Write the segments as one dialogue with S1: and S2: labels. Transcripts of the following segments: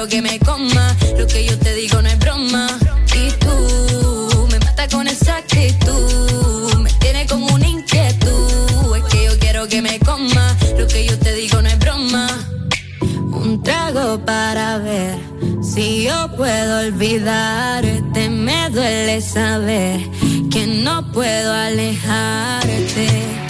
S1: quiero que me coma. Lo que yo te digo no es broma. Y tú me mata con esa actitud. Me tiene como una inquietud. Es que yo quiero que me coma. Lo que yo te digo no es broma. Un trago para ver si yo puedo olvidarte. Me duele saber que no puedo alejarte.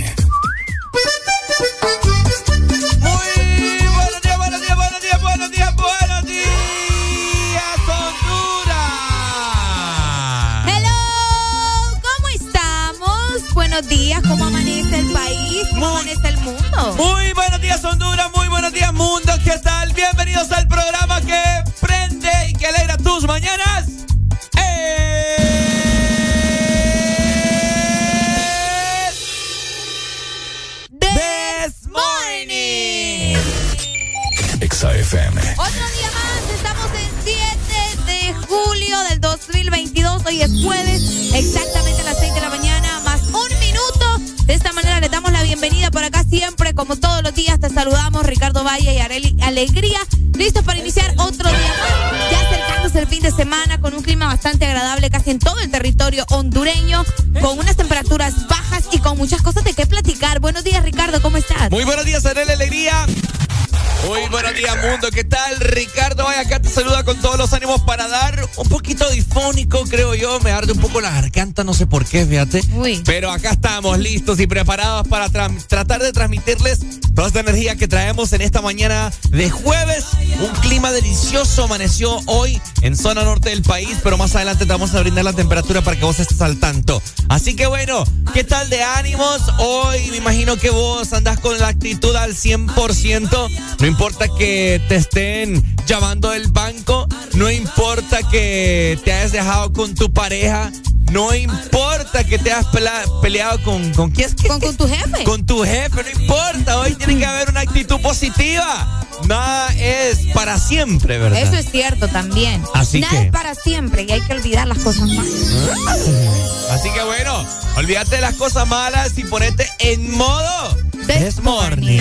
S2: Buenos días,
S3: ¿cómo amanece el país? ¿Cómo amanece el mundo?
S2: Muy buenos días, Honduras, muy buenos días, mundo. ¿Qué tal? Bienvenidos al programa que prende y que alegra tus mañanas. This Morning.
S4: Exa FM.
S3: Otro día más, estamos en 7 de julio del 2022. Hoy es jueves, exactamente a las 6 de la De esta manera le damos la bienvenida por acá siempre, como todos los días. Te saludamos, Ricardo Valle y Areli Alegría. Listos para iniciar otro día más. Ya acercándose el fin de semana con un clima bastante agradable casi en todo el territorio hondureño, con unas temperaturas bajas y con muchas cosas de qué platicar. Buenos días, Ricardo, ¿cómo estás?
S2: Muy buenos días, Arely Alegría. Muy buenos días, mundo. ¿Qué tal? Ricardo, vaya acá te saluda con todos los ánimos para dar un poquito difónico, creo yo. Me arde un poco la garganta, no sé por qué, fíjate.
S3: Uy.
S2: Pero acá estamos listos y preparados para tra- tratar de transmitirles toda esta energía que traemos en esta mañana de jueves. Un clima delicioso amaneció hoy en zona norte del país, pero más adelante te vamos a brindar la temperatura para que vos estés al tanto. Así que bueno, ¿qué tal de ánimos? Hoy me imagino que vos andás con la actitud al 100%. No importa que te estén llamando del banco, no importa que te hayas dejado con tu pareja. No importa que te hayas peleado con... ¿Con quién es que?
S3: ¿Con, con tu jefe?
S2: Con tu jefe, no importa. Hoy tiene que haber una actitud positiva. Nada es para siempre, ¿verdad?
S3: Eso es cierto también.
S2: Así
S3: Nada
S2: que-
S3: es para siempre y hay que olvidar las cosas malas.
S2: Así que bueno, olvídate de las cosas malas y ponete en modo
S3: This
S2: Morning.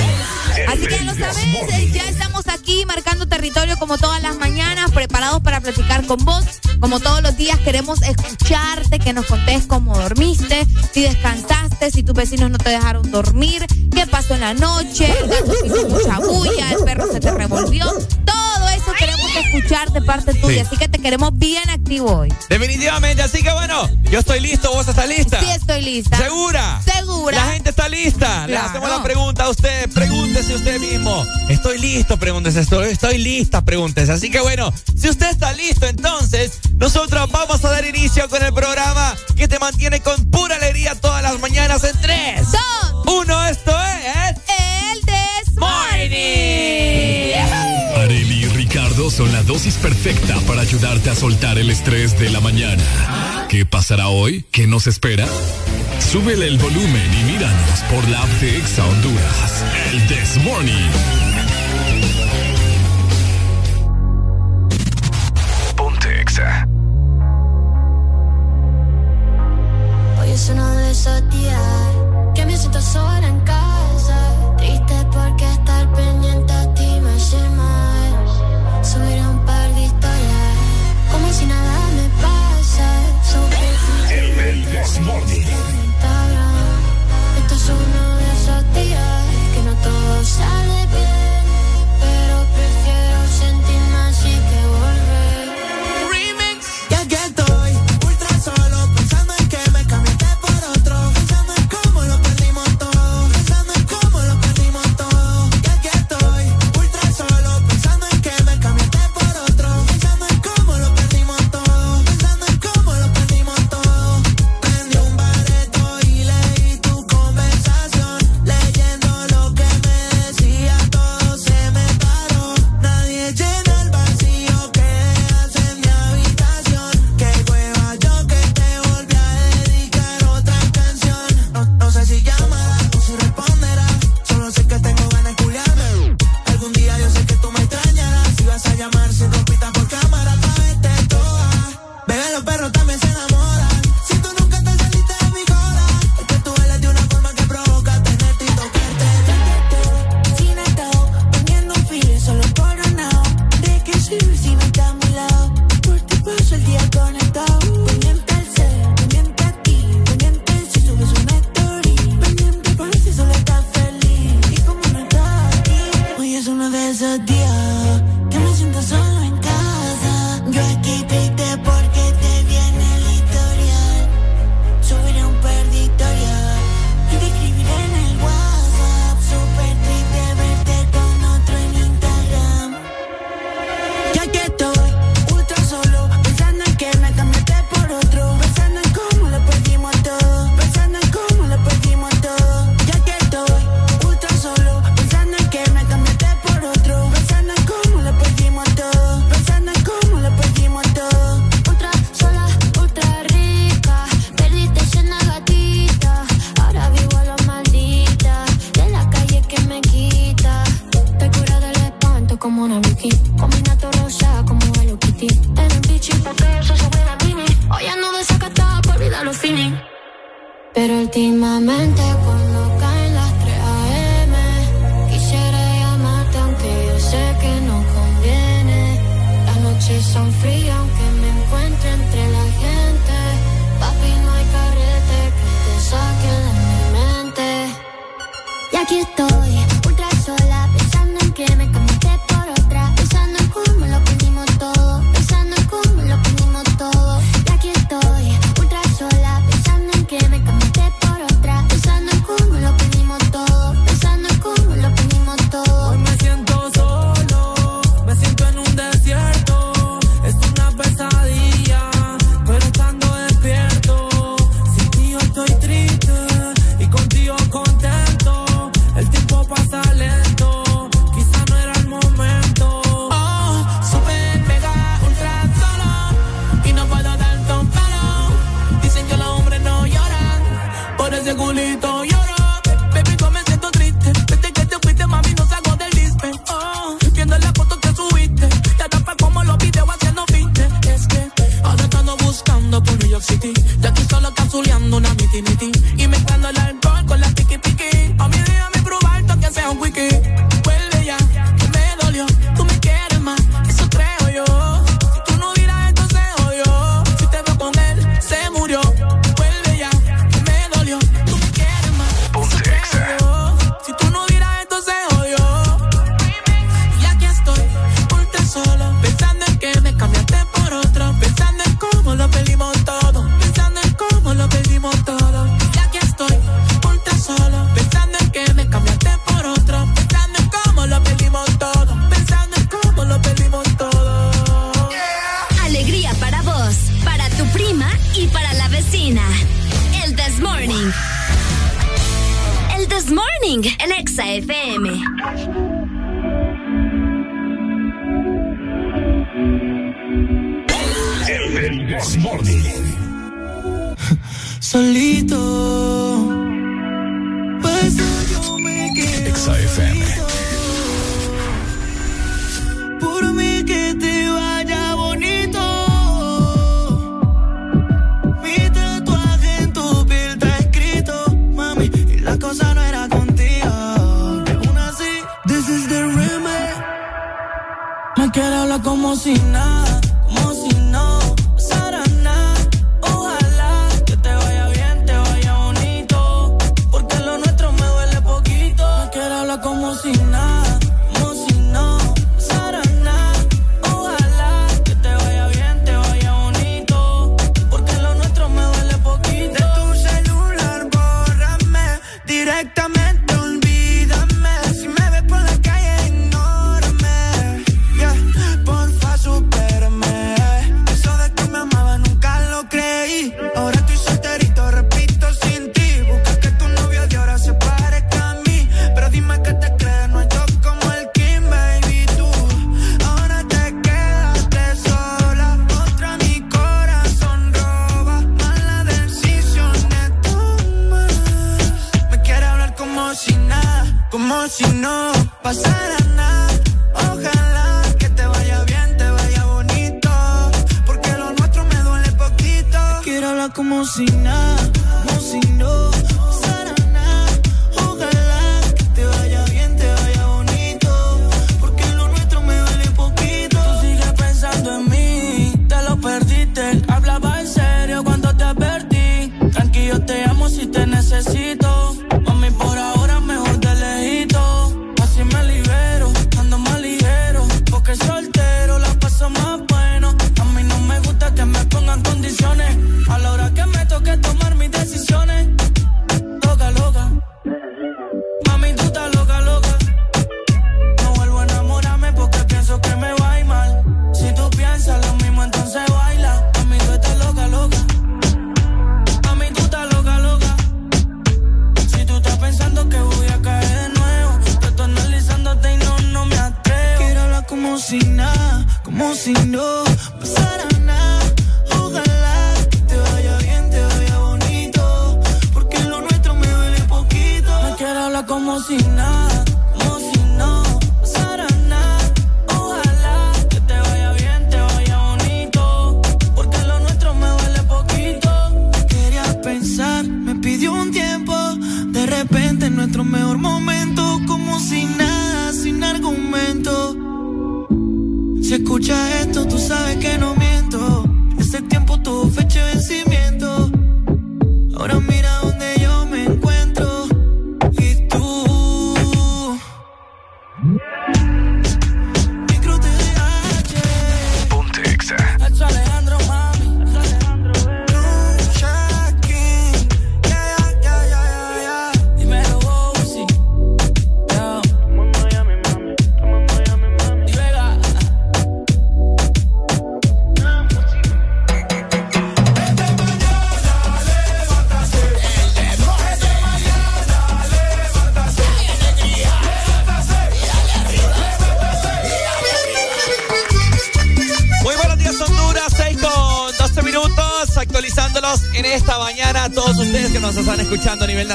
S3: Así que ya lo sabes, ya estamos aquí marcando territorio como todas las mañanas, preparados para platicar con vos. Como todos los días queremos escucharte, que nos contés cómo dormiste, si descansaste, si tus vecinos no te dejaron dormir, qué pasó en la noche, el gato hizo mucha bulla, el perro se te revolvió. Todo eso queremos escuchar de parte tuya,
S2: Sí.
S3: así que te queremos bien activo hoy.
S2: Definitivamente, así que bueno, yo estoy listo, vos estás lista.
S3: Sí estoy lista.
S2: ¿Segura?
S3: Segura.
S2: La gente está lista. Le
S3: Claro.
S2: hacemos la pregunta a usted. Pregúntese usted mismo. Estoy estoy listo, pregúntese. Estoy, estoy lista, pregúntese. Así que bueno, si usted está listo, entonces nosotros vamos a dar inicio con el programa que te mantiene con pura alegría todas las mañanas en 3,
S3: 2,
S2: 1. Esto es.
S3: El Desmorning.
S4: Areli y Ricardo son la dosis perfecta para ayudarte a soltar el estrés de la mañana. ¿Qué pasará hoy? ¿Qué nos espera? Súbele el volumen y míranos por la app de Exa Honduras. El This Morning.
S5: Hoy es uno de esos días que me siento sola en casa. Triste porque estar pendiente a ti me hace mal. Subir un par de historias, como si nada me pasa. Sobre
S4: el del
S5: Esto es uno de esos días que no todo sale bien.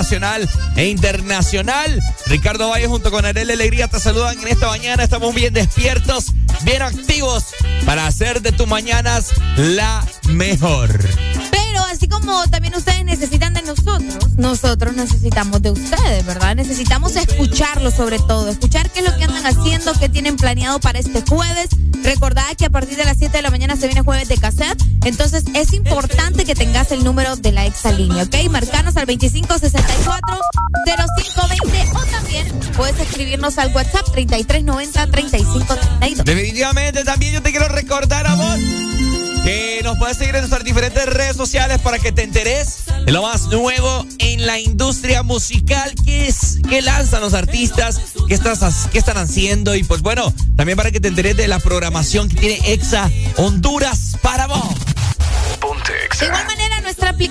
S2: nacional e internacional. Ricardo Valle junto con Arel Alegría te saludan en esta mañana. Estamos bien despiertos, bien activos para hacer de tus mañanas la mejor.
S3: Pero así como también ustedes necesitan de nosotros, nosotros necesitamos de ustedes, ¿verdad? Necesitamos escucharlo sobre todo, escuchar qué es lo que andan haciendo, qué tienen planeado para este jueves. Recordad que a partir de las 7 de la mañana se viene jueves de cassette entonces es importante que tengas el número de la exalínea, ¿ok? Marcanos al 2564-0520 o también puedes escribirnos al WhatsApp 3390-3532.
S2: Definitivamente también yo te quiero recordar a vos que nos puedes seguir en nuestras diferentes redes sociales para que te enteres de lo más nuevo en la industria musical, que es, que lanzan los artistas, qué, están haciendo y pues bueno, también para que te enteres de la programación que tiene EXA Honduras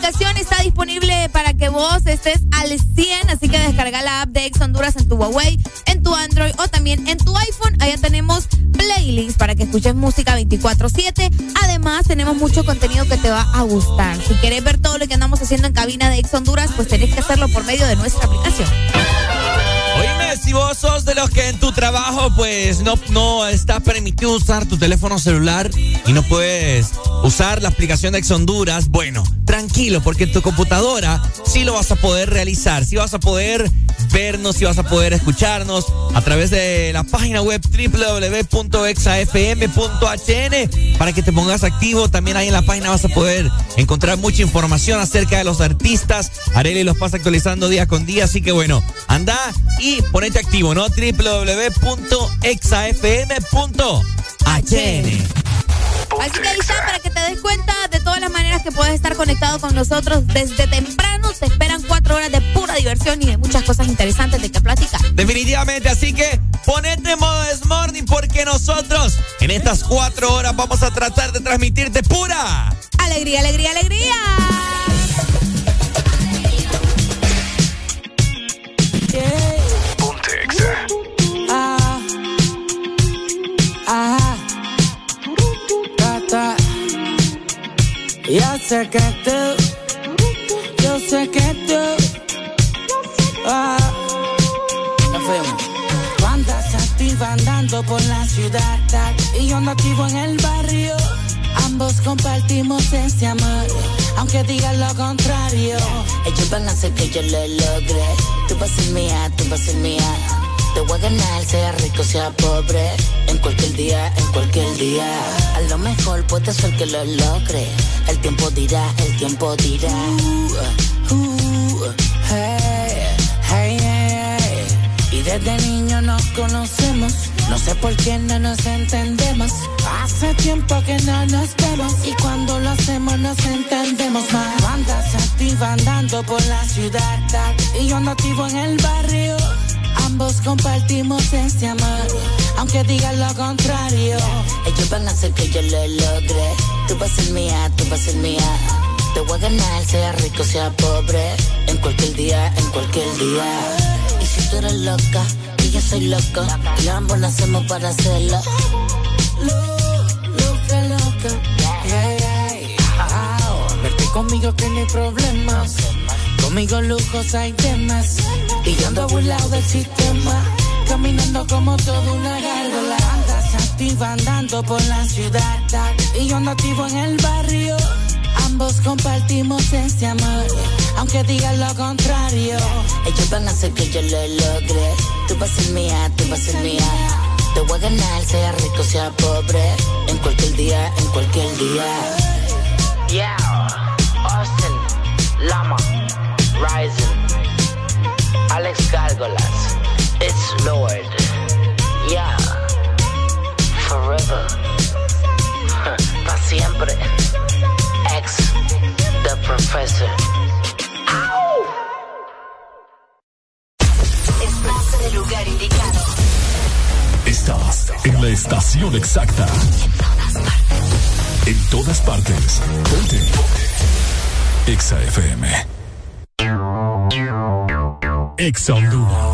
S3: está disponible para que vos estés al 100, así que descarga la app de Ex Honduras en tu Huawei, en tu Android o también en tu iPhone. Allá tenemos playlists para que escuches música 24/7. Además, tenemos mucho contenido que te va a gustar. Si querés ver todo lo que andamos haciendo en cabina de Ex Honduras, pues tenés que hacerlo por medio de nuestra aplicación.
S2: Oíme, si vos sos de los que en tu trabajo pues no, no está permitido usar tu teléfono celular y no puedes usar la aplicación de Ex Honduras, bueno, tranquilo, porque en tu computadora sí lo vas a poder realizar, sí vas a poder vernos, sí vas a poder escucharnos a través de la página web www.exafm.hn para que te pongas activo. También ahí en la página vas a poder encontrar mucha información acerca de los artistas. Areli los pasa actualizando día con día, así que bueno, anda y ponete activo, ¿no? www.exafm.hn.
S3: Así que ahí está, para que cuenta de todas las maneras que puedes estar conectado con nosotros desde temprano. Te esperan cuatro horas de pura diversión y de muchas cosas interesantes de que platicar.
S2: Definitivamente, así que ponete modo Morning porque nosotros en estas cuatro horas vamos a tratar de transmitirte pura
S3: alegría, alegría, alegría.
S6: Que yo lo logre. Tú vas a ser mía, tú vas a ser mía. Te voy a ganar, sea rico, sea pobre. En cualquier día, en cualquier día. A lo mejor puede ser que lo logre. El tiempo dirá, el tiempo dirá. Uh, uh, hey, hey, hey. Y desde niño nos conocemos. No sé por qué no nos entendemos. Hace tiempo que no nos Y cuando lo hacemos nos entendemos más. Tú Andas activa andando por la ciudad. Y yo ando activo en el barrio. Ambos compartimos este amor, aunque digan lo contrario. Ellos van a hacer que yo lo logre. Tú vas a ser mía, tú vas a ser mía. Te voy a ganar, sea rico, sea pobre. En cualquier día, en cualquier día. Y si tú eres loca, y yo soy loco, y ambos nacemos para hacerlo. Conmigo que no hay problemas. Conmigo lujos hay temas. Y yo ando burlado del sistema. Caminando como toda una gárgola. Andas activa andando por la ciudad. Y yo ando activo en el barrio. Ambos compartimos este amor. Aunque digan lo contrario. Ellos van a hacer que yo lo logre. Tú vas a ser mía, tú vas a ser mía. Te voy a ganar, sea rico, sea pobre. En cualquier día, en cualquier día. Yeah, Lord. Yeah. Forever. Para siempre. Ex. The Professor.
S7: Estás en el lugar indicado.
S4: Estás en la estación exacta. En todas partes. Ponte. Exa FM. Exa Honduras.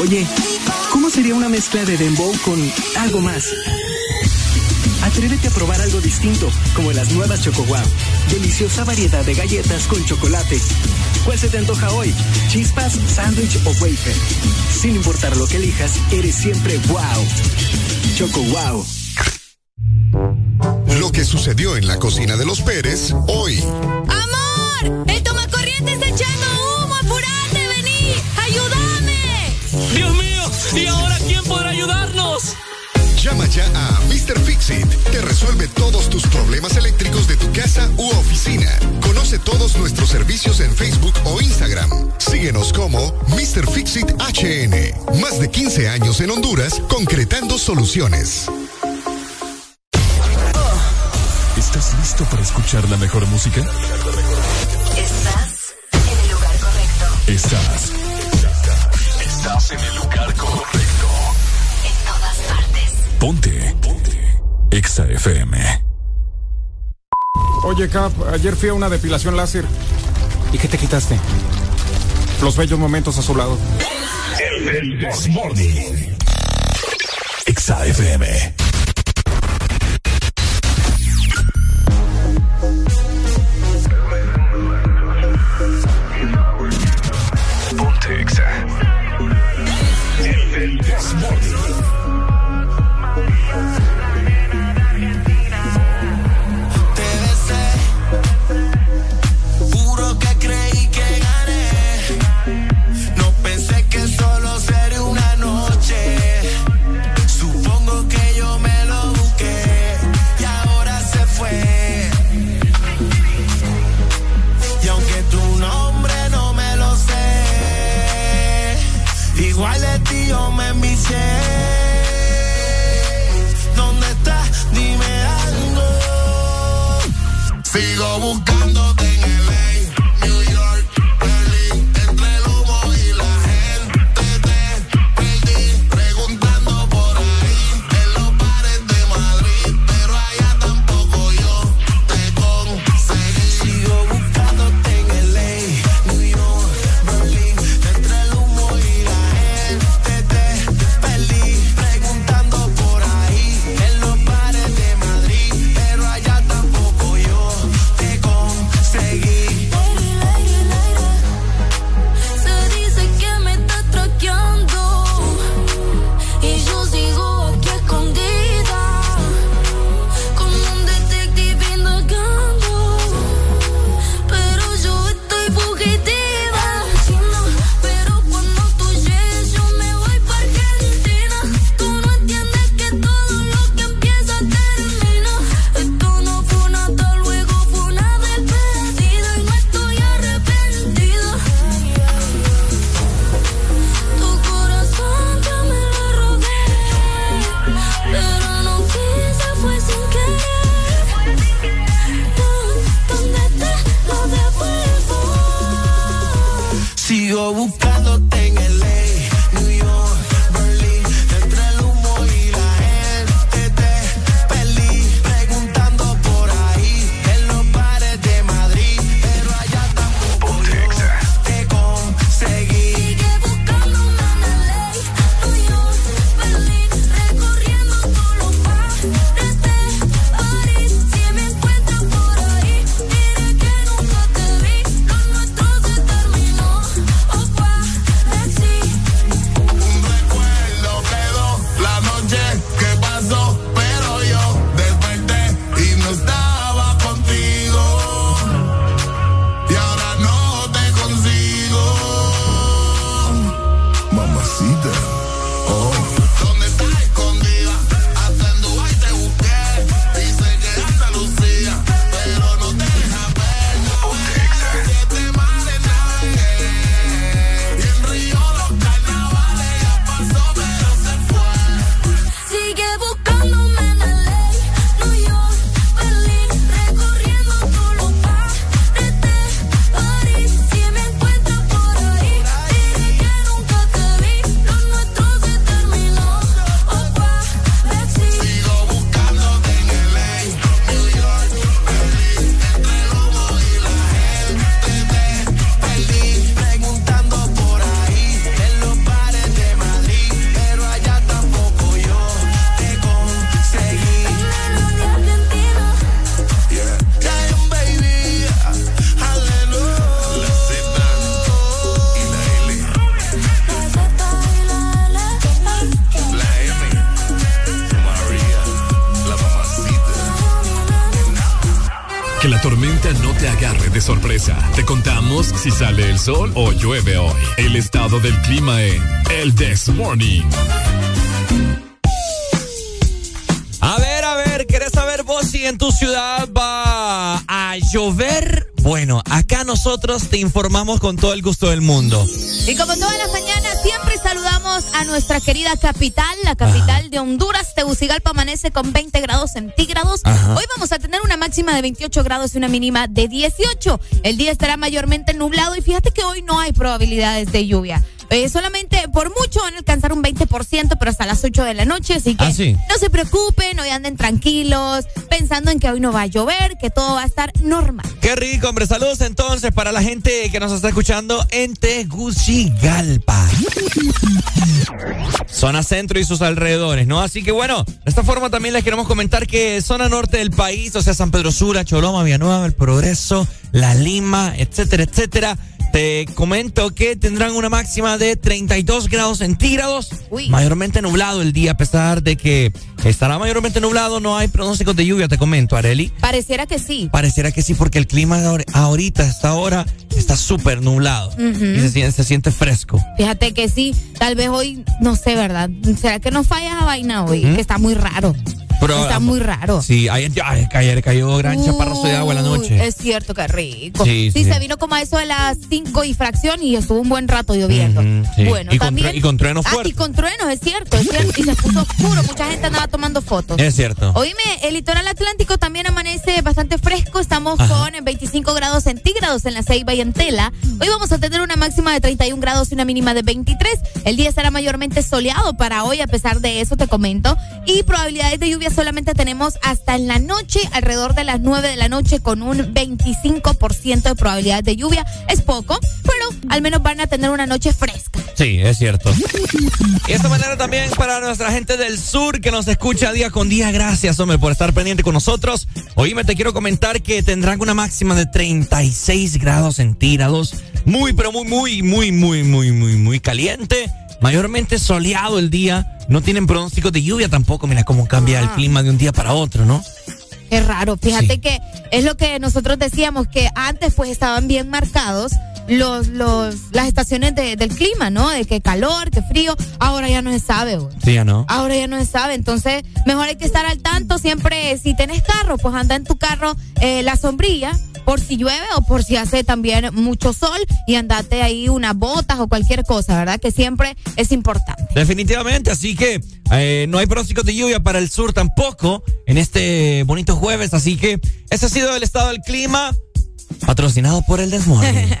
S8: Oye, ¿cómo sería una mezcla de dembow con algo más? Atrévete a probar algo distinto, como las nuevas Choco Wow. Deliciosa variedad de galletas con chocolate. ¿Cuál se te antoja hoy? ¿Chispas, sándwich o wafer? Sin importar lo que elijas, eres siempre wow. Choco Wow.
S9: Lo que sucedió en la cocina de los Pérez hoy.
S7: ¡Amor! ¡El tomacorriente está echando humo! ¡Apurate! ¡Vení! ¡Ayúdame!
S10: ¡Dios mío! ¿Y ahora quién podrá ayudarnos?
S9: Llama ya a Mr. Fixit. Te resuelve todos tus problemas eléctricos de tu casa u oficina. Conoce todos nuestros servicios en Facebook o Instagram. Síguenos como Mr. Fixit HN. Más de 15 años en Honduras concretando soluciones.
S11: ¿Estás listo para escuchar la mejor música?
S4: Estás en el lugar correcto.
S11: Estás. Estás en el lugar correcto.
S4: En todas partes.
S11: Ponte. Ponte. Exa FM.
S12: Oye, Cap, ayer fui a una depilación láser. ¿Y qué te quitaste? Los bellos momentos a su lado.
S11: El This Morning. Exa FM.
S4: won't sol o llueve hoy. El estado del clima en El This Morning.
S2: A ver, a ver, ¿querés saber vos si en tu ciudad va a llover? Bueno, acá nosotros te informamos con todo el gusto del mundo.
S3: Y como todas las mañanas, a nuestra querida capital, la capital de Honduras. Tegucigalpa amanece con 20 grados centígrados. Hoy vamos a tener una máxima de 28 grados y una mínima de 18. El día estará mayormente nublado y fíjate que hoy no hay probabilidades de lluvia. Eh, solamente por mucho van a alcanzar un 20%, pero hasta las 8 de la noche, así que
S2: Ah, sí.
S3: no se preocupen, hoy anden tranquilos, pensando en que hoy no va a llover, que todo va a estar normal.
S2: Qué rico, hombre. Saludos entonces para la gente que nos está escuchando en Tegucigalpa. Zona centro y sus alrededores, ¿no? Así que bueno, de esta forma también les queremos comentar que zona norte del país, o sea, San Pedro Sula, Choloma, Villanueva, El Progreso, La Lima, etcétera, etcétera. Te comento que tendrán una máxima de 32 grados centígrados. Mayormente nublado el día, a pesar de que estará mayormente nublado, no hay pronósticos de lluvia, te comento, Areli.
S3: Pareciera que sí.
S2: Pareciera que sí, porque el clima ahorita, hasta ahora, está súper nublado. Y se siente, se siente fresco.
S3: Fíjate que sí, tal vez hoy, no sé, ¿verdad? ¿Será que no falla esa vaina hoy? Que está muy raro.
S2: Pero,
S3: está muy raro.
S2: Sí, ayer, ay, ayer cayó gran chaparrazo de agua en la noche.
S3: Es cierto, qué rico.
S2: Sí,
S3: Sí,
S2: sí.
S3: se vino como a eso de las 5 y fracción y estuvo un buen rato lloviendo.
S2: Ujú, sí.
S3: Bueno,
S2: y, con,
S3: también.
S2: tru- y con truenos
S3: Ah,
S2: fuertes.
S3: y con truenos, es cierto, es cierto. Y se puso oscuro, mucha gente andaba tomando fotos.
S2: Es cierto.
S3: Oíme, el litoral atlántico también amanece bastante fresco. Estamos
S2: Ajá.
S3: con 25 grados centígrados en la Ceiba y en Tela. Hoy vamos a tener una máxima de 31 grados y una mínima de 23. El día será mayormente soleado para hoy, a pesar de eso te comento. Y probabilidades de lluvia solamente tenemos hasta en la noche, alrededor de las 9 de la noche, con un 25% de probabilidades de lluvia. Es poco, pero al menos van a tener una noche fresca.
S2: Sí, es cierto. Y de esta manera también para nuestra gente del sur que nos escucha día con día. Gracias, hombre, por estar pendiente con nosotros. Oíme, te quiero comentar que tendrán una máxima de 36 grados centígrados. Muy, pero muy, muy, muy, muy, muy, muy, muy caliente. Mayormente soleado el día. No tienen pronósticos de lluvia tampoco. Mira cómo cambia el
S3: Ah.
S2: clima de un día para otro, ¿no?
S3: Es raro. Fíjate que es lo que nosotros decíamos que antes pues estaban bien marcados los, los, las estaciones de- del clima, ¿no? De que calor, que frío. Ahora ya no se sabe, güey.
S2: Sí, ya no.
S3: Ahora ya no se sabe, entonces mejor hay que estar al tanto siempre. Si tenés carro, pues anda en tu carro eh, la sombrilla por si llueve o por si hace también mucho sol y andate ahí unas botas o cualquier cosa, ¿verdad? Que siempre es importante.
S2: Definitivamente, así que eh, no hay pronósticos de lluvia para el sur tampoco en este bonito jueves, así que ese ha sido el estado del clima patrocinado por el Desmorning.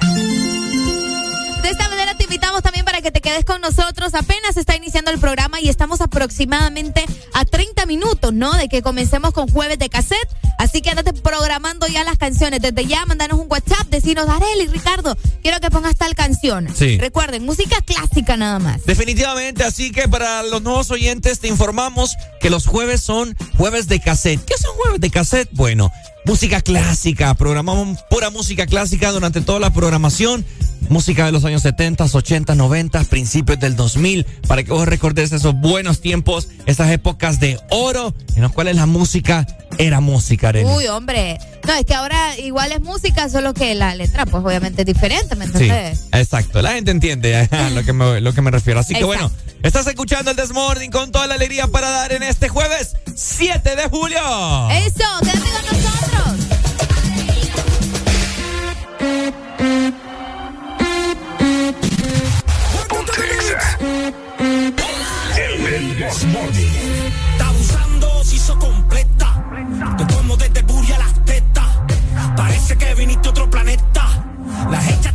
S3: De esta manera te invitamos también para que te quedes con nosotros. Apenas está iniciando el programa y estamos aproximadamente a 30 minutos, ¿no? De que comencemos con jueves de cassette. Así que andate programando ya las canciones. Desde ya, mandanos un WhatsApp, decinos, Areli, Ricardo, quiero que pongas tal canción.
S2: Sí.
S3: Recuerden, música clásica nada más.
S2: Definitivamente, así que para los nuevos oyentes te informamos que los jueves son jueves de cassette. ¿Qué son jueves de cassette? Bueno, música clásica, programamos pura música clásica durante toda la programación. Música de los años 70, 80, 90, principios del 2000, para que vos recordes esos buenos tiempos, esas épocas de oro en las cuales la música era música, Arely.
S3: Uy, hombre. No, es que ahora igual es música, solo que la letra, pues obviamente es diferente, ¿me
S2: Sí,
S3: entiendes?
S2: exacto. La gente entiende a lo que me, lo que me refiero. Así que
S3: Exacto.
S2: bueno, estás escuchando el Desmorning con toda la alegría para dar en este jueves 7 de julio.
S3: Eso, quédate con nosotros.
S13: Te como desde Buria las tetas. Parece que viniste otro planeta. Las hechas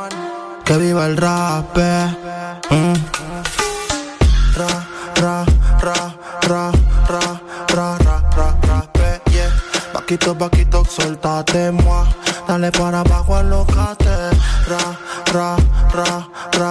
S14: que viva el rap. eh. Mm. Ra, ra, ra, ra, ra, ra, ra, ra, eh, yeah. Paquito, paquito, suéltate, moi. Dale para abajo, alócate. Ra, ra, ra, ra, ra,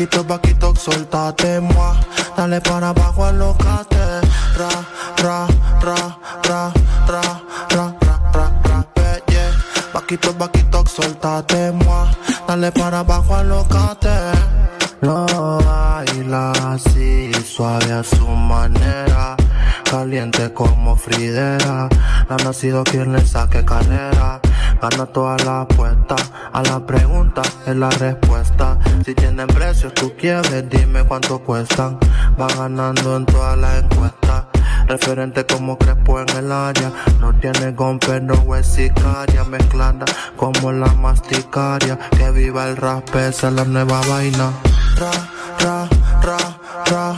S14: Paquito, paquito, suéltate, moi. Dale para abajo, alócate. Ra, ra, ra, ra, ra, ra, ra, ra, ra, yeah. Paquito, paquito, suéltate, moi. Dale para abajo, alócate. Lo baila así, suave a su manera. Caliente como Fridera. Ha nacido quien le saque carrera. Gana toda la apuesta. A la pregunta es la respuesta. Si tienen precios, tú quieres, dime cuánto cuestan. Va ganando en todas las encuestas. Referente como Crespo en el área. No tiene gon, pero es sicaria. Mezclada como la masticaria. Que viva el rap, esa es la nueva vaina. Ra, ra, ra, ra,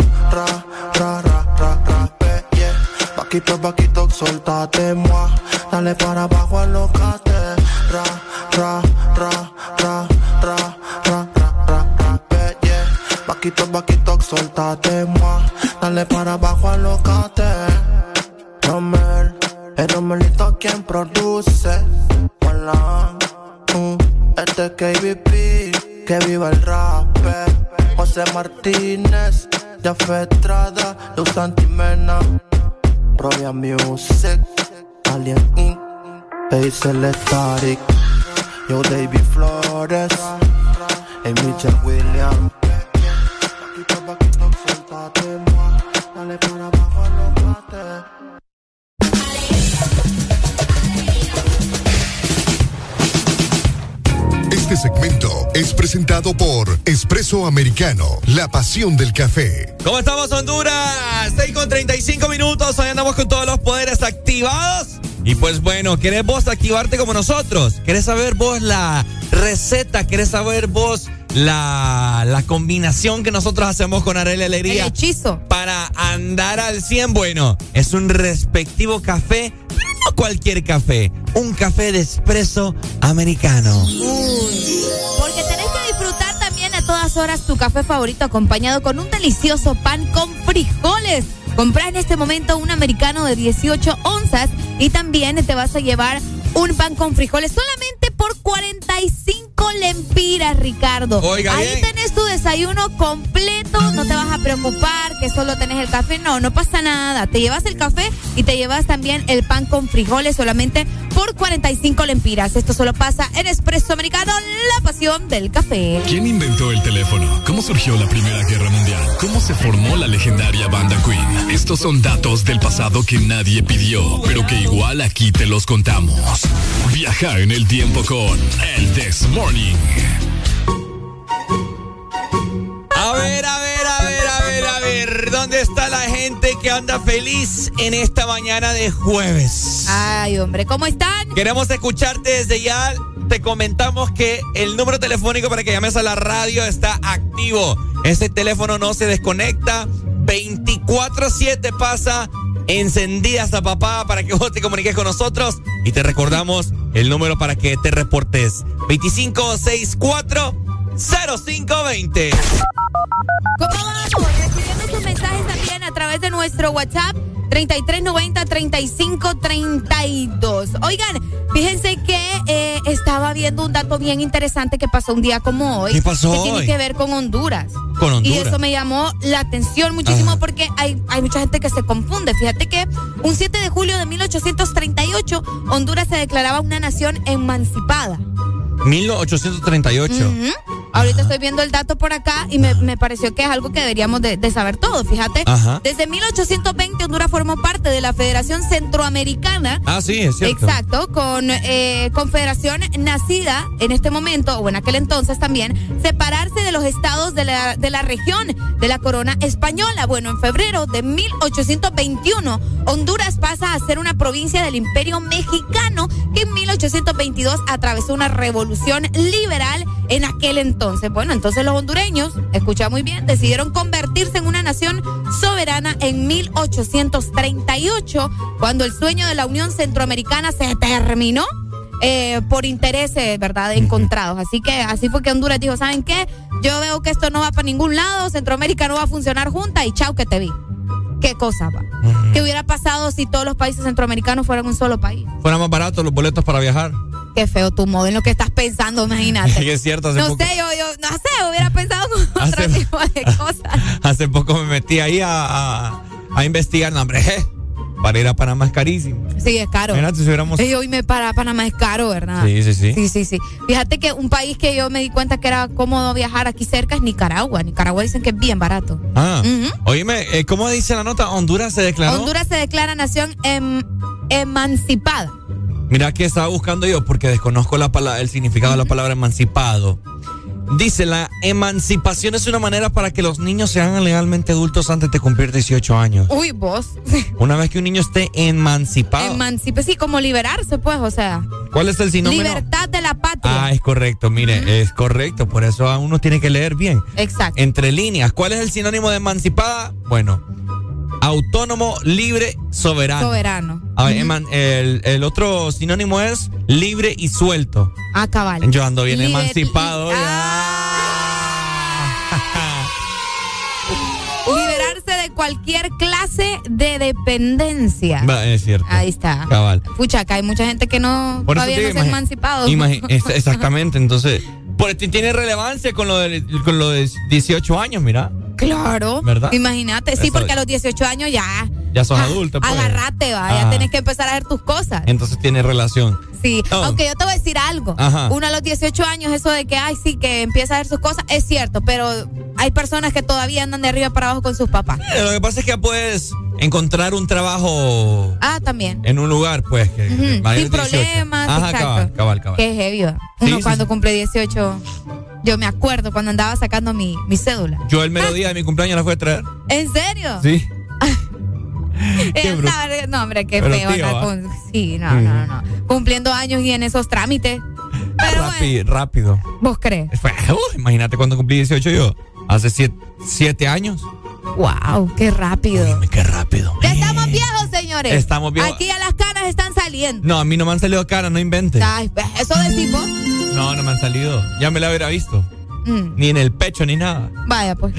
S14: Paquito, paquito, suéltate, moi. Dale para abajo, alócate. Ra, ra, ra, ra, ra, ra, ra, ra, ra, pe, yeah. Paquito, paquito, suéltate, moi. Dale para abajo, alócate. Romel, el Romelito quien produce. Hola, mm, este es KBP, que viva el rap. José Martínez, Jafé Estrada, Luz Antimena, Provia Music, Alien Inc., Hazel Static, Yo David Flores, y Michelle Williams. Paquito, paquito, suéltate, moi. Dale para
S9: Este segmento es presentado por Espresso Americano, la pasión del café.
S2: ¿Cómo estamos, Honduras? 6 con 35 minutos. Hoy andamos con todos los poderes activados. Y pues bueno, ¿querés vos activarte como nosotros? ¿Querés saber vos la receta? ¿Querés saber vos la, la combinación que nosotros hacemos con Arely Alegría?
S3: El hechizo.
S2: Para andar al 100, bueno, es un respectivo café, pero no cualquier café. Un café de espresso americano.
S3: Porque tenés que disfrutar también a todas horas tu café favorito acompañado con un delicioso pan con frijoles. Comprá en este momento un americano de 18 onzas y también te vas a llevar un pan con frijoles solamente por 45 lempiras, Ricardo.
S2: Oiga
S3: Ahí
S2: bien.
S3: tenés tu desayuno completo, no te vas a preocupar que solo tenés el café. No, no pasa nada. Te llevas el café y te llevas también el pan con frijoles solamente por 45 lempiras. Esto solo pasa en Espresso Americano, la pasión del café.
S4: ¿Quién inventó el teléfono? ¿Cómo surgió la Primera Guerra Mundial? ¿Cómo se formó la legendaria banda Queen? Estos son datos del pasado que nadie pidió, pero que igual aquí te los contamos. Viaja en el tiempo con el This Morning.
S2: A ver, a ver, a ver, a ver, a ver. ¿Dónde está la gente que anda feliz en esta mañana de jueves?
S3: Ay, hombre, ¿cómo están?
S2: Queremos escucharte desde ya. Te comentamos que el número telefónico para que llames a la radio está activo. Ese teléfono no se desconecta. 24-7 pasa encendida esa papá para que vos te comuniques con nosotros. Y te recordamos el número para que te reportes. 2564-0520.
S3: ¿Cómo vamos? Recibiendo sus mensajes también a través de nuestro WhatsApp 3390-3532. Oigan, fíjense que eh, estaba viendo un dato bien interesante que pasó un día como hoy.
S2: ¿Qué pasó
S3: Que tiene que ver con Honduras.
S2: Con Honduras.
S3: Y eso me llamó la atención muchísimo
S2: Ajá.
S3: porque hay, hay mucha gente que se confunde. Fíjate que un 7 de julio de 1838 Honduras se declaraba una nación emancipada.
S2: 1838.
S3: Ujú. Ahorita estoy viendo el dato por acá y me, me pareció que es algo que deberíamos de, de saber todos, fíjate.
S2: Ajá.
S3: Desde 1820 Honduras formó parte de la Federación Centroamericana.
S2: Ah, sí, es cierto.
S3: Exacto, con eh, confederación nacida en este momento, o en aquel entonces también, separarse de los estados de la, de la región de la corona española. Bueno, en febrero de 1821, Honduras pasa a ser una provincia del imperio mexicano que en 1822 atravesó una revolución liberal en aquel entonces. Bueno, entonces los hondureños, escucha muy bien, decidieron convertirse en una nación soberana en 1838, cuando el sueño de la Unión Centroamericana se terminó. eh, por intereses, ¿verdad? Encontrados. Así que así fue que Honduras dijo, ¿saben qué? Yo veo que esto no va para ningún lado, Centroamérica no va a funcionar junta y chao que te vi. ¿Qué cosa va? ¿Qué hubiera pasado si todos los países centroamericanos fueran un solo país?
S2: Fueran más baratos los boletos para viajar.
S3: Qué feo tu modo en lo que estás pensando, imagínate.
S2: es cierto, hace
S3: No
S2: poco,
S3: sé, yo, yo, no sé, hubiera pensado con otro
S2: Hace-
S3: tipo de cosas.
S2: hace poco me metí ahí a, a, a investigar, no, hombre, para ir a Panamá es carísimo.
S3: Sí, es caro.
S2: Imagínate si hubiéramos...
S3: Y hoy me para Panamá es caro, ¿verdad?
S2: Sí, sí, sí.
S3: Sí, sí, sí. Fíjate que un país que yo me di cuenta que era cómodo viajar aquí cerca es Nicaragua. Nicaragua dicen que es bien barato.
S2: Ah, oíme, eh, ¿cómo dice la nota? Honduras se declaró.
S3: Honduras se declara nación em- emancipada.
S2: Mira que estaba buscando yo porque desconozco la pala- el significado de la palabra emancipado. Dice, la emancipación es una manera para que los niños se hagan legalmente adultos antes de cumplir 18 años.
S3: Uy, vos.
S2: Una vez que un niño esté emancipado.
S3: Emancipe, sí, como liberarse, pues, o sea.
S2: ¿Cuál es el sinónimo?
S3: Libertad de la patria.
S2: Ah, es correcto, mire, es correcto. Por eso a uno tiene que leer bien.
S3: Exacto.
S2: Entre líneas, ¿cuál es el sinónimo de emancipada? Bueno, autónomo, libre, soberano.
S3: Soberano.
S2: A ver, eman- el, el otro sinónimo es libre y suelto.
S3: Ah, cabal.
S2: Yo ando bien
S3: Liber-
S2: emancipado. ya.
S3: Liberarse de cualquier clase de dependencia.
S2: Es cierto.
S3: Ahí está.
S2: Cabal.
S3: Pucha, acá hay mucha gente que no
S2: Por
S3: todavía no se ha emancipado.
S2: exactamente, entonces, por, ti- tiene relevancia con lo, de, con lo de 18 años, mira.
S3: Claro.
S2: ¿Verdad?
S3: Imagínate. Sí,
S2: Eso-
S3: porque a los 18 años ya.
S2: Ya sos
S3: ah,
S2: adulto, pues.
S3: Agarrate, va. Ya
S2: Ajá.
S3: tenés que empezar a hacer tus cosas.
S2: Entonces tiene relación.
S3: Sí,
S2: Oh.
S3: aunque yo te voy a decir algo.
S2: Ajá.
S3: Uno a los 18 años, eso de que, ay, sí, que empieza a hacer sus cosas, es cierto, pero hay personas que todavía andan de arriba para abajo con sus papás.
S2: Eh, Lo que pasa es que puedes encontrar un trabajo
S3: Ah, también.
S2: en un lugar, pues, que que mayor
S3: Sin
S2: de 18.
S3: problemas,
S2: Ajá,
S3: exacto.
S2: cabal, cabal, cabal.
S3: Qué heavy, va.
S2: Sí,
S3: Uno
S2: sí,
S3: cuando
S2: sí.
S3: cumple 18, yo me acuerdo cuando andaba sacando mi, mi cédula.
S2: Yo el mediodía de mi cumpleaños la fui a traer.
S3: ¿En serio?
S2: Sí.
S3: No, hombre, qué
S2: Pero
S3: feo
S2: tío, ¿ah?
S3: con- Sí, no, no, no, no. Cumpliendo años y en esos trámites. Pero bueno,
S2: Rápido, rápido.
S3: ¿vos crees?
S2: Uh, imagínate cuando cumplí 18 yo. Hace 7 años.
S3: Wow, qué rápido.
S2: Dime qué rápido.
S3: Ya estamos viejos, señores.
S2: Estamos viejos.
S3: Aquí ya las canas están saliendo.
S2: No, a mí no me han salido caras, no inventes.
S3: Ay, eso decimos.
S2: No, no me han salido. Ya me la hubiera visto.
S3: Mm,
S2: Ni en el pecho ni nada.
S3: vaya, pues.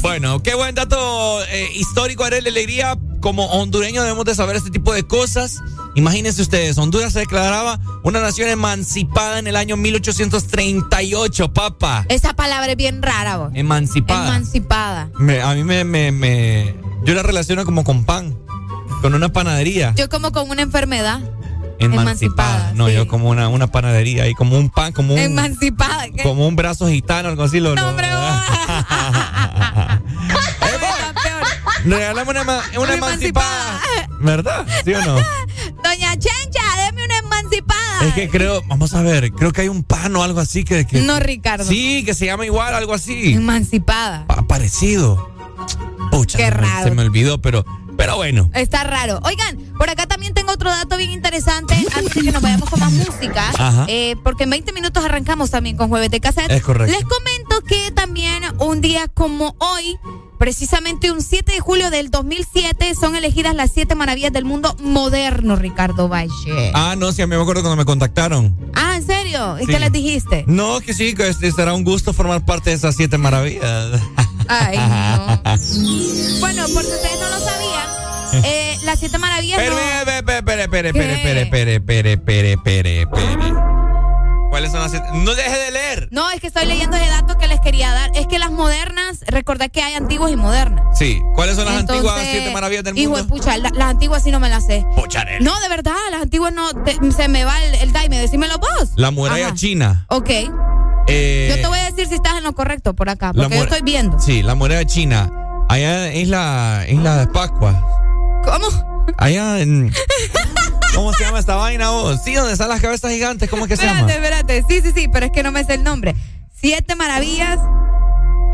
S2: Bueno, qué buen dato eh, histórico, Arely Alegría. como hondureños debemos de saber este tipo de cosas. Imagínense ustedes, Honduras se declaraba una nación emancipada en el año 1838, papá.
S3: Esa palabra es bien rara, vos.
S2: Emancipada.
S3: Emancipada.
S2: Me- a mí me, me, me- Yo la relaciono como con pan. Con una panadería.
S3: Yo como con una enfermedad.
S2: Emancipada. No,
S3: sí.
S2: yo como una, una panadería y como un pan, como un.
S3: Emancipada. ¿qué?
S2: Como un brazo gitano, algo así. Lo,
S3: No, hombre,
S2: Regálame una, una emancipada. ¿Verdad? ¿Sí o no?
S3: Doña Chencha, deme una emancipada.
S2: Es que creo, vamos a ver, creo que hay un pan o algo así que. que-
S3: No, Ricardo.
S2: Sí, que se llama igual, algo así.
S3: Emancipada.
S2: Pa- parecido. Pucha,
S3: Qué
S2: se me-
S3: raro.
S2: Se me olvidó, pero, pero bueno.
S3: Está raro. Oigan, por acá también tengo otro dato bien interesante antes de que nos vayamos con más música. Eh, porque en 20 minutos arrancamos también con Jueves de Cassette.
S2: Es correcto.
S3: Les comento que también un día como hoy, precisamente un 7 de julio del 2007, son elegidas las siete maravillas del mundo moderno, Ricardo Valle.
S2: Ah, no, sí, a mí me acuerdo cuando me contactaron.
S3: Ah, ¿en serio? ¿Y
S2: Sí.
S3: qué les dijiste?
S2: No, que sí, que será un gusto formar parte de esas siete maravillas.
S3: Ay, no. Bueno, por si ustedes no lo sabían, eh, las siete maravillas
S2: Espere,
S3: no...
S2: espere, espere, espere, espere, espere, espere, espere, espere, espere. ¿Cuáles son las siete? No deje de leer.
S3: No, es que estoy leyendo ese dato que les quería dar. Es que las modernas, recordad que hay antiguas y modernas.
S2: Sí, ¿cuáles son las
S3: Entonces,
S2: antiguas siete maravillas del
S3: Hijo
S2: mundo?
S3: de pucha, la- las antiguas sí no me las sé.
S2: Pocharel.
S3: No, de verdad, las antiguas no. te- se me va el, el daime, decímelo vos.
S2: La muralla
S3: Ajá.
S2: china.
S3: Ok.
S2: Eh,
S3: Yo te voy a decir si estás en lo correcto por acá,
S2: la
S3: porque yo estoy viendo.
S2: Sí, la muralla china. Allá en Isla, Isla de Pascua.
S3: ¿Cómo?
S2: Allá en. ¿Cómo se llama esta vaina vos? Sí, donde están las cabezas gigantes, ¿cómo es que se llama?
S3: Espérate, espérate. Sí, sí, sí, pero es que no me sé el nombre. Siete maravillas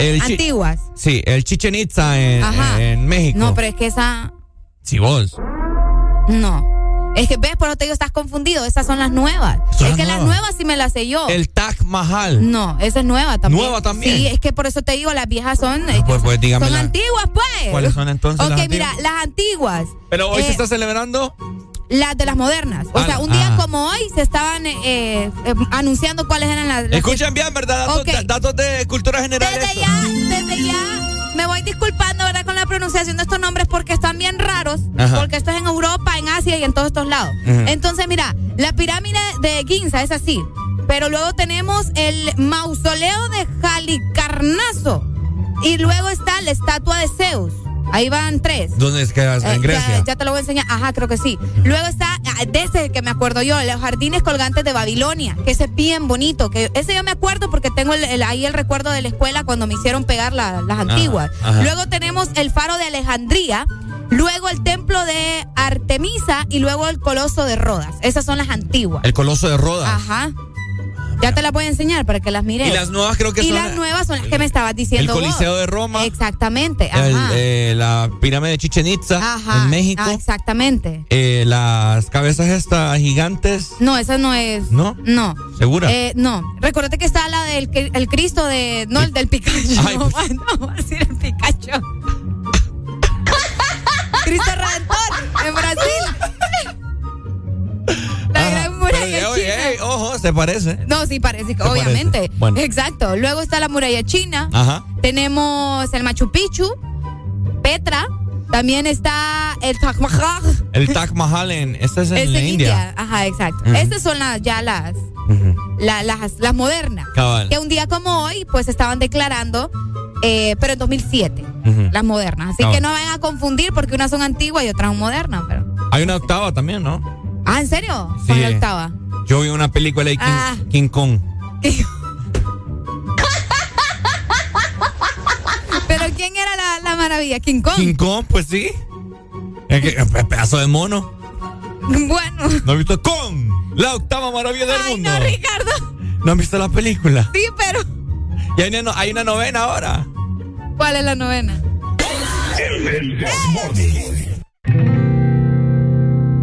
S2: El
S3: antiguas.
S2: Sí, el Chichen Itza en, en México.
S3: No, pero es que esa.
S2: Sí, vos.
S3: No. Es que ves, por eso te digo, estás confundido. Esas son las nuevas.
S2: Son
S3: es
S2: las
S3: que las
S2: nuevas.
S3: sí me las sé yo.
S2: El Taj Mahal.
S3: No, esa es nueva también.
S2: ¿Nueva también?
S3: Sí, es que por eso te digo, las viejas son. eh,
S2: pues, pues, dígame
S3: son
S2: la-
S3: antiguas, pues.
S2: ¿Cuáles son entonces
S3: Ok,
S2: las
S3: mira,
S2: antiguas?
S3: las antiguas.
S2: Pero hoy
S3: Eh,
S2: se está celebrando.
S3: Las de las modernas. O
S2: Ah,
S3: sea, un día
S2: ah.
S3: como hoy se estaban eh, eh, anunciando cuáles eran las. las-
S2: Escuchen bien, ¿verdad? Datos, de cultura general.
S3: Desde ya, desde ya me voy disculpando, ¿verdad? Con la pronunciación de estos nombres porque están bien raros.
S2: Ajá.
S3: Porque esto es en Europa, en Asia y en todos estos lados. Entonces, mira, la pirámide de Ginza es así. Pero luego tenemos el mausoleo de Halicarnaso. Y luego está la estatua de Zeus. Ahí van tres.
S2: ¿Dónde es que
S3: Eh,
S2: en Grecia?
S3: Ya, ya te lo voy a enseñar. Ajá, creo que sí. Luego está, ah, de ese que me acuerdo yo, los jardines colgantes de Babilonia, que ese es bien bonito. que Ese yo me acuerdo porque tengo el- el- ahí el recuerdo de la escuela cuando me hicieron pegar la- las antiguas.
S2: ajá.
S3: Luego tenemos el faro de Alejandría. Luego el templo de Artemisa y luego el coloso de Rodas. Esas son las antiguas.
S2: El coloso de Rodas.
S3: Ajá. Ya te las voy a enseñar para que las mires.
S2: Y las nuevas creo que
S3: Y
S2: son.
S3: las nuevas son las que me estabas diciendo.
S2: El Coliseo
S3: vos.
S2: de Roma.
S3: Exactamente.
S2: el, eh, la pirámide de Chichen Itza
S3: Ajá.
S2: en México.
S3: Ah, exactamente.
S2: Eh, las cabezas estas gigantes.
S3: No, esa no es.
S2: ¿No?
S3: No.
S2: ¿Segura?
S3: Eh, no. Recuérdate que está la del el Cristo de. No, el del Pikachu.
S2: Ay, pues.
S3: no, voy a decir el Pikachu. Cristo Redentor, en Brasil. Muralla
S2: oye,
S3: china.
S2: ey, ojo, se parece.
S3: No, sí, parece obviamente.
S2: Bueno.
S3: Exacto. Luego está la muralla china.
S2: Ajá.
S3: Tenemos el Machu Picchu, Petra. También está el Taj Mahal.
S2: El Taj Mahal en. Este es en,
S3: Es
S2: la
S3: en
S2: India.
S3: India. Ajá, exacto.
S2: Ujú.
S3: Estas son las, ya las, la- las, las modernas.
S2: Cabal.
S3: Que un día como hoy, pues estaban declarando, eh, pero en 2007,
S2: Ujú.
S3: las modernas. Así
S2: Cabal.
S3: que no vayan a confundir porque unas son antiguas y otras son modernas. Pero...
S2: Hay una octava también, ¿no?
S3: Ah, ¿en serio?
S2: Sí.
S3: ¿Cuál es la octava?
S2: Yo vi una película de King,
S3: Ah.
S2: King Kong.
S3: ¿Pero quién era la, la maravilla? ¿King Kong?
S2: King Kong, pues sí. Es que, eh, pedazo de mono.
S3: Bueno.
S2: ¿No has visto Kong? La octava maravilla del
S3: Ay,
S2: mundo.
S3: no, Ricardo.
S2: ¿No has visto la película?
S3: Sí, pero...
S2: Y hay una, no- hay una novena ahora.
S3: ¿Cuál es la novena?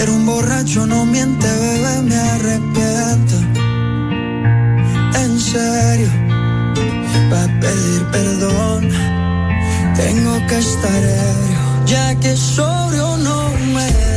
S15: Era un borracho no miente, bebé, me arrepiento. En serio, para pedir perdón, tengo que estar ebrio, ya que sobrio no me.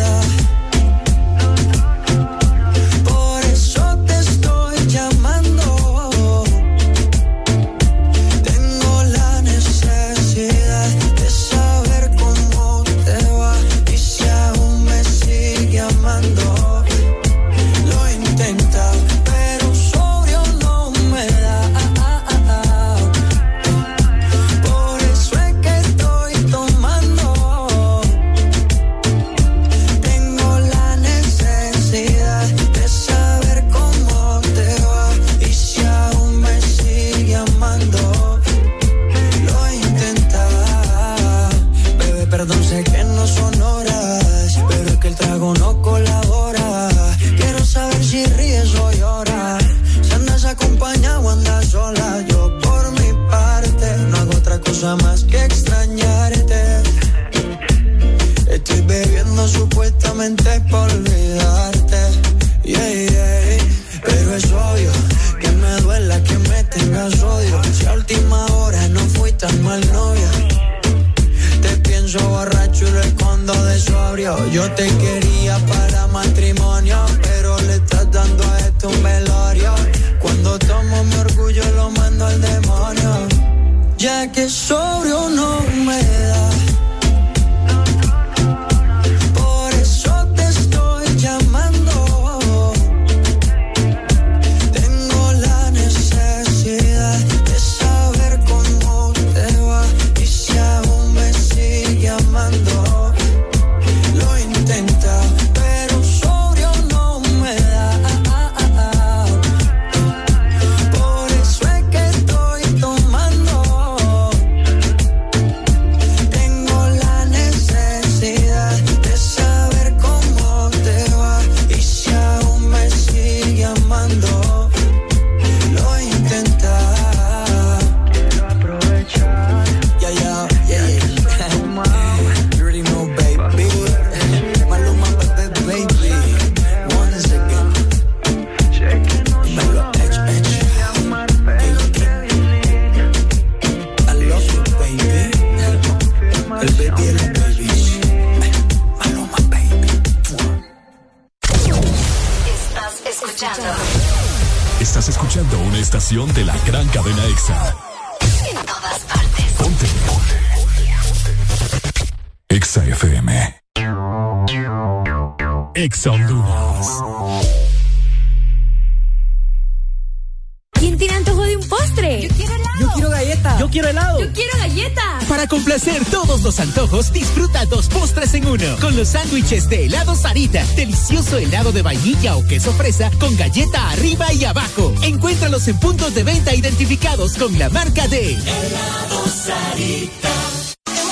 S16: queso fresa con galleta arriba y abajo. Encuéntralos en puntos de venta identificados con la marca de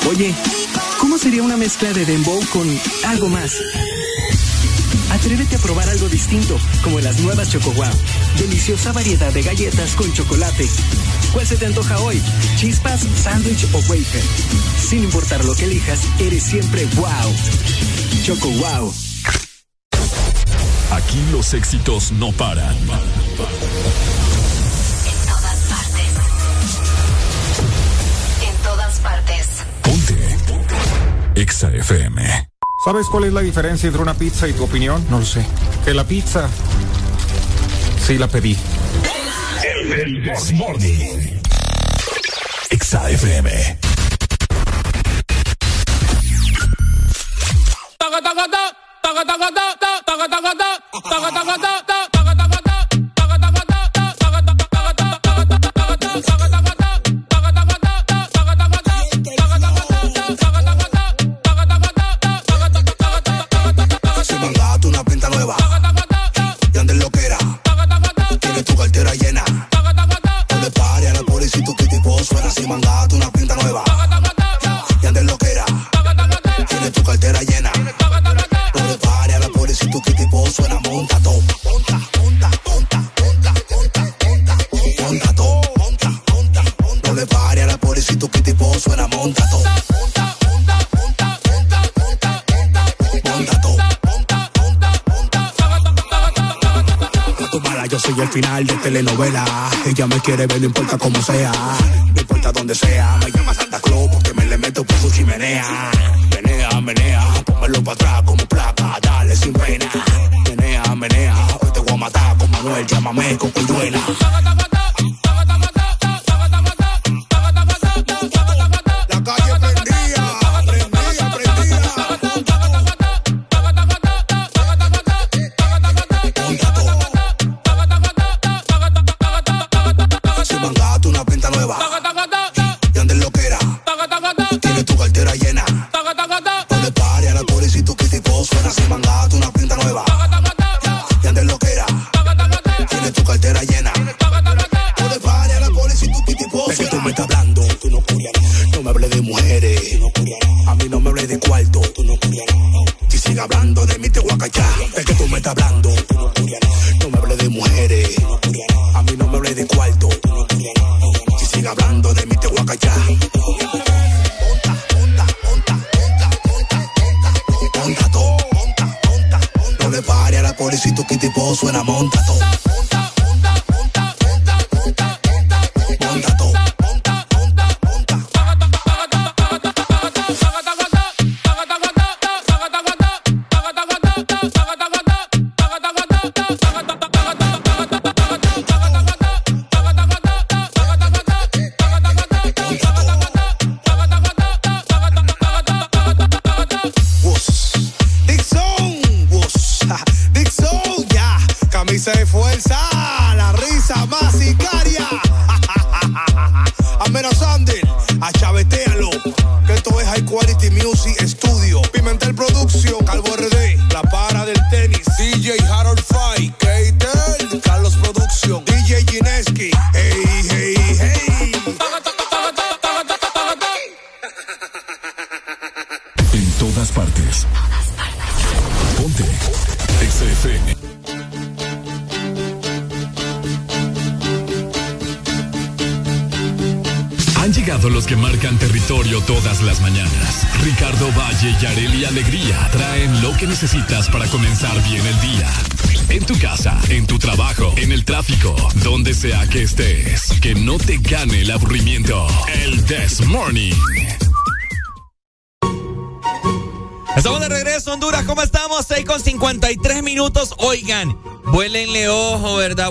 S8: Oye, ¿cómo sería una mezcla de dembow con algo más? Atrévete a probar algo distinto, como las nuevas Choco wow, deliciosa variedad de galletas con chocolate. ¿Cuál se te antoja hoy? ¿Chispas, sándwich o wafer? Sin importar lo que elijas, eres siempre wow. Choco wow
S4: los éxitos no paran.
S17: En todas partes. En todas partes.
S4: Ponte. Exa FM.
S12: ¿Sabes cuál es la diferencia entre una pizza y tu opinión? No lo sé. Que la pizza. Sí la pedí.
S4: El, el, el Exa FM.
S18: Cómo sea.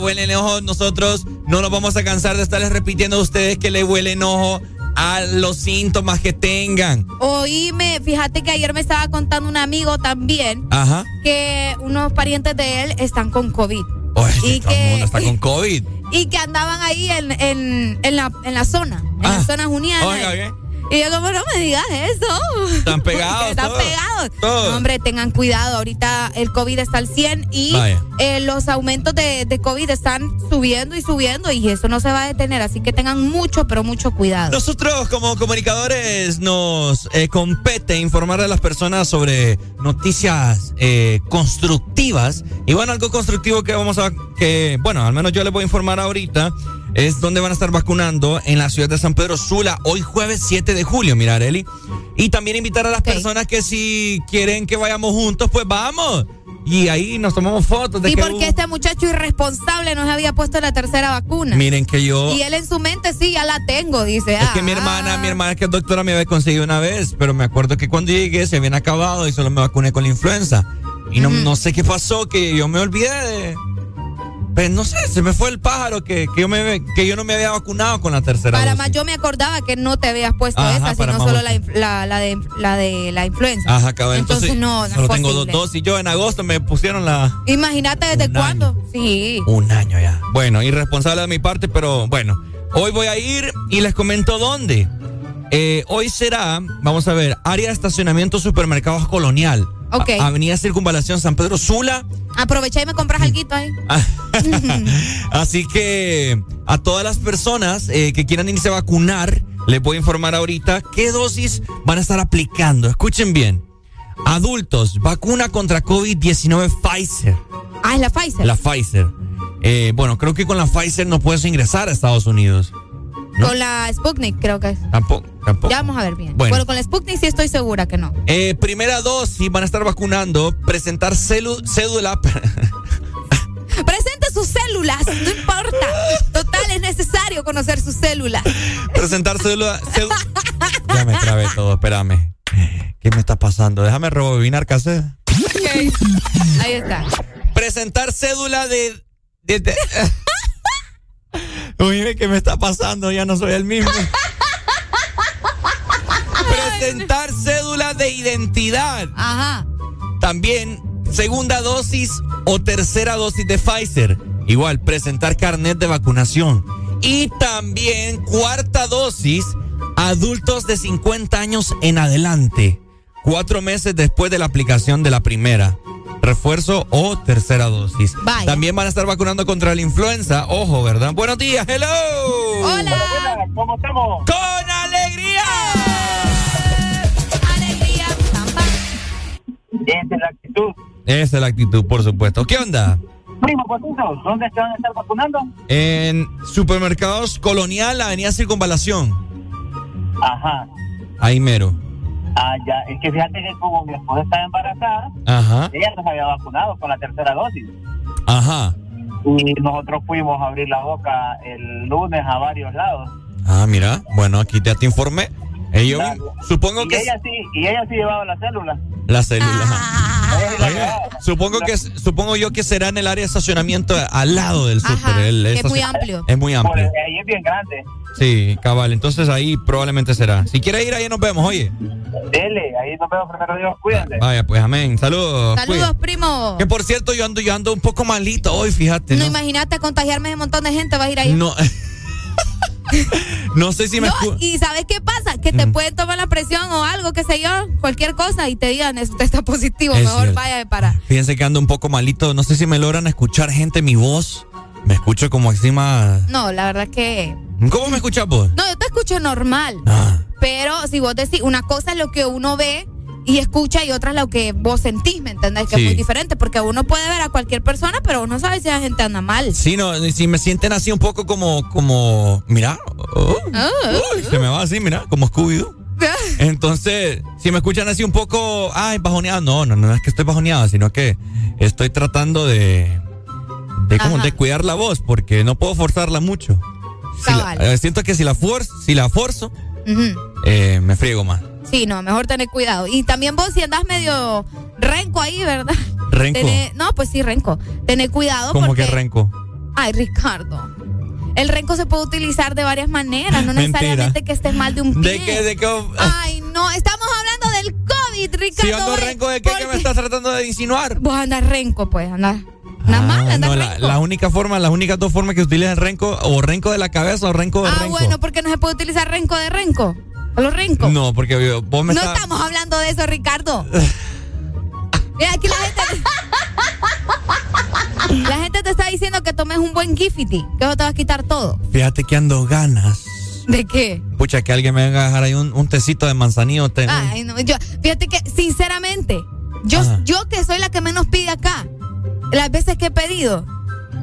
S2: Ojo, ¿verdad? Vuélenle ojo. Nosotros no nos vamos a cansar de estarles repitiendo a ustedes que le vuelen ojo a los síntomas que tengan.
S3: Oíme, fíjate que ayer me estaba contando un amigo también
S2: Ajá.
S3: que unos parientes de él están con COVID.
S2: y
S3: que-
S2: todo el mundo está con COVID.
S3: Y que andaban ahí en, en, en, la, en la zona, en la zona juniana.
S2: Ah. Oiga, bien.
S3: Y yo como, no me digas eso.
S2: Están pegados.
S3: Están
S2: todos.
S3: pegados.
S2: Todos.
S3: No, hombre, tengan cuidado. Ahorita el COVID está al 100 y
S2: Vaya.
S3: Eh, los aumentos de, de COVID están subiendo y subiendo y eso no se va a detener. Así que tengan mucho, pero mucho cuidado.
S2: Nosotros como comunicadores nos eh, compete informar a las personas sobre noticias eh, constructivas. Y bueno, algo constructivo que vamos a, que bueno, al menos yo les voy a informar ahorita, es donde van a estar vacunando en la ciudad de San Pedro Sula hoy jueves 7 de julio, mira Areli. Y también invitar a las personas que si quieren que vayamos juntos, pues vamos. Y ahí nos tomamos fotos de
S3: Y porque
S2: hubo-
S3: este muchacho irresponsable no se había puesto la tercera vacuna.
S2: Miren que yo...
S3: Y él en su mente sí, ya la tengo, dice.
S2: Es que
S3: ah,
S2: mi hermana, mi hermana que es doctora me había conseguido una vez, pero me acuerdo que cuando llegué se habían acabado y solo me vacuné con la influenza. Y no, no sé qué pasó, que yo me olvidé de... Pues no sé, se me fue el pájaro que, que, yo, me, que yo no me había vacunado con la tercera
S3: Para
S2: dosis.
S3: más, yo me acordaba que no te habías puesto
S2: Ajá,
S3: esa, sino solo la, la, la de, la de la influenza.
S2: Ajá, cabrón.
S3: Entonces,
S2: Entonces,
S3: no, no
S2: solo tengo dos dosis. Yo en agosto me pusieron la...
S3: Imagínate desde cuándo. Sí.
S2: Un año ya. Bueno, irresponsable de mi parte, pero bueno. Hoy voy a ir y les comento dónde. Eh, hoy será, vamos a ver, área de estacionamiento supermercados colonial.
S3: Ok.
S2: A- Avenida Circunvalación San Pedro Sula.
S3: Aprovecha y me compras algo ahí.
S2: Así que a todas las personas eh, que quieran irse a vacunar, les voy a informar ahorita qué dosis van a estar aplicando. Escuchen bien. Adultos, vacuna contra COVID-19 Pfizer.
S3: Ah, es la Pfizer.
S2: La Pfizer. Eh, bueno, creo que con la Pfizer no puedes ingresar a Estados Unidos.
S3: Con la Sputnik, creo que es.
S2: Tampoco, tampoco.
S3: Ya vamos a ver bien.
S2: Bueno.
S3: Bueno, con la Sputnik sí estoy segura que no.
S2: Eh, primera dosis van a estar vacunando, presentar celu- cédula.
S3: Presente su cédula. células, no importa. Total, es necesario conocer sus células.
S2: Presentar cédula. cédula- ya me trabé todo, espérame. ¿Qué me está pasando? Déjame rebobinar cassette.
S3: Ok. Ahí está.
S2: Presentar cédula de. de, de- Oye, ¿qué me está pasando? Ya no soy el mismo. Presentar cédula de identidad.
S3: Ajá.
S2: También segunda dosis o tercera dosis de Pfizer. Igual, presentar carnet de vacunación. Y también cuarta dosis, adultos de 50 años en adelante. Cuatro meses después de la aplicación de la primera. Refuerzo o tercera dosis.
S3: Vaya.
S2: También van a estar vacunando contra la influenza. Ojo, ¿verdad? Buenos días, hello.
S3: Hola.
S19: ¿Cómo estamos?
S2: ¡Con alegría!
S3: Alegría.
S19: Esa es la actitud.
S2: Esa es la actitud, por supuesto. ¿Qué onda?
S19: Primo, Potito, ¿dónde se van a estar vacunando?
S2: En supermercados Colonial, Avenida Circunvalación.
S19: Ajá.
S2: Ahí mero.
S19: Ah, ya. Es que fíjate que como mi esposa estaba embarazada,
S2: Ajá.
S19: ella nos había vacunado con la tercera dosis.
S2: Ajá.
S19: Y nosotros fuimos a abrir la boca el lunes a varios lados.
S2: Ah, mira. Bueno, aquí ya te informé. Eh, yo
S19: Claro.
S2: supongo
S19: Y
S2: que
S19: ella sí, y ella sí llevaba la célula.
S2: la célula. Oye,
S19: llevaba.
S2: supongo que supongo yo que será en el área de estacionamiento al lado del súper.
S3: Es muy amplio.
S2: Es muy
S19: Por-
S2: amplio.
S19: ahí es bien grande.
S2: Sí, cabal. Entonces ahí probablemente será. Si quiere ir, ahí nos vemos, oye.
S19: Dele, ahí nos vemos primero Dios, cuídense.
S2: Vaya, pues amén. Saludos.
S3: Saludos, primo.
S2: Que por cierto, yo ando, yo ando un poco malito hoy, fíjate.
S3: No
S2: ¿no?
S3: imagínate contagiarme de un montón de gente, vas a ir ahí.
S2: No. no sé si me
S3: No, y ¿sabes qué pasa? Que te pueden tomar la presión o algo, qué sé yo, cualquier cosa y te digan, usted está positivo,
S2: Es
S3: mejor
S2: cierto.
S3: vaya de para.
S2: Fíjense que ando un poco malito. No sé si me logran escuchar gente mi voz. Me escucho como encima.
S3: No, la verdad que...
S2: ¿Cómo me escuchas vos?
S3: No, yo te escucho normal.
S2: Ah.
S3: Pero si vos decís, una cosa es lo que uno ve y escucha y otra es lo que vos sentís, ¿me entendés? Que
S2: Sí.
S3: es muy diferente, porque uno puede ver a cualquier persona, pero uno sabe si la gente anda mal.
S2: Sí, no, si me sienten así un poco como, como, mira, oh, uy, se me va así, mira, como Scooby-Doo. Entonces, si me escuchan así un poco, ay, bajoneado, no, no, no es que estoy bajoneado, sino que estoy tratando de, de como de cuidar la voz, porque no puedo forzarla mucho. Si la- eh, siento que si la, fuerzo, si la forzo, eh, me friego más.
S3: Sí, no, mejor tener cuidado. Y también vos si andás medio renco ahí, ¿verdad?
S2: ¿Renco?
S3: Tené- no, pues sí, renco. Tener cuidado
S2: Como
S3: porque...
S2: que renco.
S3: Ay, Ricardo. El renco se puede utilizar de varias maneras, no
S2: Mentira.
S3: necesariamente que estés mal de un pie.
S2: ¿De qué? ¿De qué?
S3: Ay, no, estamos hablando del COVID, Ricardo.
S2: Si ando renco, ¿de qué, ¿Qué me estás tratando de insinuar?
S3: Vos andas renco, pues, andás. Nada más,
S2: Ah,
S3: andas
S2: no, la,
S3: renco.
S2: la única forma, las únicas dos formas que utilizan renco, o renco de la cabeza o renco de
S3: ah,
S2: renco.
S3: bueno, porque no se puede utilizar renco de renco. A los renco.
S2: No, porque vos me
S3: No
S2: estás...
S3: estamos hablando de eso, Ricardo. Mira, aquí la gente. La gente te está diciendo que tomes un buen Gifty, que eso te va a quitar todo.
S2: Fíjate que ando ganas.
S3: ¿De qué?
S2: Pucha, que alguien me venga a dejar ahí un, un tecito de manzanillo. te-
S3: Ay, no, yo, fíjate que, sinceramente, yo,
S2: Ajá.
S3: yo que soy la que menos pide acá, las veces que he pedido,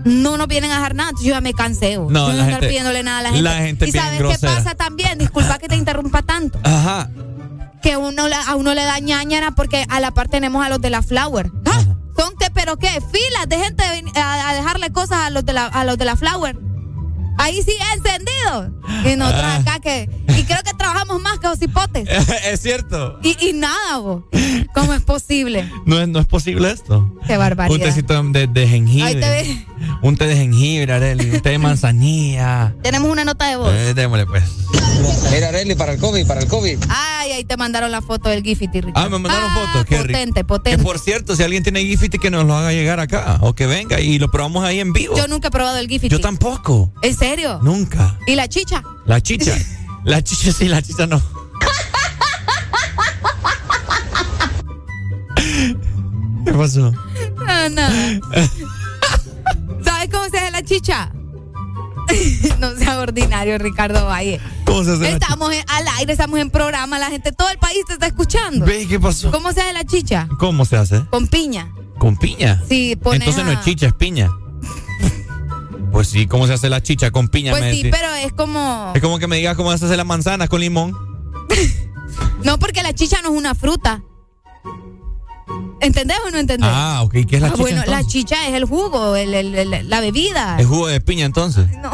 S3: no nos vienen a dejar nada. Yo ya me cansé. vos.
S2: No,
S3: andar
S2: gente-
S3: pidiéndole nada a la gente.
S2: la gente
S3: y sabes
S2: grosera.
S3: qué pasa también, disculpa que te interrumpa tanto,
S2: Ajá.
S3: que uno a uno le da ñañara porque a la par tenemos a los de la Flower. ¡Ah! Son que, pero qué, filas de gente a, a dejarle cosas a los de la, a los de la Flower. Ahí sí encendido. Y nosotros
S2: Ah.
S3: acá que, y creo que trabajamos más que los hipotes.
S2: es cierto.
S3: Y, y nada, vos. ¿Cómo es posible?
S2: No es, no es posible esto.
S3: Qué barbaridad.
S2: Un tecito de, de jengibre.
S3: Ahí te ves.
S2: Un té de jengibre, Areli. Un té de manzanilla.
S3: Tenemos una nota de voz.
S2: Eh, démosle pues.
S20: Mira, Arely, para el COVID, para el COVID.
S3: Ay, ahí te mandaron la foto del Gifty, Ricardo.
S2: Ah, me mandaron fotos. Qué rico.
S3: Potente,
S2: Que
S3: potente.
S2: por cierto, si alguien tiene Gifty, que nos lo haga llegar acá. O que venga y lo probamos ahí en vivo.
S3: Yo nunca he probado el Gifty.
S2: Yo tampoco.
S3: ¿En serio?
S2: Nunca.
S3: ¿Y la chicha?
S2: La chicha. La chicha sí, la chicha no. ¿Qué pasó?
S3: No, no. ¿Sabes cómo se hace la chicha? no sea ordinario, Ricardo Valle.
S2: ¿Cómo se hace la
S3: Estamos en- al aire, estamos en programa, la gente, todo el país te está escuchando.
S2: Ve, ¿qué pasó?
S3: ¿Cómo se hace la chicha?
S2: ¿Cómo se hace?
S3: Con piña.
S2: ¿Con piña?
S3: Sí, pones
S2: Entonces no es chicha, es piña. Pues sí, ¿cómo se hace la chicha con piña?
S3: Pues
S2: me
S3: sí,
S2: decís?
S3: pero es como...
S2: Es como que me digas cómo se hace la manzana con limón.
S3: No, porque la chicha no es una fruta. ¿Entendés o no entendés?
S2: Ah, ok. ¿Qué es la
S3: ah,
S2: chicha?
S3: Bueno, la chicha es el jugo, el, la bebida.
S2: ¿El jugo de piña entonces?
S3: No.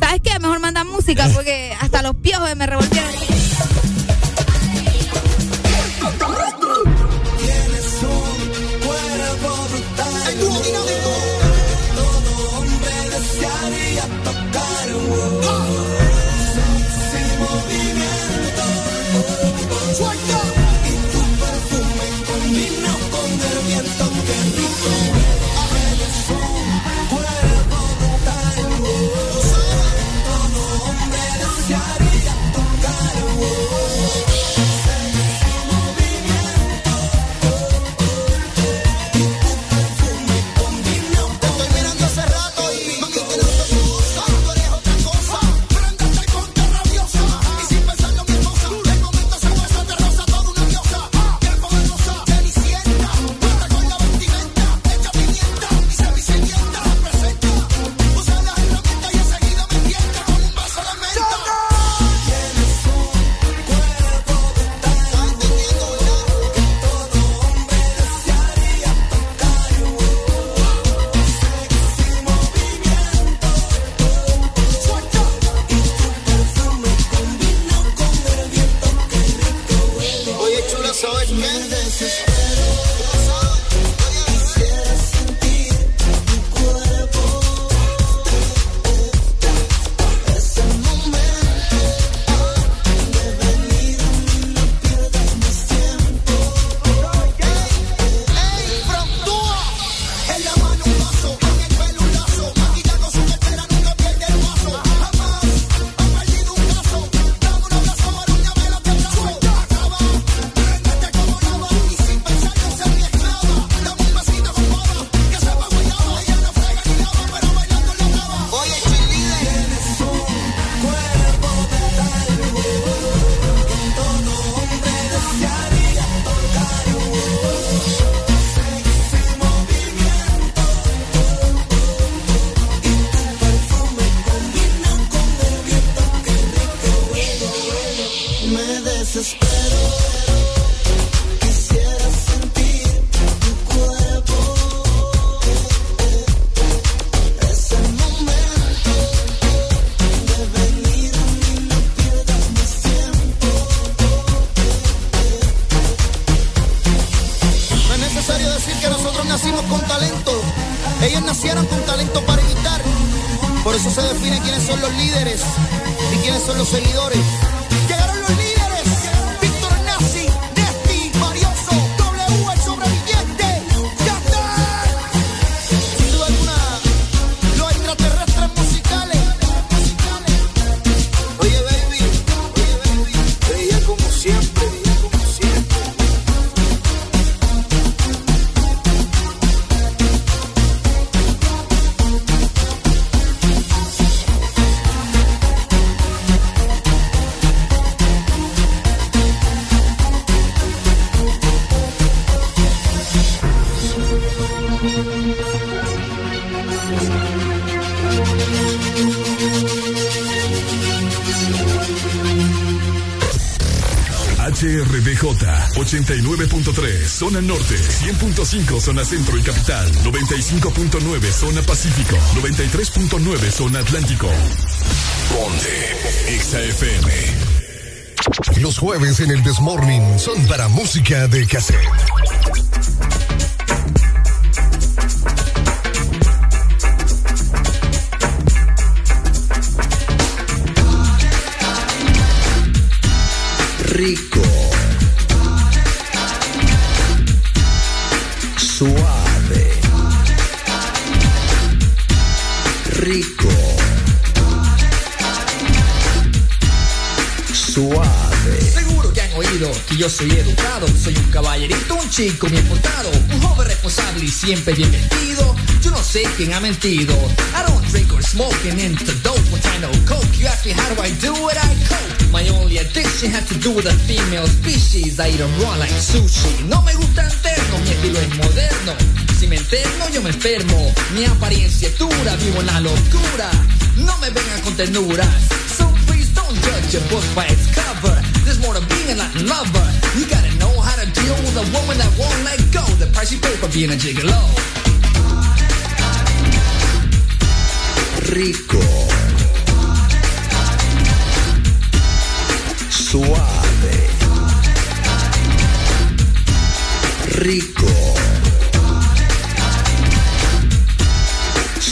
S3: ¿Sabes qué? Mejor manda música porque hasta los piojos me revolvieron.
S21: Tienes un cuerpo brutal.
S4: norte, 100.5 zona centro y capital, 95.9 zona pacífico, 93.9 zona atlántico. Ponte XAFM.
S9: Los jueves en el Desmorning son para música de cassette.
S22: rico, suave.
S23: Seguro que han oído que yo soy educado, soy un caballerito, un chico bien portado, un joven responsable y siempre bien vestido. Yo no sé quién ha mentido. I don't drink or smoke and into dope when I know coke. You ask me how do I do it, I cope. My only addiction has to do with the female species. I eat them raw like sushi. No me gusta entero, mi estilo es moderno si me enfermo, yo me enfermo. Mi apariencia es dura, vivo en la locura. No me vengan con tenuras. So please don't judge a book by its cover. There's more to being a Latin lover. You gotta know how to deal with a woman that won't let go. The price you pay for being a gigolo.
S22: Rico. Suave. Rico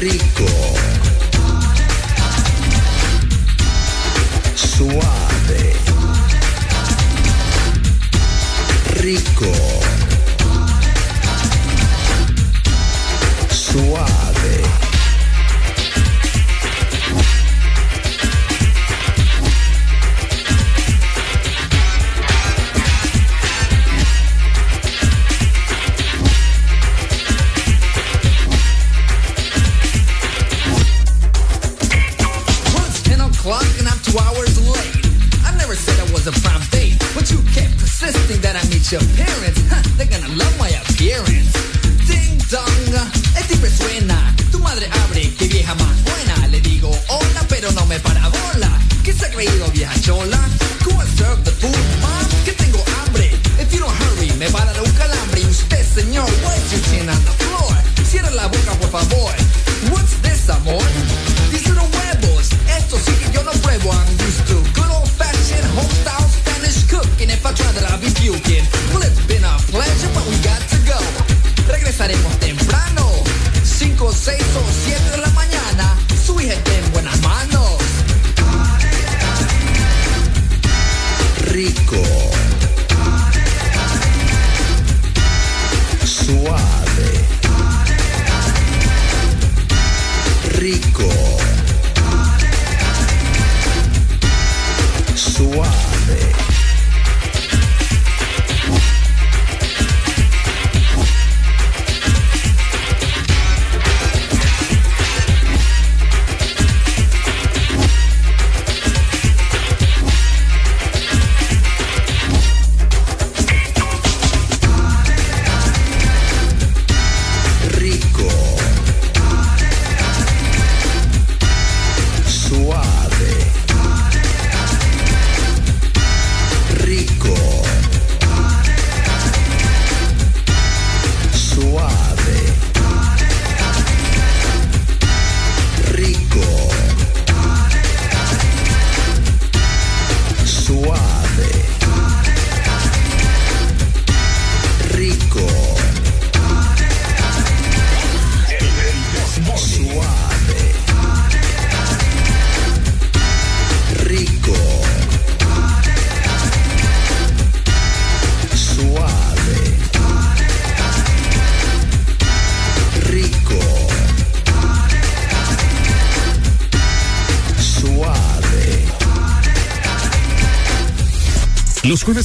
S22: Rico. Suave. Rico. Suave.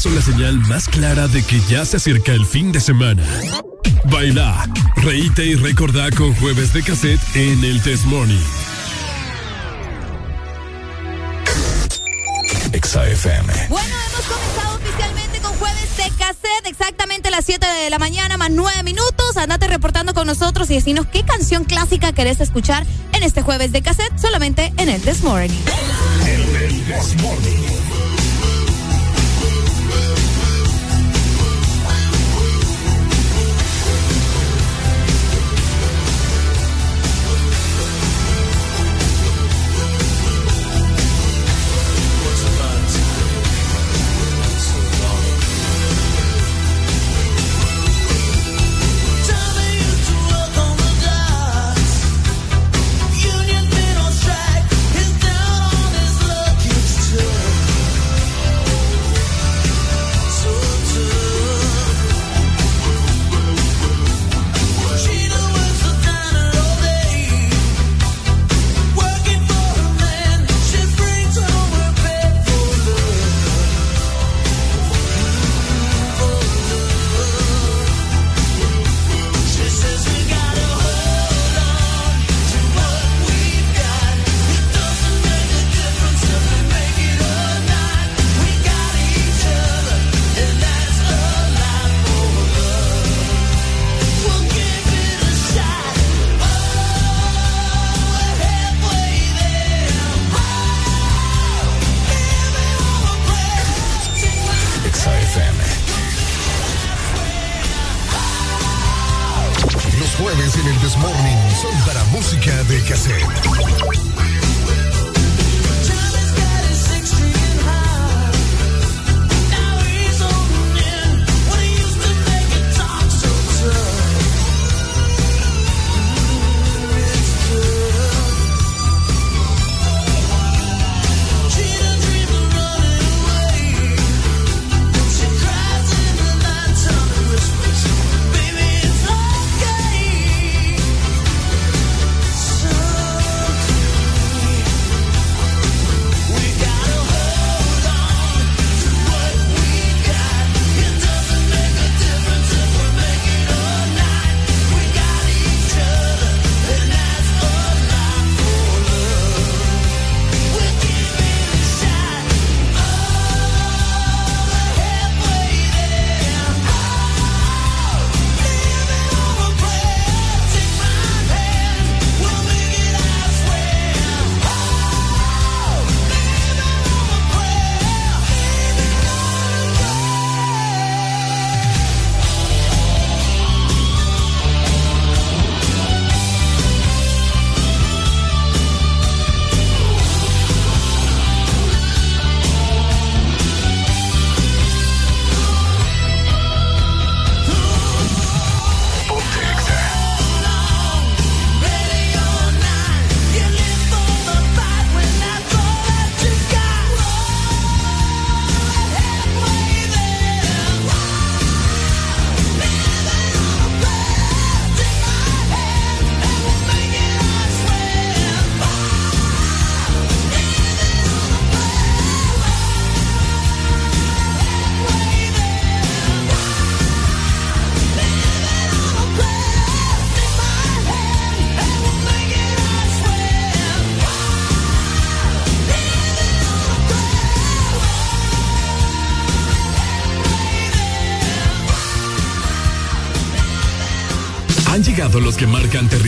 S4: Son la señal más clara de que ya se acerca el fin de semana. Baila, reíte y recordá con jueves de cassette en el Test Morning.
S24: Exa FM.
S3: Bueno, hemos comenzado oficialmente con jueves de cassette, exactamente a las 7 de la mañana, más 9 minutos. Andate reportando con nosotros y decinos qué canción clásica querés escuchar en este jueves de cassette, solamente en el This Morning.
S13: Been on strike.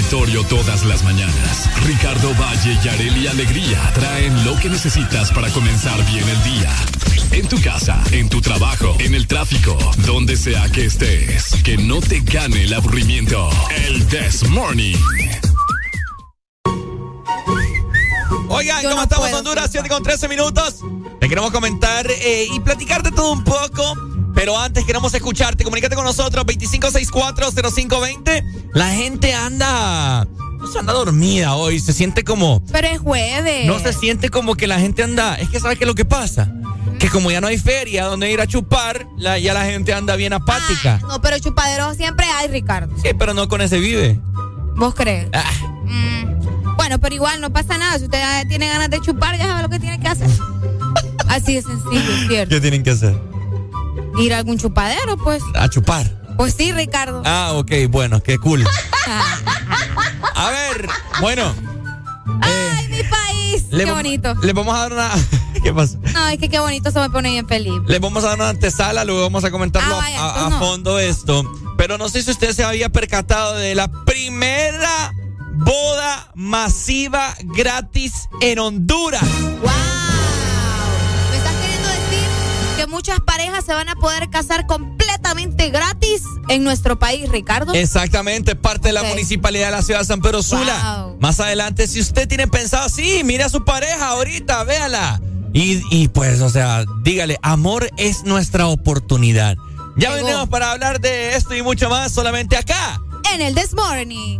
S9: Todas las mañanas. Ricardo Valle y Areli Alegría traen lo que necesitas para comenzar bien el día. En tu casa, en tu trabajo, en el tráfico, donde sea que estés. Que no te gane el aburrimiento. El This Morning.
S2: Oigan, ¿cómo estamos Honduras? 7 con 13 minutos. Te queremos comentar eh, y platicarte todo un poco. Pero antes queremos escucharte. Comunícate con nosotros, 2564-0520. La gente anda. No se anda dormida hoy. Se siente como.
S3: Pero es jueves.
S2: No se siente como que la gente anda. Es que ¿sabes qué es lo que pasa? Que como ya no hay feria donde ir a chupar, la- ya la gente anda bien apática.
S3: No, pero chupaderos siempre hay, Ricardo.
S2: Sí, pero no con ese vive.
S3: ¿Vos crees?
S2: Ah.
S3: Mm, Bueno, pero igual no pasa nada. Si usted tiene ganas de chupar, ya sabe lo que tiene que hacer. Así de sencillo, cierto.
S2: ¿Qué tienen que hacer?
S3: Ir a algún chupadero, pues.
S2: A chupar.
S3: Pues sí, Ricardo.
S2: Ah, ok, bueno, qué cool. A ver, bueno.
S3: ¡Ay, mi país! ¡Qué bonito!
S2: Le vamos a dar una. ¿Qué pasa?
S3: No, es que qué bonito se me pone bien feliz.
S2: Les vamos a dar una antesala, luego vamos a comentarlo
S3: Ah,
S2: a-
S3: vaya,
S2: a,
S3: entonces
S2: a
S3: no.
S2: fondo esto. Pero no sé si usted se había percatado de la primera boda masiva gratis en Honduras.
S3: ¿Me estás queriendo decir que muchas parejas se van a poder casar completamente gratis en nuestro país, Ricardo?
S2: Exactamente, parte de la municipalidad de la ciudad de San Pedro Sula.
S3: Wow.
S2: Más adelante, si usted tiene pensado, sí, mire a su pareja ahorita, véala. Y, y pues, o sea, dígale, amor es nuestra oportunidad. Ya
S3: Llegó.
S2: venimos para hablar de esto y mucho más solamente acá.
S3: En el This Morning.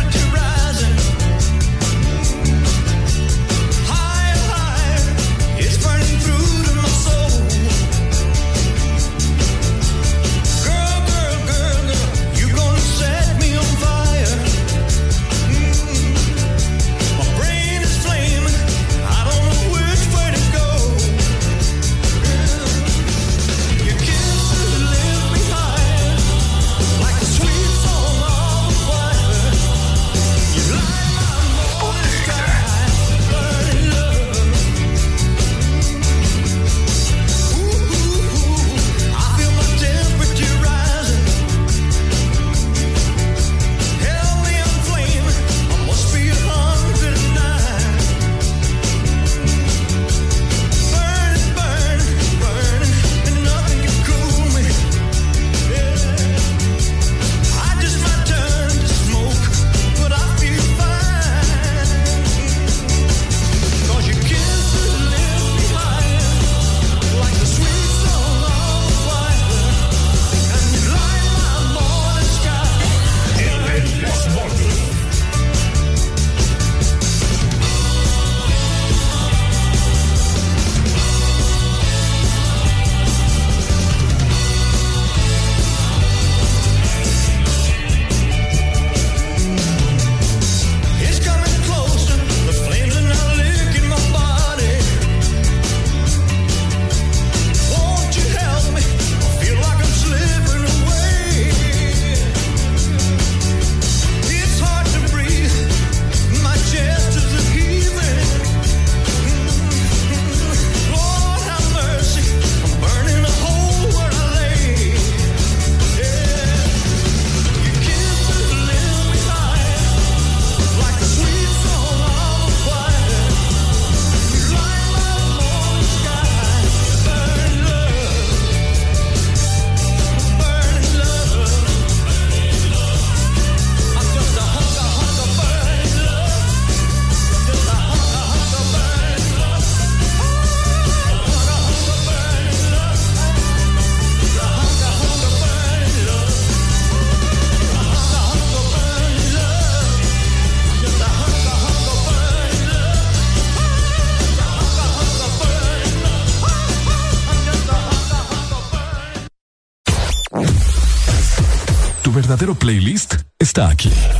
S8: destaque.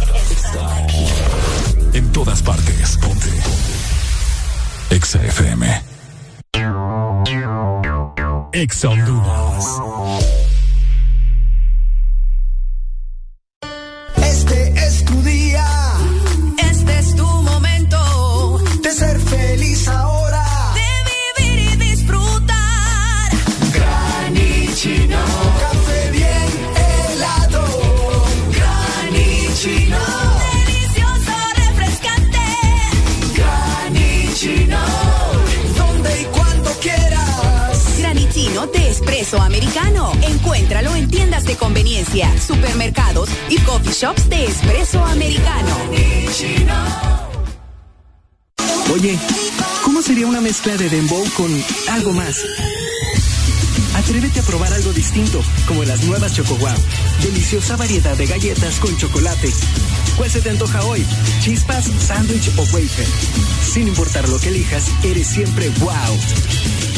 S8: elijas, eres siempre wow.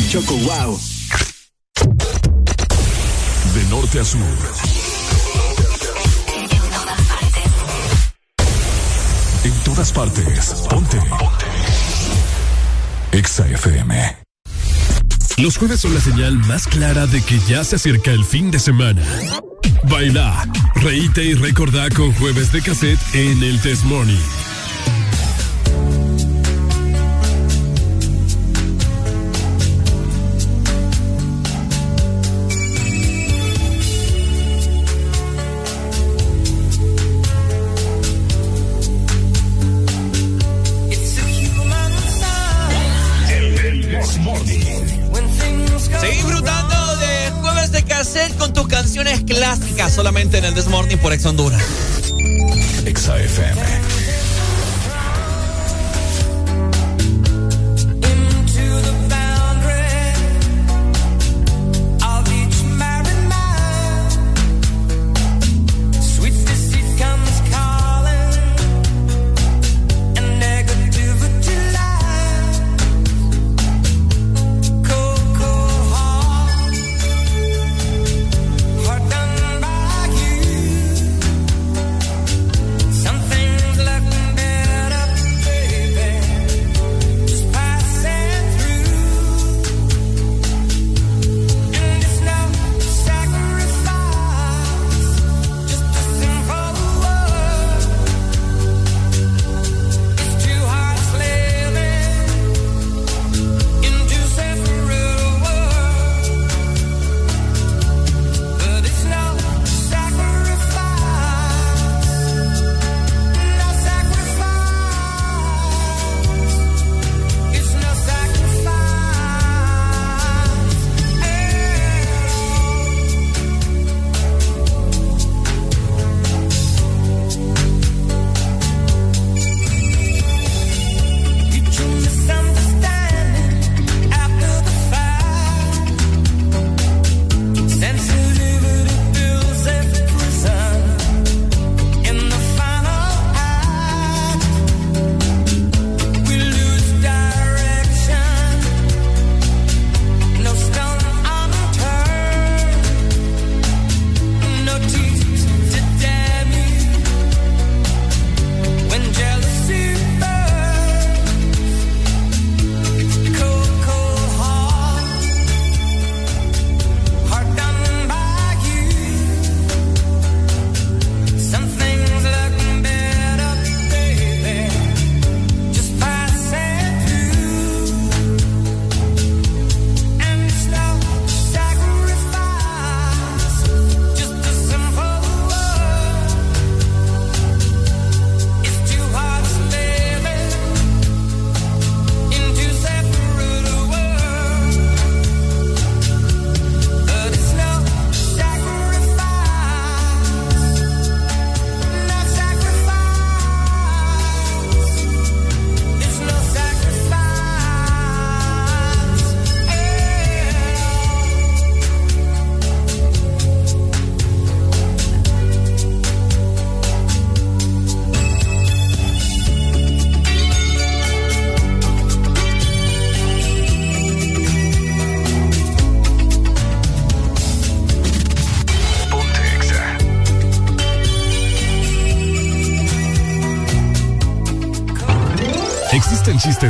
S8: Choco wow.
S4: De norte a sur. En todas partes. Ponte. Exa FM. Los jueves son la señal más clara de que ya se acerca el fin de semana. Baila, reíte y recordá con jueves de cassette en el Test Morning.
S2: por Ex Honduras.
S4: Exa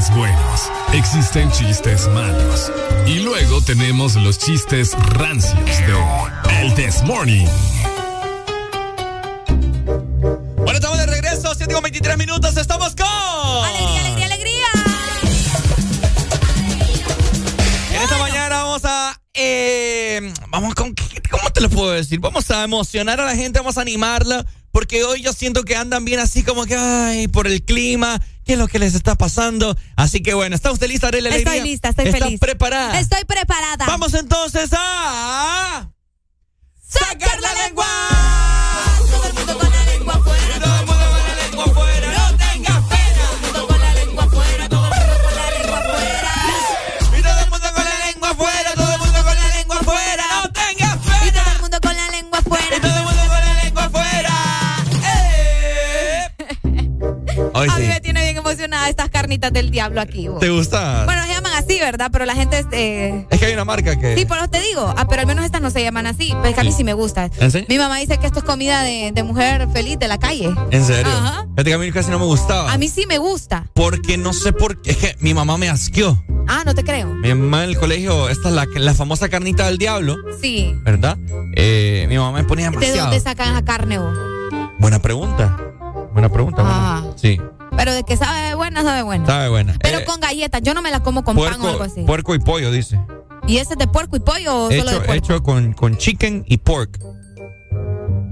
S4: chistes buenos, existen chistes malos. Y luego tenemos los chistes rancios de El This Morning.
S2: Bueno, estamos de regreso, 7 con 23 minutos, estamos con...
S3: ¡Alegría, alegría, alegría!
S2: En esta mañana vamos a... eh, vamos con... ¿Cómo te lo puedo decir? Vamos a emocionar a la gente, vamos a animarla, porque hoy yo siento que andan bien así como que, ay, por el clima, qué es lo que les está pasando. Así que bueno, ¿está usted lista, Arely?
S3: Estoy lista, estoy
S2: ¿Está
S3: feliz.
S2: preparada?
S3: Estoy preparada.
S2: Vamos entonces a...
S3: diablo aquí. vos.
S2: ¿Te gusta?
S3: Bueno, se llaman así, ¿verdad? Pero la gente... eh,
S2: es que hay una marca que...
S3: Sí, por eso te digo. Ah, pero al menos estas no se llaman así. Pues que a mí sí me gusta.
S2: ¿En serio?
S3: Mi mamá dice que esto es comida de, de mujer feliz de la calle.
S2: ¿En serio?
S3: Ajá.
S2: Fíjate que a mí casi no me gustaba.
S3: A mí sí me gusta.
S2: Porque no sé por qué. Es que mi mamá me asqueó.
S3: Ah, no te creo.
S2: Mi mamá en el colegio, esta es la, la famosa carnita del diablo,
S3: Sí.
S2: ¿verdad? Eh, mi mamá me ponía
S3: ¿De
S2: demasiado.
S3: dónde sacan esa carne vos?
S2: Buena pregunta. Buena pregunta.
S3: Ah.
S2: buena. Sí,
S3: Pero de que sabe buena, sabe buena.
S2: sabe buena.
S3: Pero
S2: Eh,
S3: con galletas. Yo no me la como con pan o algo
S2: puerco,
S3: así.
S2: puerco y pollo, dice.
S3: ¿Y ese es de puerco y pollo o solo de
S2: Hecho,
S3: puerco?
S2: hecho con, con chicken y pork.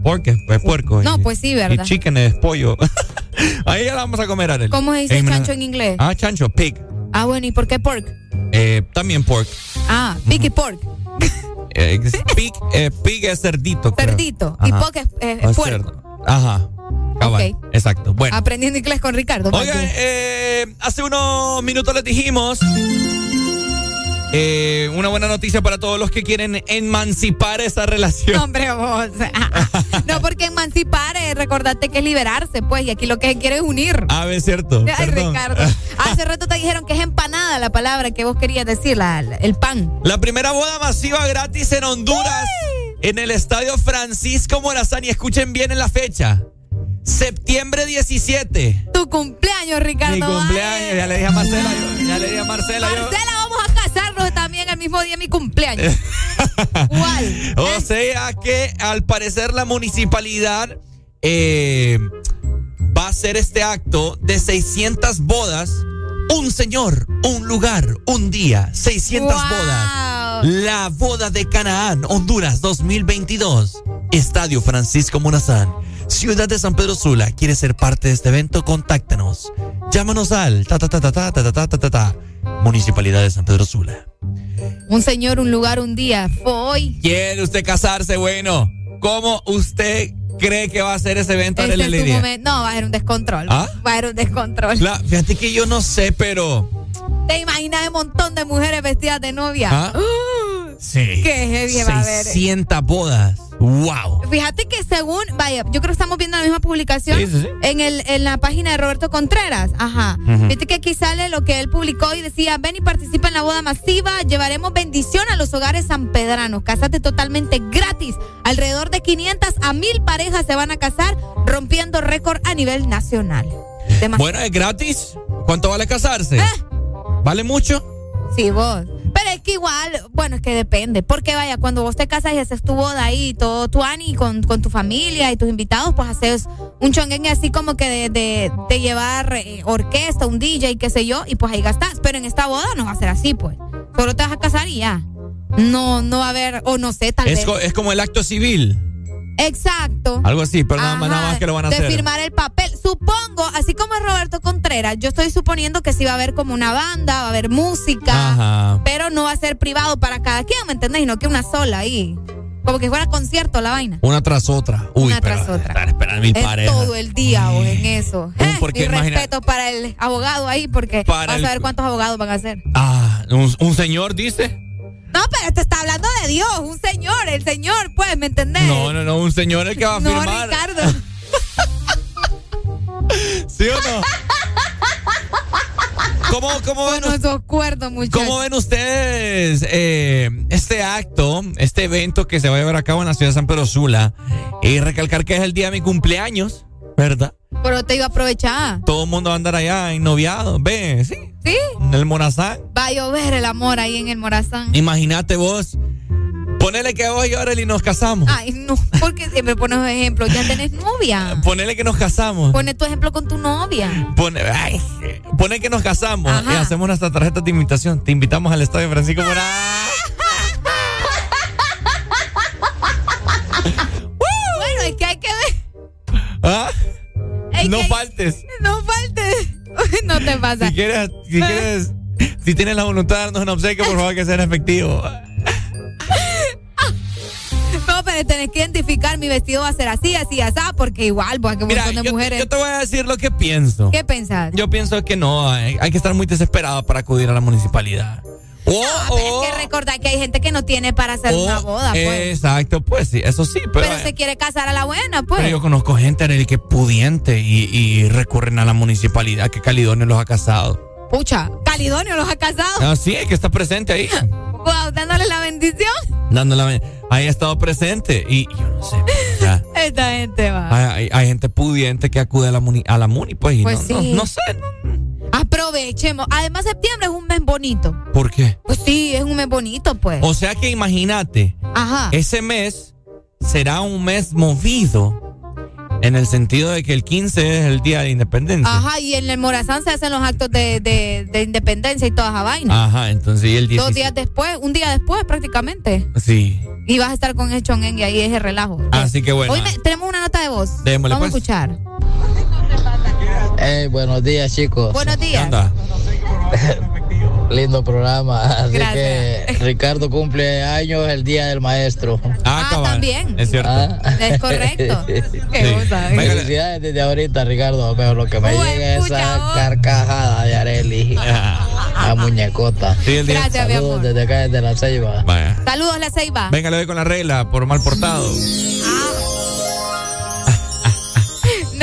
S2: Pork es, es puerco.
S3: No,
S2: y-
S3: pues sí,
S2: Y
S3: ¿verdad?
S2: chicken es pollo. Ahí ya la vamos a comer, Arely.
S3: ¿Cómo se dice chancho en inglés?
S2: Ah, chancho, pig.
S3: Ah, bueno, ¿y por qué pork?
S2: Eh, también pork.
S3: Ah, pig y pork.
S2: Eh, pig, eh, pig es cerdito. creo.
S3: Cerdito. Y
S2: Ajá.
S3: pork es, es- es
S2: O
S3: puerco.
S2: cerdo. Ajá. Cabal.
S3: Ok.
S2: Exacto. Bueno.
S3: Aprendiendo inglés con Ricardo.
S2: Oigan, eh, hace unos minutos les dijimos eh, una buena noticia para todos los que quieren emancipar esa relación.
S3: Hombre, vos. no, porque emancipar, eh, recordate que es liberarse, pues, y aquí lo que se quiere es unir.
S2: A ver, cierto.
S3: Ay,
S2: perdón.
S3: Ricardo. Hace rato te dijeron que es empanada la palabra que vos querías decir, la- el pan.
S2: La primera boda masiva gratis en Honduras, en el estadio Francisco Morazán. Y escuchen bien en la fecha. Septiembre 17.
S3: Tu cumpleaños, Ricardo.
S2: Mi cumpleaños. Ya le dije a Marcela. yo- ya le dije a Marcela. yo-
S3: Marcela, vamos a casarnos también el mismo día de mi cumpleaños. ¿Cuál?
S2: O sea que al parecer la municipalidad eh, va a hacer este acto de 600 bodas. Un señor, un lugar, un día, 600
S3: Wow.
S2: bodas. La boda de Canaán, Honduras 2022. Estadio Francisco Morazán. Ciudad de San Pedro Sula. ¿Quieres ser parte de este evento? Contáctanos. Llámanos al ta ta ta ta ta ta ta ta ta ta ta. Municipalidad de San Pedro Sula.
S3: Un señor, un lugar, un día. Fue hoy.
S2: ¿Quiere usted casarse? Bueno, ¿cómo usted cree que va a ser ese evento
S3: Este
S2: de la
S3: momento. No, va a ser un descontrol.
S2: ¿Ah?
S3: Va a ser un descontrol.
S2: La- fíjate que yo no sé, pero.
S3: ¿Te imaginas un montón de mujeres vestidas de novia?
S2: ¿Ah?
S3: ¡Uh!
S2: Sí.
S3: Qué heavy va a haber.
S2: 600 bodas. ¡Wow!
S3: Fíjate que según, vaya, yo creo que estamos viendo la misma publicación
S2: Sí, sí, sí.
S3: En, el, en la página de Roberto Contreras. Ajá. Fíjate que aquí sale lo que él publicó y decía, ven y participa en la boda masiva, llevaremos bendición a los hogares sanpedranos, cásate totalmente gratis. Alrededor de 500 a 1000 parejas se van a casar, rompiendo récord a nivel nacional. Demasiado.
S2: Bueno, es gratis. ¿Cuánto vale casarse?
S3: Eh.
S2: ¿Vale mucho?
S3: Sí, vos. Pero es que igual, bueno, es que depende. Porque vaya, cuando vos te casas y haces tu boda ahí, todo tu ani con, con tu familia y tus invitados, pues haces un chonguengue así como que de, de, de llevar eh, orquesta, un DJ, qué sé yo, y pues ahí gastas. Pero en esta boda no va a ser así, pues. Solo te vas a casar y ya. No, no va a haber, o no sé, tal
S2: Es,
S3: vez.
S2: co- es como el acto civil.
S3: Exacto.
S2: Algo así, pero nada nada más que lo van a
S3: de
S2: hacer.
S3: firmar el papel. Supongo, así como es Roberto Contreras, yo estoy suponiendo que sí va a haber como una banda, va a haber música,
S2: Ajá.
S3: pero no va a ser privado para cada quien, ¿me entendés? Sino que una sola ahí. Como que fuera concierto la vaina.
S2: Una tras otra. Uy,
S3: Una
S2: pero
S3: tras otra.
S2: Estar esperando mi
S3: Es
S2: pareja.
S3: todo el día o en eso. Eh,
S2: porque
S3: mi
S2: imagina-
S3: respeto para el abogado ahí, porque
S2: Para
S3: vas
S2: el-
S3: a ver cuántos abogados van a ser.
S2: Ah, un, un señor dice.
S3: No, pero este está hablando de Dios, un señor, el señor, pues, ¿me entendés?
S2: No, no, no, un señor el que va a
S3: No,
S2: firmar.
S3: Ricardo.
S2: ¿Sí o no? ¿Cómo, cómo ven,
S3: muchachos.
S2: cómo ven ustedes eh, este acto, este evento que se va a llevar a cabo en la ciudad de San Pedro Sula? Y recalcar que es el día de mi cumpleaños. ¿Verdad?
S3: Pero te iba a aprovechar.
S2: Todo el mundo va a andar allá en noviado. Ve, sí.
S3: ¿Sí?
S2: En el Morazán.
S3: Va a llover el amor ahí en el Morazán.
S2: Imagínate vos. Ponele que vos y Arely nos casamos.
S3: Ay, no. Porque siempre pones ejemplo. Ya tenés novia.
S2: Ponele que nos casamos.
S3: Pone tu ejemplo con tu novia.
S2: Pone, ay, pone que nos casamos
S3: Ajá.
S2: y hacemos nuestra tarjeta de invitación. Te invitamos al estadio Francisco Morán. ¿Ah? No
S3: que-
S2: faltes.
S3: No faltes. no te pasa.
S2: Si quieres, si quieres, si tienes la voluntad de darnos un obsequio, por favor que sea efectivo.
S3: No, pero tenés que identificar mi vestido va a ser así, así, así, porque igual, porque un
S2: Mira,
S3: montón de
S2: yo,
S3: mujeres.
S2: yo te voy a decir lo que pienso.
S3: ¿Qué pensás?
S2: Yo pienso que no, hay, hay que estar muy desesperado para acudir a la municipalidad. O,
S3: No, pero es que recordar que hay gente que no tiene para hacer
S2: o-
S3: una boda, pues.
S2: Exacto, pues sí, eso sí, pero,
S3: pero se quiere casar a la buena, pues.
S2: pero yo conozco gente Arely, que es pudiente y, y recurren a la municipalidad que Calidonio los ha casado.
S3: Pucha, Calidonio los ha casado.
S2: Así es que está presente ahí,
S3: Wow, dándole la bendición.
S2: dándole, ahí ha estado presente y yo no sé, sea,
S3: Esta gente va.
S2: hay, hay- hay gente pudiente que acude a la muni, a la muni pues, y
S3: Pues
S2: no,
S3: sí.
S2: no, no sé,
S3: Aprovechemos. Además, septiembre es un mes bonito.
S2: ¿por qué?
S3: Pues sí, es un mes bonito, pues.
S2: O sea que imagínate,
S3: Ajá.
S2: ese mes será un mes movido en el sentido de que el 15 es el día de independencia.
S3: Ajá, y en el Morazán se hacen los actos de, de, de independencia y toda esa vaina.
S2: Ajá, entonces y el
S3: Dos
S2: 16.
S3: días después, un día después prácticamente.
S2: Sí.
S3: Y vas a estar con el chongen y ahí ese relajo.
S2: Así que bueno.
S3: Hoy me- tenemos una nota de voz.
S2: Démosle,
S3: Vamos
S2: pues.
S3: a escuchar.
S20: Hey, buenos días, chicos.
S3: Buenos días.
S20: Lindo programa. Así
S3: Gracias.
S20: que Ricardo cumple años el día del maestro.
S2: Ah, cabal.
S3: también.
S2: Es cierto.
S3: Es correcto. Qué
S20: Sí.
S3: cosa.
S20: Felicidades desde ahorita, Ricardo. Pero lo que me
S3: Buen
S20: llega es esa carcajada de Areli. La muñecota.
S2: Sí, el día-
S3: Gracias, mi
S20: Saludos
S3: amor.
S20: desde acá, desde la Ceiba.
S2: Vaya.
S3: Saludos, La Ceiba.
S2: Venga, le doy con la regla por mal portado.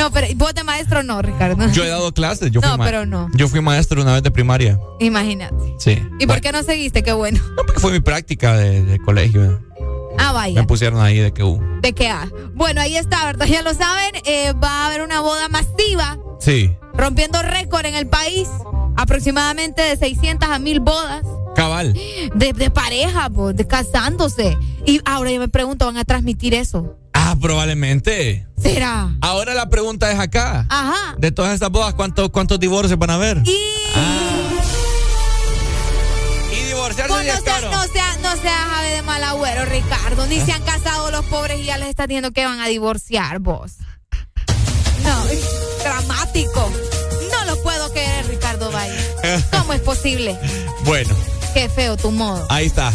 S3: No, pero vos de maestro no, Ricardo.
S2: Yo he dado clases. Yo fui
S3: No,
S2: ma-
S3: pero no.
S2: Yo fui maestro una vez de primaria.
S3: Imagínate.
S2: Sí.
S3: ¿Y por qué no seguiste? Qué bueno.
S2: No, porque fue mi práctica de, de colegio.
S3: Ah,
S2: Me
S3: vaya.
S2: pusieron ahí de que uh.
S3: ¿De qué? ah? Bueno, ahí está, ¿verdad? Ya lo saben. eh, va a haber una boda masiva,
S2: Sí.
S3: rompiendo récord en el país. Aproximadamente de 600 a 1000 bodas
S2: Cabal.
S3: de, de pareja, pues, de casándose. Y ahora yo me pregunto, ¿van a transmitir eso?
S2: Ah, probablemente.
S3: ¿Será?
S2: Ahora la pregunta es acá.
S3: Ajá.
S2: De todas estas bodas, ¿cuántos, cuántos divorcios van a haber?
S3: Y,
S2: Y divorciarse
S3: pues, no
S2: es
S3: sea, no sea, no sea jave de mal agüero, Ricardo. Ni se han casado los pobres y ya les está diciendo que van a divorciar vos. No, es dramático. No lo puedo creer, Ricardo Valle. ¿Cómo es posible?
S2: Bueno,
S3: Qué feo tu modo.
S2: ahí está.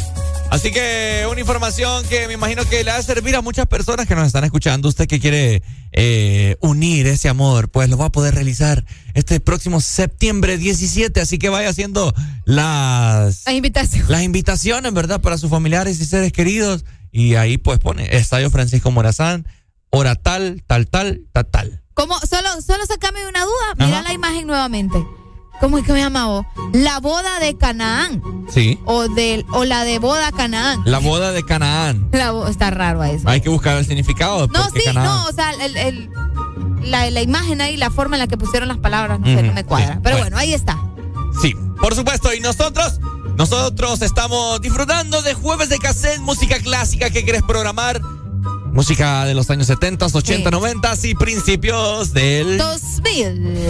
S2: Así que una información que me imagino que le va a servir a muchas personas que nos están escuchando. Usted que quiere eh, unir ese amor, pues lo va a poder realizar este próximo septiembre 17. Así que vaya haciendo las,
S3: La invitación.
S2: las invitaciones, ¿verdad? Para sus familiares y seres queridos. Y ahí pues pone Estadio Francisco Morazán, hora tal, tal, tal, tal, tal.
S3: ¿Cómo? Solo, solo sacame una duda. Mira
S2: Ajá.
S3: la imagen nuevamente. ¿Cómo es que me llama vos? La boda de Canaán.
S2: Sí.
S3: O, del, o la de boda Canaán.
S2: La boda de Canaán.
S3: La está raro eso.
S2: Hay que buscar el significado.
S3: No, sí,
S2: Canaán-
S3: no, o sea, el, el- la, la imagen ahí, la forma en la que pusieron las palabras, no sé, no me cuadra.
S2: sí,
S3: Pero
S2: bueno.
S3: bueno, ahí está.
S2: Sí, por supuesto. Y nosotros, nosotros estamos disfrutando de jueves de cassette, música clásica que quieres programar. Música de los años 70, 80, 90 y principios del...
S3: 2000.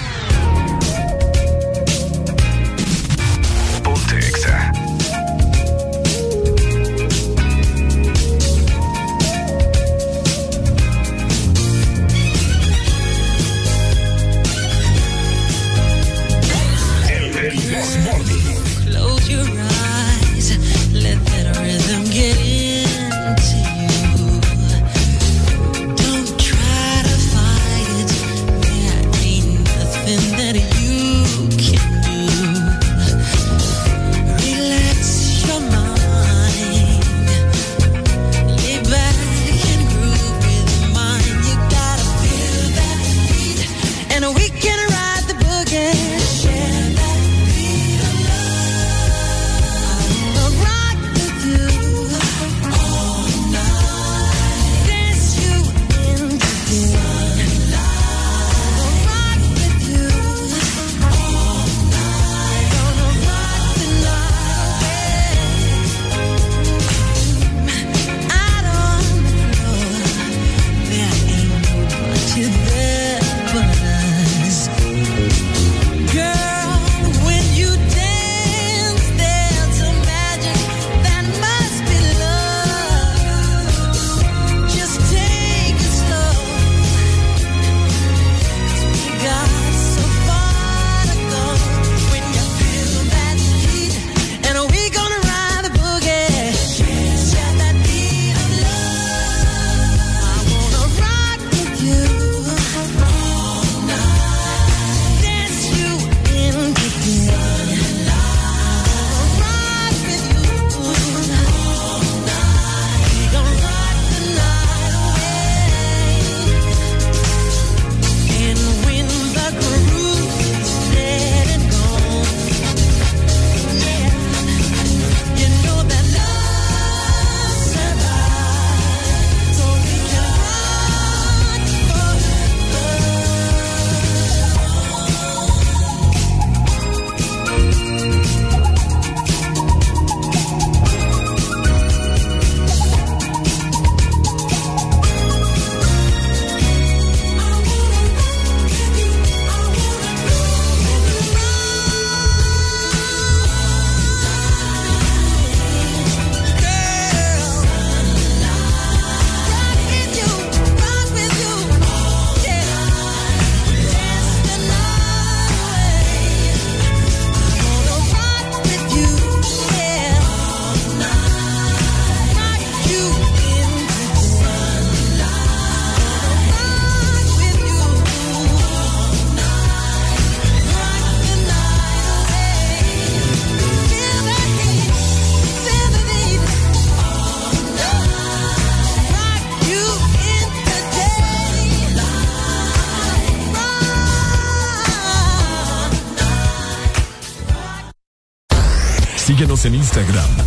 S4: en Instagram.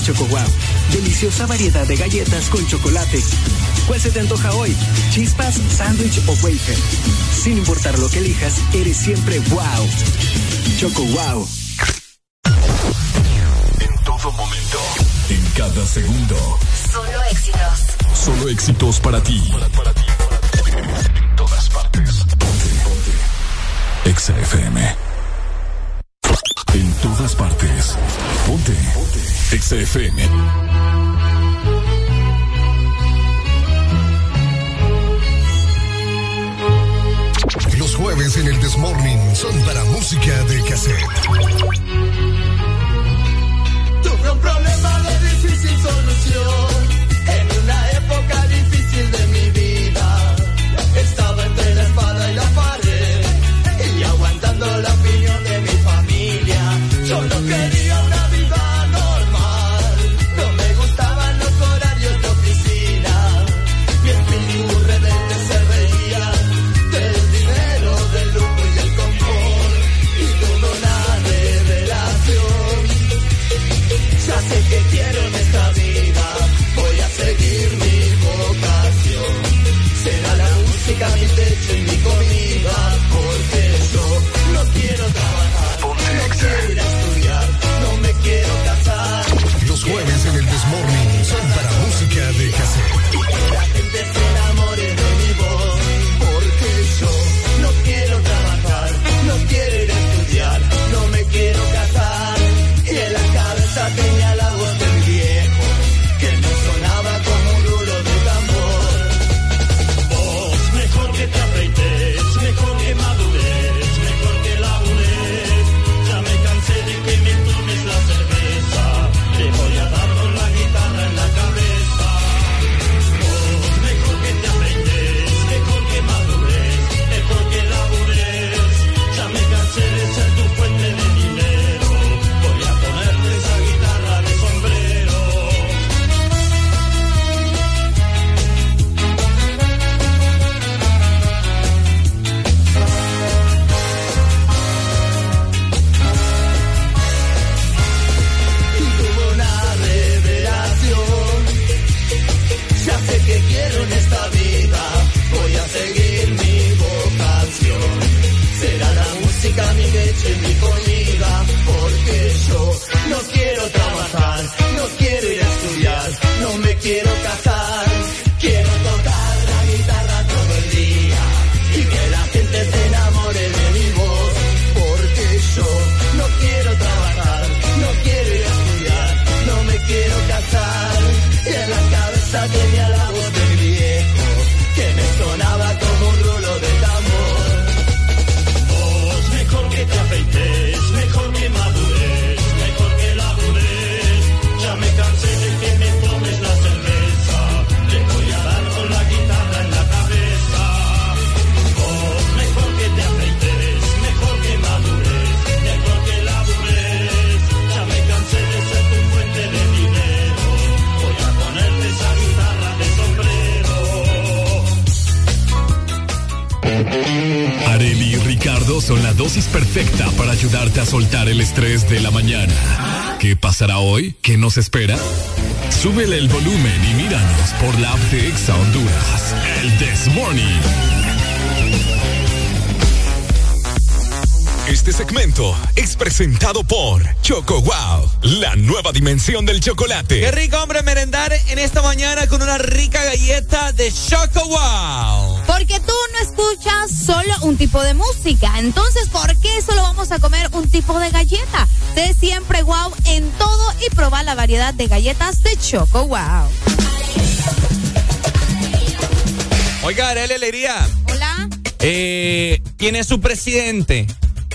S8: Choco wow. Deliciosa variedad de galletas con chocolate. ¿Cuál se te antoja hoy? ¿Chispas, sándwich o wafer? Sin importar lo que elijas, eres siempre wow. Choco wow.
S4: En todo momento, en cada segundo.
S17: Solo éxitos.
S4: Solo éxitos para ti. Para, para ti. En todas partes. Ponte, ponte. FM. En todas partes. Ponte. XFM.
S9: Los jueves en el Desmorning son para música de cassette.
S13: Tuve un problema de difícil solución en una época difícil de mi vida.
S4: nos espera? Súbele el volumen y míranos por la app de Honduras. El This Morning. Este segmento es presentado por Choco Wow, la nueva dimensión del chocolate.
S2: Qué rico, hombre, merendar en esta mañana con una rica galleta de Choco Wow.
S3: Porque tú no escuchas solo un tipo de música. Entonces, ¿por qué solo vamos a comer un tipo de galleta? De siempre wow en todo y probar la variedad de galletas de Choco Wow.
S2: Oiga, Arely Alegría.
S3: Hola.
S2: Eh, ¿Quién es su presidente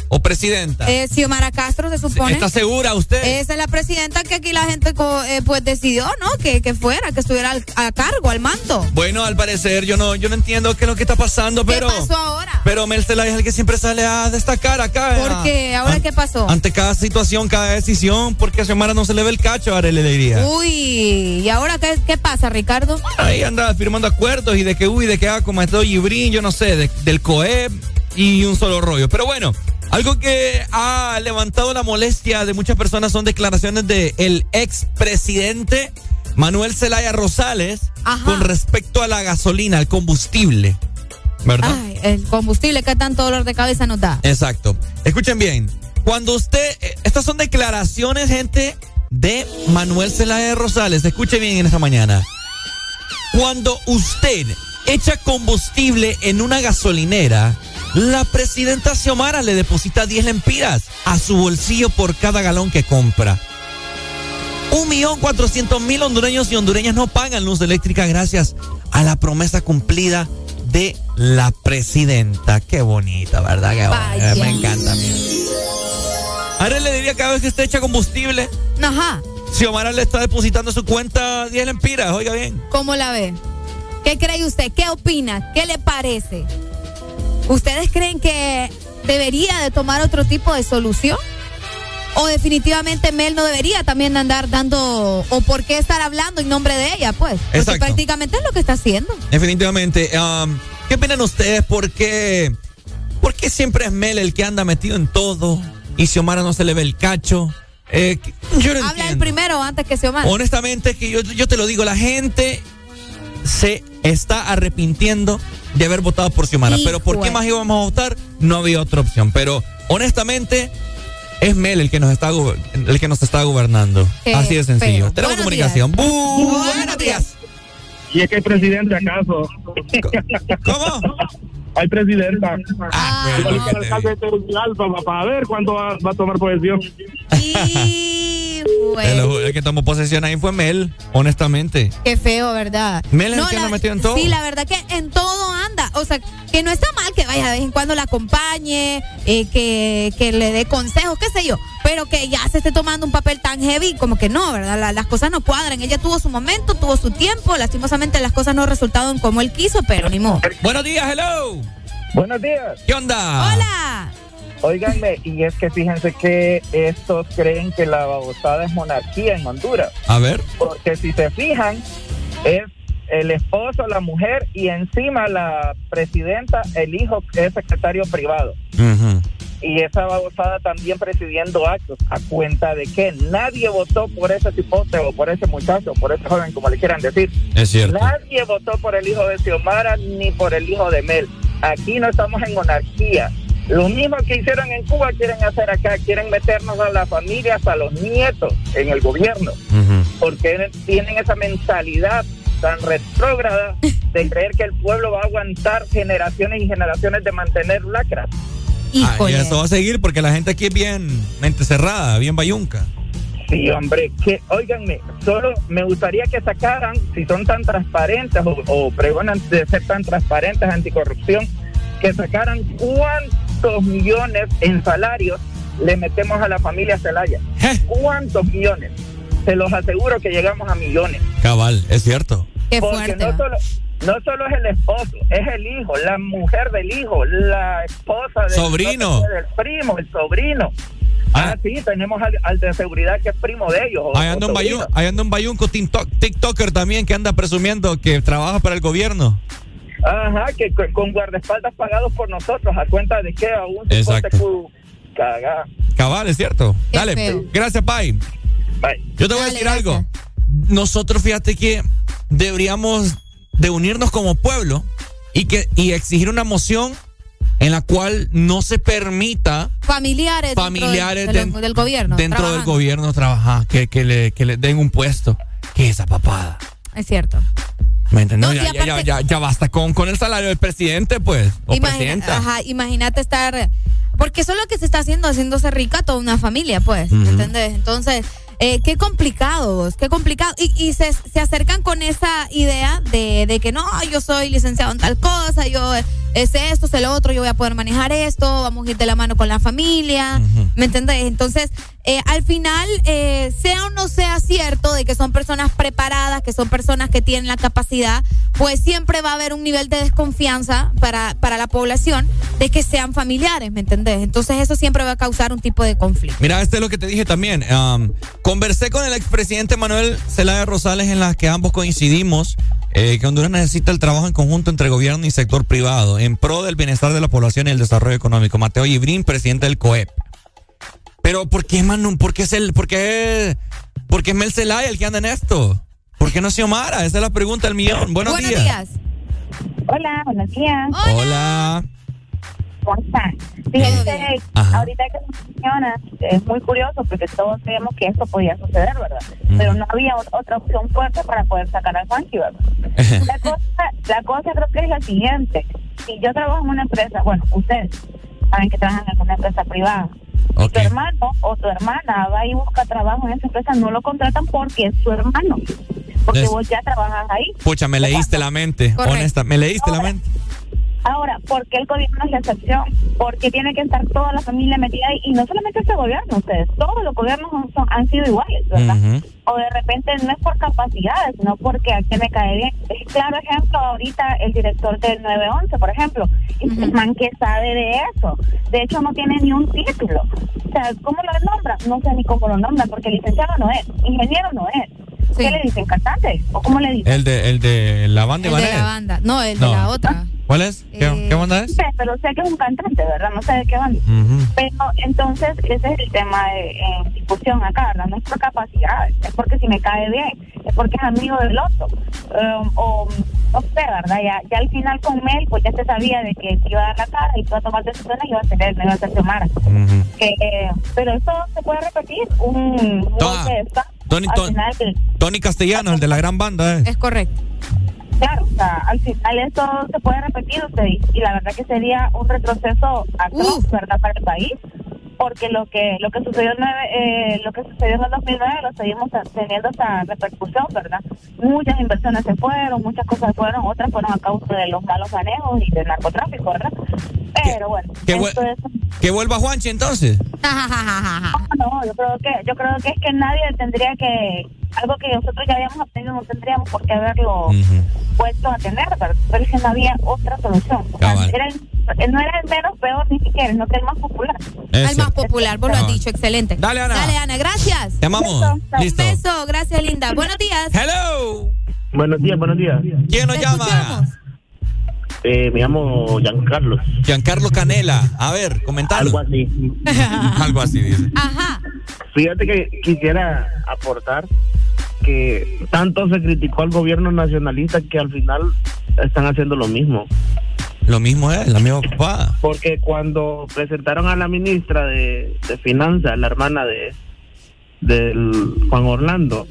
S2: o presidenta?
S3: Eh, Xiomara Castro se supone.
S2: ¿Está segura usted?
S3: Esa es la presidenta que aquí la gente eh, pues decidió, ¿no? Que, que fuera, que estuviera al- a cargo, al mando.
S2: Bueno, al parecer yo no, yo no entiendo qué es lo que está pasando, pero.
S3: ¿Qué pasó ahora?
S2: Pero Mel Zelaya es el que siempre sale a destacar acá.
S3: ¿Por
S2: a-
S3: qué? ¿Ahora qué pasó?
S2: Ante cada situación, cada decisión, porque a Xiomara no se le ve el cacho, Arely Alegría.
S3: Uy, ¿y ahora qué, qué pasa, Ricardo?
S2: Ahí anda firmando acuerdos y de que, uy, de que haga como esto Gibrín, yo no sé, de- del COEP y un solo rollo. Pero bueno, algo que ha levantado la molestia de muchas personas son declaraciones del el expresidente Manuel Zelaya Rosales con respecto a la gasolina, al combustible. ¿Verdad?
S3: Ay, el combustible, ¿qué tanto dolor de cabeza nos da?
S2: Exacto. Escuchen bien. Cuando usted, eh, estas son declaraciones, gente, de Manuel Zelaya Rosales. Escuche bien en esta mañana. Cuando usted echa combustible en una gasolinera, la presidenta Xiomara le deposita 10 lempiras a su bolsillo por cada galón que compra. Un millón cuatrocientos mil hondureños y hondureñas no pagan luz eléctrica gracias a la promesa cumplida de la presidenta. Qué bonita, ¿verdad? Qué bonita. Me encanta a mí. Ahora le diría cada vez que usted echa combustible,
S3: Ajá,
S2: Xiomara le está depositando su cuenta 10 lempiras, oiga bien.
S3: ¿cómo la ve? ¿Qué cree usted? ¿Qué opina? ¿Qué le parece? ¿Ustedes creen que debería de tomar otro tipo de solución? ¿O definitivamente Mel no debería también andar dando, o por qué estar hablando en nombre de ella, pues? Porque
S2: Exacto.
S3: prácticamente es lo que está haciendo.
S2: Definitivamente. um, ¿Qué opinan ustedes? ¿Por qué, por qué siempre es Mel el que anda metido en todo y Xiomara no se le ve el cacho? Eh, yo no
S3: Habla el primero antes que se Omar.
S2: Honestamente, que yo, yo te lo digo, la gente se está arrepintiendo de haber votado por Xiomara. Pero ¿por qué
S3: Hijo.
S2: más íbamos a votar? No había otra opción. Pero honestamente, es Mel el que nos está, el que nos está gobernando.
S19: Qué
S2: Así de sencillo.
S19: feo.
S2: Tenemos
S19: Buenos
S2: comunicación.
S19: días.
S2: Bu- Buenos días.
S19: ¿Y es que hay presidente acaso?
S2: ¿Cómo?
S19: Hay presidenta.
S2: Ah,
S19: Igual que el alcalde de Tegucigalpa, va- para ver cuándo va, va a tomar posesión.
S2: El, el que tomó posesión ahí fue Mel, honestamente.
S3: Qué feo, ¿verdad?
S2: Mel es el que anda metido en todo.
S3: Sí, la verdad que en todo anda. O sea, que no está mal que vaya de vez en cuando la acompañe, eh, que, que le dé consejos, qué sé yo. Pero que ya se esté tomando un papel tan heavy, como que no, ¿verdad? La- las cosas no cuadran. Ella tuvo su momento, tuvo su tiempo. Lastimosamente las cosas no resultaron como él quiso, pero ni modo.
S2: Buenos días, hello.
S25: Buenos días.
S2: ¿Qué onda?
S3: Hola.
S25: Óiganme, y es que fíjense que estos creen que la babosada es monarquía en Honduras.
S2: A ver.
S25: Porque si se fijan, es el esposo, la mujer y encima la presidenta, el hijo es secretario privado. Y esa babosada también presidiendo actos a cuenta de que nadie votó por ese tipote o por ese muchacho, por ese joven, como le quieran decir.
S2: Es cierto.
S25: Nadie votó por el hijo de Xiomara ni por el hijo de Mel. Aquí no estamos en monarquía. Lo mismo que hicieron en Cuba quieren hacer acá, quieren meternos a las familias, a los nietos en el gobierno, porque tienen esa mentalidad tan retrógrada de creer que el pueblo va a aguantar generaciones y generaciones de mantener lacras.
S2: Ah, y eso va a seguir porque la gente aquí es bien mente cerrada, bien bayunca.
S25: Sí, hombre, que, óiganme, solo me gustaría que sacaran, si son tan transparentes o, o pregonan de ser tan transparentes anticorrupción, que sacaran cuántos millones en salarios le metemos a la familia Celaya. ¿Cuántos millones? Se los aseguro que llegamos a millones.
S2: Cabal, es cierto.
S3: Qué
S25: Porque
S3: fuerte.
S25: no solo, no solo es el esposo, es el hijo, la mujer del hijo, la esposa del
S2: Sobrino.
S25: del primo, el sobrino. Ah, sí, tenemos al, al de seguridad que es primo de ellos.
S2: Ahí anda un,
S25: sobrino.
S2: bayu- ahí anda un bayunco TikTok- TikToker también que anda presumiendo que trabaja para el gobierno.
S25: Ajá, que con, con guardaespaldas pagados por nosotros, a cuenta de que aún se
S2: Exacto.
S25: cagá.
S2: Cabal, es cierto.
S25: Qué
S2: Dale,
S25: feo.
S2: gracias, Pai. Yo te voy a decir algo. Nosotros, fíjate que deberíamos de unirnos como pueblo y que y exigir una moción en la cual no se permita
S3: Familiares, dentro
S2: Familiares
S3: del, de los-
S2: den-
S3: del gobierno.
S2: dentro del gobierno trabajar, que, que, le, que le den un puesto. ¿Qué es esa papada?
S3: Es cierto.
S2: ¿Me entiendes? ya, ya, ya, ya, ya basta con, con el salario del presidente, pues. O
S3: Imagina- ajá, imagínate estar. Porque eso es lo que se está haciendo, haciéndose rica toda una familia, pues.
S2: Ujú.
S3: ¿Entendés? Entonces, eh, qué complicado, qué complicado. Y, y se, se acercan con esa idea de, de que no, yo soy licenciado en tal cosa, yo eh, es esto, es lo otro, yo voy a poder manejar esto, vamos a ir de la mano con la familia. ¿Me entendés? Entonces, eh, al final, eh, sea o no sea cierto de que son personas preparadas, que son personas que tienen la capacidad, pues siempre va a haber un nivel de desconfianza para, para la población de que sean familiares, ¿me entendés? Entonces eso siempre va a causar un tipo de conflicto.
S2: Mira, este es lo que te dije también. Am, conversé con el expresidente Manuel Zelaya Rosales en las que ambos coincidimos eh, que Honduras necesita el trabajo en conjunto entre gobierno y sector privado en pro del bienestar de la población y el desarrollo económico. Mateo Ibrín, presidente del COEP. Pero ¿por qué Manu? ¿Por qué es el, por qué, por qué es Mel Zelaya el que anda en esto? ¿Por qué no Xiomara? Esa es la pregunta del millón. Buenos, días.
S26: Hola, buenos días.
S2: Hola.
S26: ¿Cómo están? Fíjense, ahorita que menciona, es muy curioso porque todos sabemos que esto podía suceder, ¿verdad? Pero no había ot- otra opción fuerte para poder sacar al funky, ¿verdad? la, cosa, la cosa creo que es la siguiente. Si yo trabajo en una empresa, bueno, ustedes saben que trabajan en una empresa privada. Y tu hermano o tu hermana va y busca trabajo en esa empresa, no lo contratan porque es su hermano. Porque
S2: Es-
S26: vos ya trabajas ahí.
S2: Pucha, me leíste la mente.
S26: Correcto.
S2: Honesta, me leíste la mente.
S26: Ahora, ¿por qué el gobierno es la excepción? Porque tiene que estar toda la familia metida ahí. Y no solamente este gobierno, ustedes, todos los gobiernos son- son- han sido iguales, ¿verdad? O de repente no es por capacidades, sino porque a quien me cae bien. Es claro ejemplo ahorita el director del 911, por ejemplo. Es el man que sabe de eso. De hecho, no tiene ni un título. O sea, ¿cómo lo nombra? No sé ni cómo lo nombra, porque licenciado no es, ingeniero no es. ¿Qué le dicen? ¿Cantante? ¿O cómo le dicen?
S2: El de, el de la banda
S3: El de
S2: Ibanet.
S3: la banda. No, el
S2: No.
S3: de la otra.
S2: ¿Cuál es? ¿Qué, qué banda es?
S26: Sí, pero sé que es un cantante, ¿verdad? No sé de qué banda.
S2: Ujú.
S26: Pero entonces ese es el tema de, en discusión acá, ¿verdad? No es por capacidad, es porque si me cae bien, es porque es amigo del otro. Um, o no sé, ¿verdad? Ya, ya al final con Mel, pues ya se sabía de que iba a dar la cara y iba a tomar decisiones y iba a ser él, no iba a ser Xiomara. Que, eh, pero eso se puede repetir, un, un golpe de estado.
S2: Tony,
S26: Al
S2: Tony,
S26: final,
S2: Tony Castellanos, el de la gran banda. ¿eh?
S3: Es correcto.
S26: Claro, o sea, al final esto se puede repetir usted y, y la verdad que sería un retroceso atroz, ¿verdad? Para el país, porque lo que lo que sucedió en nueve- eh, lo que sucedió en el 2009 lo seguimos teniendo esta repercusión, ¿verdad? Muchas inversiones se fueron, muchas cosas fueron, otras fueron a causa de los malos manejos y del narcotráfico, ¿verdad? Pero bueno,
S2: Que,
S26: esto
S2: vuel-
S26: es
S2: que vuelva Juanchi entonces.
S26: no, yo creo que yo creo que es que nadie tendría que algo que nosotros ya habíamos obtenido no tendríamos por qué haberlo puesto a tener, ¿verdad? pero es que no había otra solución. O sea, era el- no era el menos peor ni siquiera, que el más popular.
S3: El más popular, vos lo has dicho, excelente.
S2: Dale, Ana.
S3: Dale, Ana, gracias.
S2: Te amamos.
S3: Un beso, gracias, linda. Buenos días.
S2: Hello.
S27: Buenos días, buenos días.
S2: ¿Quién nos llama?
S27: Eh, me llamo Giancarlo.
S2: Giancarlo Canela. A ver, comentalo.
S27: Algo así.
S2: Algo así dice.
S3: Ajá.
S27: Fíjate que quisiera aportar que tanto se criticó al gobierno nacionalista que al final están haciendo lo mismo.
S2: Lo mismo es, la misma papá.
S27: Porque cuando presentaron a la ministra de, de Finanzas, la hermana de del Juan Orlando,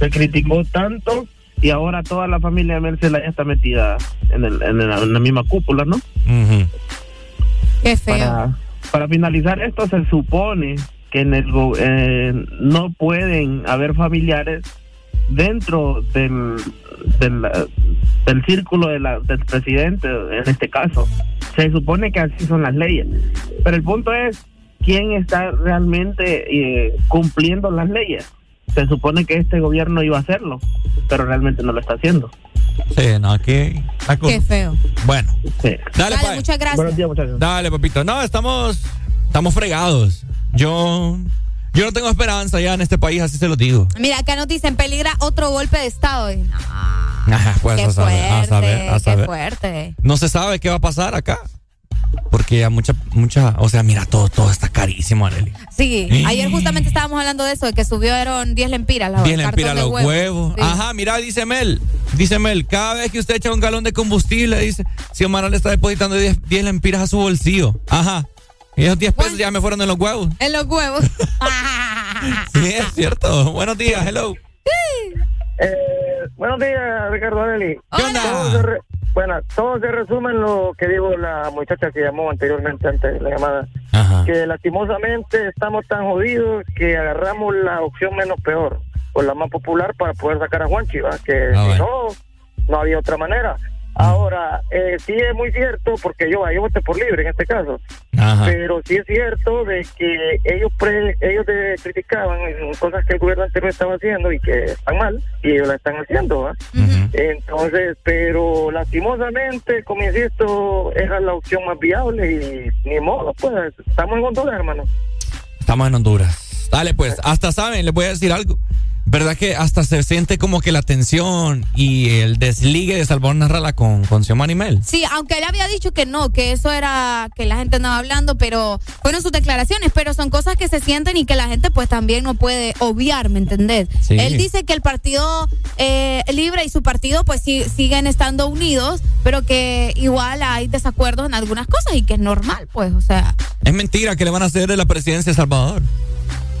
S27: se criticó tanto y ahora toda la familia de Mercedes ya está metida en, el- en la, en la misma cúpula, ¿no?
S3: Qué feo.
S27: Para, para finalizar esto, se supone que en el eh, no pueden haber familiares dentro del, del, eh, del círculo de la- del presidente, en este caso. Se supone que así son las leyes. Pero el punto es, ¿quién está realmente eh, cumpliendo las leyes? Se supone que este gobierno iba a hacerlo, pero realmente no lo está haciendo.
S2: Sí, no, aquí.
S3: Qué feo.
S2: Bueno.
S27: Sí.
S2: Dale,
S3: Dale,
S2: pa-
S3: muchas gracias.
S27: Buenos días, muchachos.
S2: Dale, papito. No, estamos, estamos fregados. Yo, yo no tengo esperanza ya en este país, así se lo digo.
S3: Mira, acá nos dicen peligra otro golpe de Estado. Y, no,
S2: Ajá, pues
S3: qué
S2: a saber, a saber, a
S3: qué
S2: saber.
S3: fuerte.
S2: No se sabe qué va a pasar acá. Porque ya mucha, mucha, o sea, mira, todo, todo está carísimo, Arely.
S3: Sí, ayer justamente estábamos hablando de eso, de que subieron 10 lempiras. La,
S2: 10
S3: el
S2: lempiras los huevos.
S3: Sí.
S2: Ajá, mira, dice Mel. Dice Mel, cada vez que usted echa un galón de combustible, dice, si Omar le está depositando 10, 10 lempiras a su bolsillo. Ajá. Y esos 10 pesos ya me fueron en los huevos.
S3: En los huevos.
S2: Sí, es cierto. Buenos días, hello.
S27: Eh,
S28: Buenos días, Ricardo Areli.
S2: ¿Qué onda?
S28: Todo se re- bueno, todo se resume en lo que dijo la muchacha que llamó anteriormente antes de la llamada. Que lastimosamente estamos tan jodidos que agarramos la opción menos peor, o la más popular para poder sacar a Juanchi, ¿va? que
S2: Ah,
S28: si
S2: bueno.
S28: no, no había otra manera. Ahora, eh, sí es muy cierto, porque yo, yo voté por libre en este caso,
S2: Ajá.
S28: pero sí es cierto de que ellos pre- ellos de- criticaban cosas que el gobierno anterior estaba haciendo y que están mal, y ellos la están haciendo, ¿va? Entonces, pero lastimosamente, como insisto, era la opción más viable y ni modo, pues, estamos en Honduras, hermano.
S2: Estamos en Honduras. Dale, pues, hasta saben, les voy a decir algo. ¿Verdad que hasta se siente como que la tensión y el desligue de Salvador Narrala con, con Xiomara y Mel?
S3: Sí, aunque él había dicho que no, que eso era que la gente andaba hablando, pero fueron sus declaraciones, pero son cosas que se sienten y que la gente pues también no puede obviar, ¿me entendés?
S29: Sí.
S3: Él dice que el partido eh, libre y su partido pues sí, siguen estando unidos, pero que igual hay desacuerdos en algunas cosas y que es normal, pues, o sea.
S2: Es mentira que le van a hacer de la presidencia de Salvador.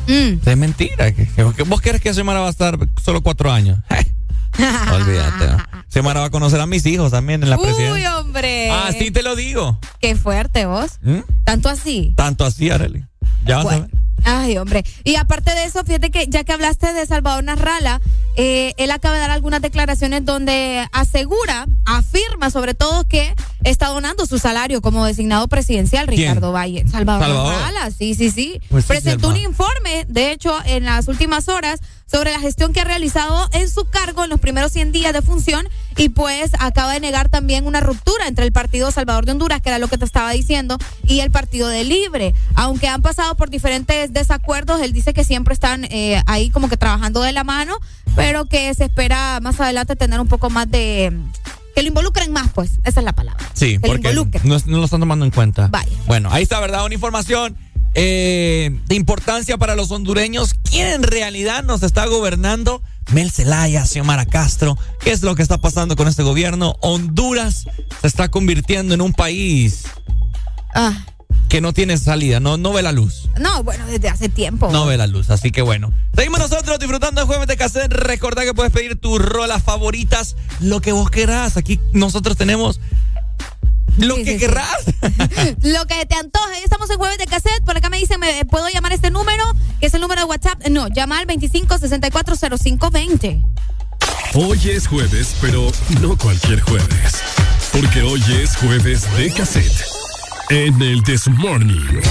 S3: Mm.
S2: Es mentira. que- ¿Vos querés que Xiomara va a estar solo cuatro años? Olvídate. ¿no? Xiomara va a conocer a mis hijos también en la
S3: Uy,
S2: presidencia.
S3: hombre.
S2: Así te lo digo.
S3: Qué fuerte vos.
S2: ¿Mm?
S3: Tanto así.
S2: Tanto así, Arely. Ya vas a ver.
S3: Ay, hombre. Y aparte de eso, fíjate que ya que hablaste de Salvador Narrala, eh, él acaba de dar algunas declaraciones donde asegura, afirma sobre todo que está donando su salario como designado presidencial,
S29: ¿Quién?
S3: Ricardo Valle. Salvador,
S29: Salvador.
S3: Narrala, sí, sí, sí.
S29: Pues sí,
S3: Presentó un informe, de hecho, en las últimas horas sobre la gestión que ha realizado en su cargo en los primeros 100 días de función y pues acaba de negar también una ruptura entre el Partido Salvador de Honduras, que era lo que te estaba diciendo, y el Partido de Libre. Aunque han pasado por diferentes desacuerdos, él dice que siempre están eh, ahí como que trabajando de la mano, pero que se espera más adelante tener un poco más de... que lo involucren más, pues, esa es la palabra.
S2: Sí,
S3: Que
S2: porque no lo están tomando en cuenta.
S3: Vaya.
S2: Bueno, ahí está, ¿verdad? Una información eh, de importancia para los hondureños. ¿Quién en realidad nos está gobernando? Mel Zelaya, Xiomara Castro. ¿Qué es lo que está pasando con este gobierno? Honduras se está convirtiendo en un país
S3: Ah,
S2: que no tiene salida, no, no ve la luz.
S3: no, bueno, desde hace tiempo.
S2: No ve la luz, así que bueno. Seguimos nosotros disfrutando de Jueves de Cassette. Recordá que puedes pedir tus rolas favoritas, lo que vos querás. Aquí nosotros tenemos lo que querrás.
S3: Lo que te antoje. Estamos en jueves de cassette. Por acá me dicen, ¿me puedo llamar este número? Que es el número de WhatsApp. No, llama al 25640520.
S4: Hoy es jueves, pero no cualquier jueves. Porque hoy es jueves de cassette. En el This Morning.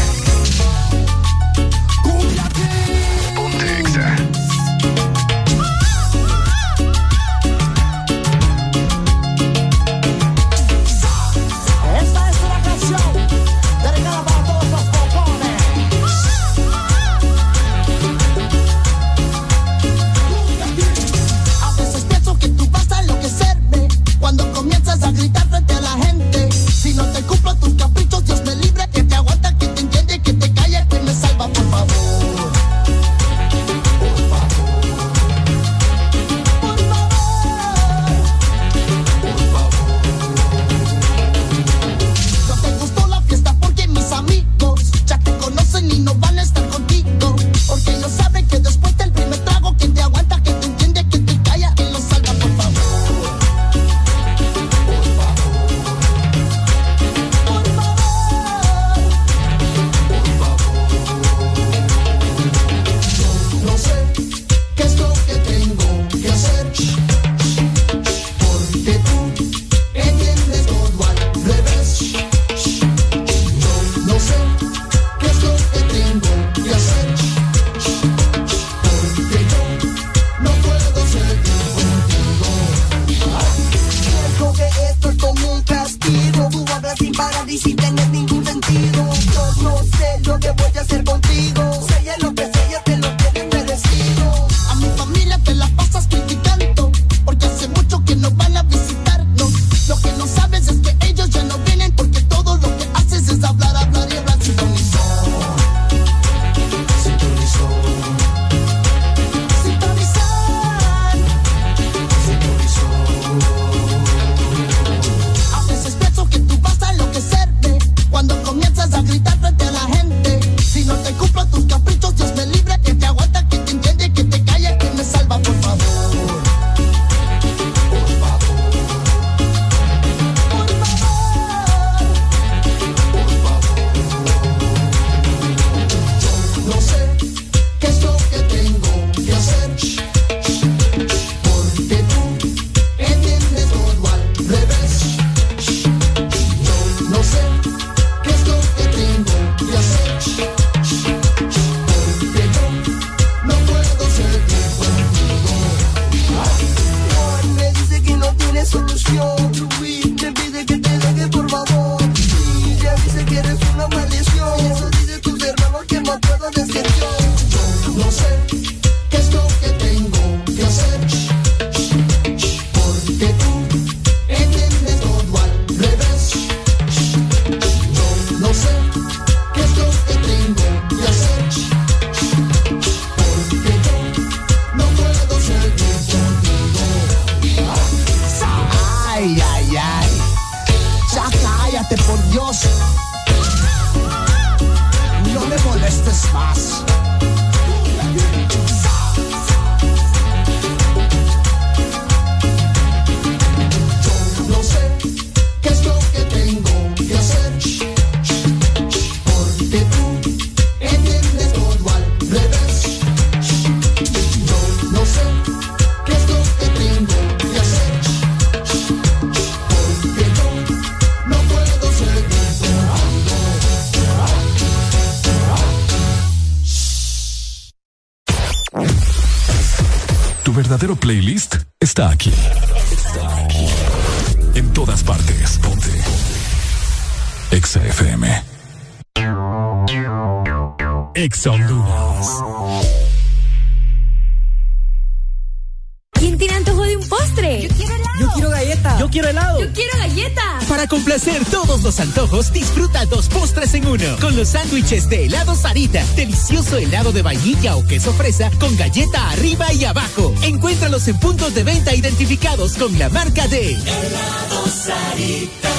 S30: helado
S31: de vainilla o queso fresa con galleta arriba y abajo. Encuéntralos en puntos de venta identificados con la marca de
S32: Helado Sarita.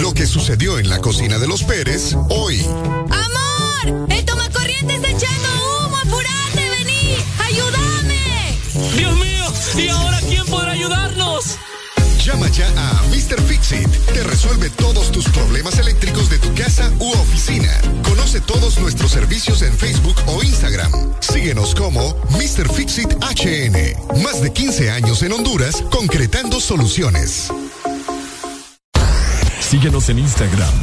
S9: Lo que sucedió en la cocina de los Pérez, Síguenos en
S7: Instagram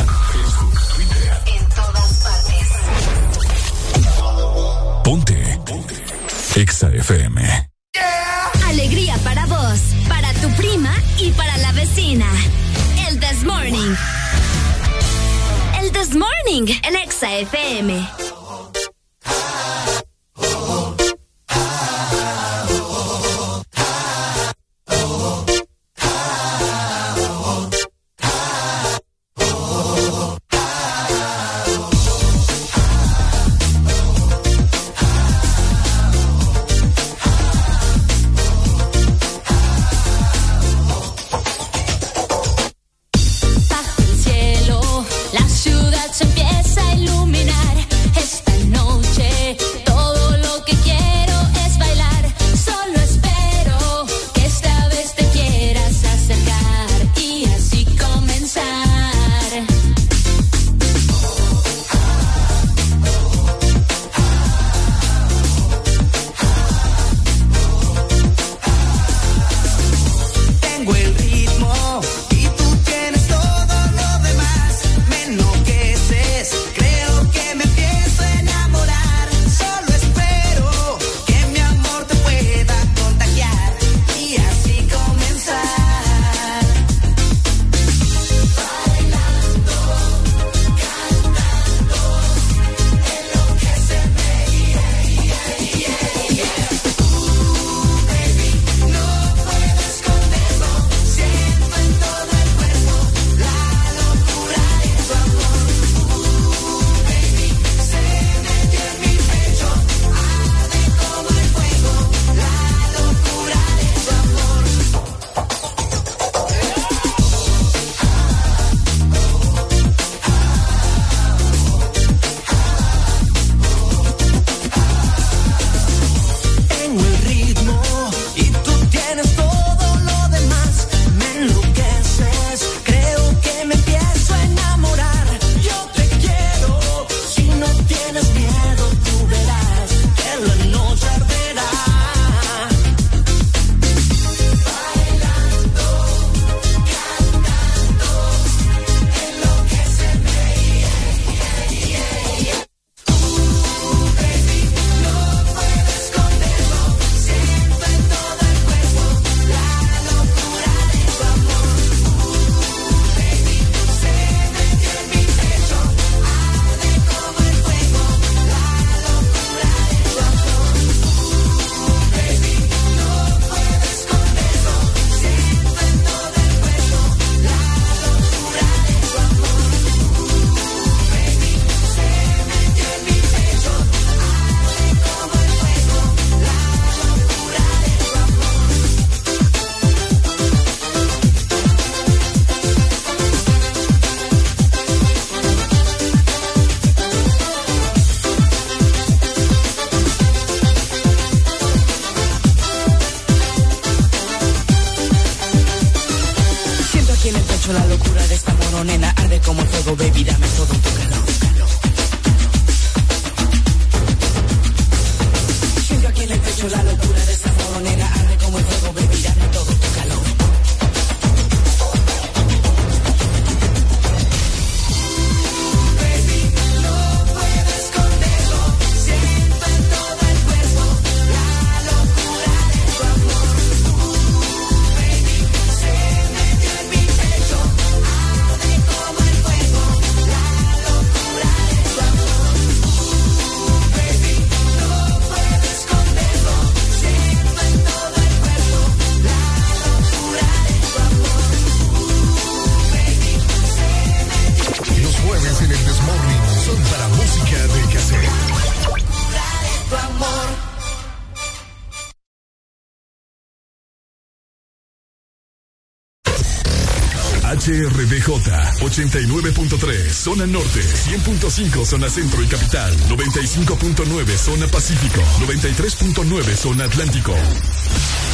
S4: 89.3 Zona Norte 100.5 Zona Centro y Capital 95.9 Zona Pacífico 93.9 Zona Atlántico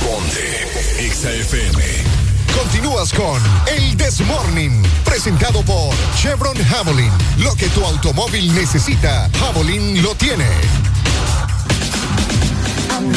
S4: Ponte XAFM
S9: Continúas con El Desmorning, presentado por Chevron Javelin. Lo que tu automóvil necesita, Javelin lo tiene.
S3: Lo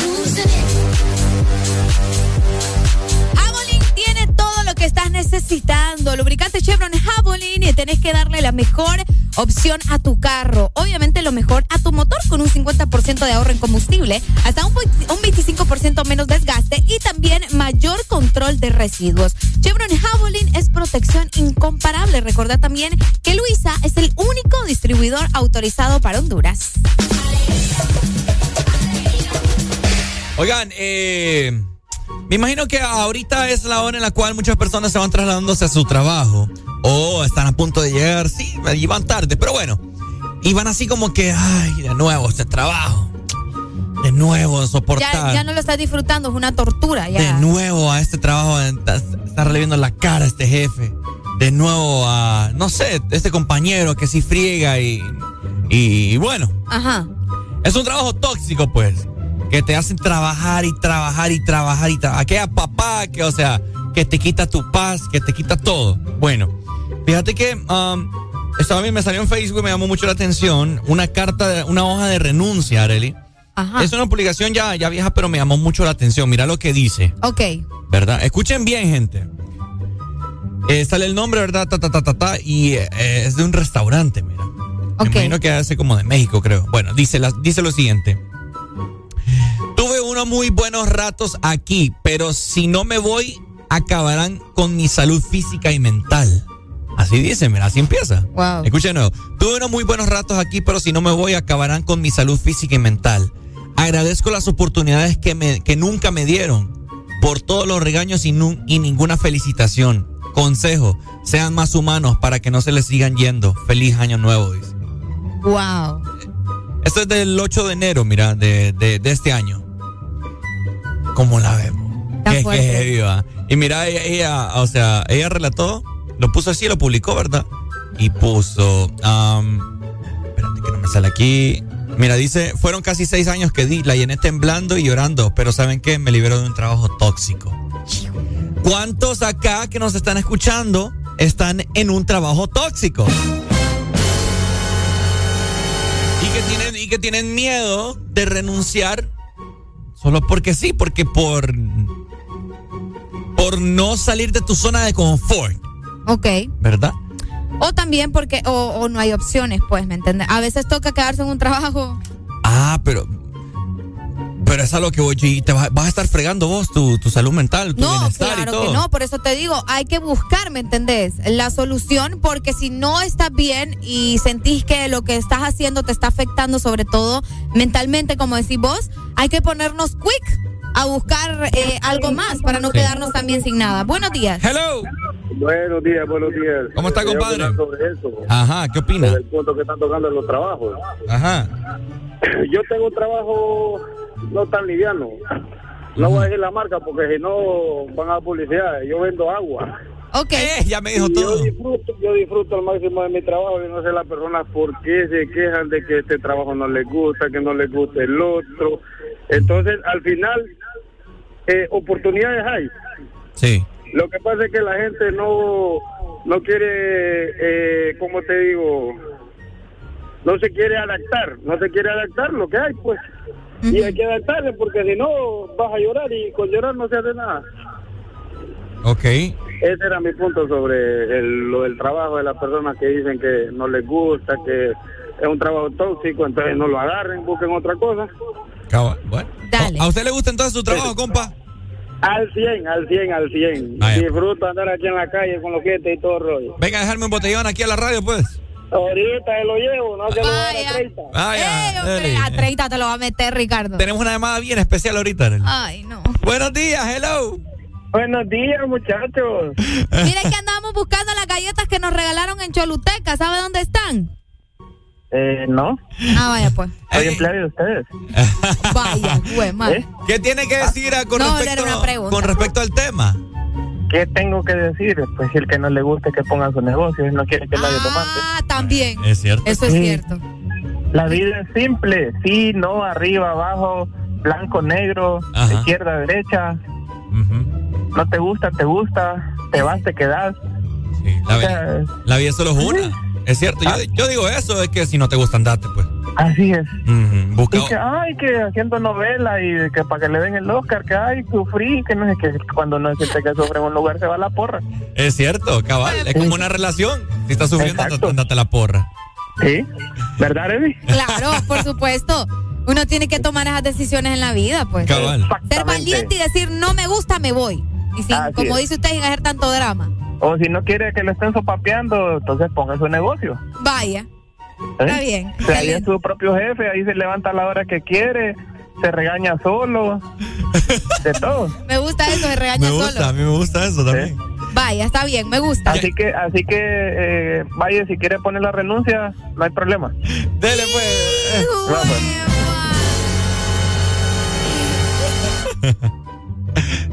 S3: que estás necesitando. Lubricante Chevron Javelin y tenés que darle la mejor opción a tu carro. Obviamente lo mejor a tu motor con un 50% de ahorro en combustible, hasta un, un 25% menos desgaste y también mayor control de residuos. Chevron Javelin es protección incomparable. Recordá también que Luisa es el único distribuidor autorizado para Honduras.
S2: Oigan, eh, me imagino que ahorita es la hora en la cual muchas personas se van trasladándose a su trabajo o están a punto de llegar, sí, y van tarde, pero bueno, y van así como que, ay, de nuevo este trabajo, de nuevo soportar,
S3: Ya, ya no lo estás disfrutando, es una tortura. Ya.
S2: de nuevo a este trabajo, estarle viendo la cara a este jefe, de nuevo a, no sé, este compañero que sí friega y, y bueno,
S3: Ajá.
S2: es un trabajo tóxico, pues. Que te hacen trabajar y trabajar y trabajar y trabajar. Aquella papá que, o sea, que te quita tu paz, que te quita todo. Bueno, fíjate que um, esto a mí me salió en Facebook y me llamó mucho la atención. Una carta, de, una hoja de renuncia, Arely.
S3: Ajá.
S2: Es una publicación ya, ya vieja, pero me llamó mucho la atención. Mira lo que dice,
S3: Ok.
S2: ¿verdad? Escuchen bien, gente. Eh, sale el nombre, ¿verdad? Ta, ta, ta, ta, ta, y eh, es de un restaurante, mira. Me imagino que hace como de México, creo. Bueno, dice, la- dice lo siguiente. Tuve unos muy buenos ratos aquí, pero si no me voy, acabarán con mi salud física y mental. Así dice, mira, así empieza.
S3: Wow.
S2: Escuchen, no. Tuve unos muy buenos ratos aquí, pero si no me voy, acabarán con mi salud física y mental. Agradezco las oportunidades que, me, que nunca me dieron, por todos los regaños y, ninguna felicitación. Consejo, sean más humanos para que no se les sigan yendo. Feliz año nuevo, dice.
S3: Wow.
S2: Esto es del 8 de enero, mira, de, de, de este año. ¿Cómo la vemos? Heavy, va. Y mira, ella, ella, o sea, ella relató, lo puso así, lo publicó, ¿verdad? Y puso, am, espérate que no me sale aquí. Mira, dice, fueron casi seis años que di, la llené temblando y llorando, pero ¿saben qué? Me liberó de un trabajo tóxico. ¿Cuántos acá que nos están escuchando están en un trabajo tóxico? Y que tienen, y que tienen miedo de renunciar solo porque sí, porque por, por no salir de tu zona de confort,
S3: Ok.
S2: ¿verdad?
S3: O también porque, o, o no hay opciones, pues, ¿me entiendes? A veces toca quedarse en un trabajo.
S2: Ah, pero. Pero es a lo que voy y te vas, vas a estar fregando vos tu, tu salud mental, tu
S3: No,
S2: bienestar y
S3: claro
S2: todo.
S3: que no, por eso te digo, hay que buscar, ¿me entendés? La solución, porque si no estás bien y sentís que lo que estás haciendo te está afectando, sobre todo mentalmente, como decís vos, hay que ponernos quick a buscar eh, algo más para no
S2: Sí.
S3: quedarnos también sin nada. Buenos días.
S2: Hello.
S28: Buenos días, buenos días.
S2: ¿Cómo está,
S28: Quería
S2: compadre?
S28: Sobre eso,
S2: Ajá, ¿qué opina?
S28: sobre el punto que están tocando en los trabajos.
S2: Ajá.
S28: Yo tengo un trabajo no tan liviano. No voy a decir la marca porque si no van a publicidad. Yo vendo agua.
S3: Ok.
S2: Eh, ya me dijo
S28: Y
S2: todo.
S28: Yo disfruto, yo disfruto al máximo de mi trabajo y no sé las personas por qué se quejan de que este trabajo no les gusta, que no les gusta el otro. Entonces, al final, eh, oportunidades hay.
S2: Sí.
S28: Lo que pasa es que la gente no
S33: no quiere, eh, como te digo, no se quiere adaptar, no se quiere adaptar lo que hay, pues. Y hay que adaptarse porque si no vas a llorar y con llorar no se hace nada.
S2: Ok.
S33: Ese era mi punto sobre el, lo del trabajo de las personas que dicen que no les gusta, que es un trabajo tóxico, entonces no lo agarren, busquen otra cosa.
S2: ¿A usted le gusta entonces su trabajo, compa?
S33: Al 100, al 100, al 100.
S2: Vaya.
S33: Disfruto andar aquí en la calle con los clientes y todo el rollo.
S2: Venga a dejarme un botellón aquí a la radio, pues.
S33: Ahorita se lo llevo, no se lo a dar a 30.
S2: Vaya.
S3: Ey, hombre,
S2: Dele.
S3: a 30 te lo va a meter, Ricardo.
S2: Tenemos una llamada bien especial ahorita. Arely.
S3: Ay, no.
S2: Buenos días, hello.
S33: Buenos días, muchachos.
S3: Mire que andamos buscando las galletas que nos regalaron en Choluteca. ¿Sabe dónde están?
S33: Eh, no.
S3: Ah, vaya pues.
S33: Soy empleado de ustedes.
S3: Vaya, güey, madre.
S2: ¿Qué tiene que decir ah, con,
S3: No,
S2: respecto,
S3: era una pregunta.
S2: con respecto al tema?
S33: ¿Qué tengo que decir? Pues si el que no le gusta que ponga su negocio y no quiere que nadie lo mande.
S3: Ah, también.
S2: Es cierto.
S3: Eso es
S33: Sí.
S3: cierto.
S33: La vida es simple, sí, no, arriba, abajo, blanco, negro,
S2: Ajá.
S33: izquierda, derecha. No te gusta, te gusta, te vas, te quedas.
S2: La,
S33: O sea,
S2: vida, la vida solo es una. Es cierto. Yo, yo digo eso, es que si no te gusta, andate, pues.
S33: Así es. Y que, ay, que haciendo novela y que para que le den el Oscar, que ay, sufrí, que no sé qué, cuando no se te que sufre en un lugar se va la porra.
S2: Es cierto, cabal. Es como una relación. Si estás sufriendo, andate, la porra.
S33: Sí, ¿verdad, Eddie?
S3: Claro, por supuesto. Uno tiene que tomar esas decisiones en la vida, pues.
S2: Cabal.
S3: Ser valiente y decir, no me gusta, me voy. Y sin,
S33: Así
S3: como
S33: es.
S3: dice usted, sin hacer tanto drama.
S33: O si no quiere que lo estén sopapeando, entonces ponga su negocio.
S3: Vaya.
S33: ¿Eh?
S3: Está bien.
S33: O sea, ahí es su propio jefe, ahí se levanta a la hora que quiere, se regaña solo, de todo.
S3: Me gusta eso, se regaña
S2: Me gusta, a
S3: solo.
S2: mí me gusta eso también.
S3: Vaya, está bien, me gusta.
S33: Así que, así que, eh, vaya, si quiere poner la renuncia, no hay problema.
S2: Dele, pues.
S33: Pues.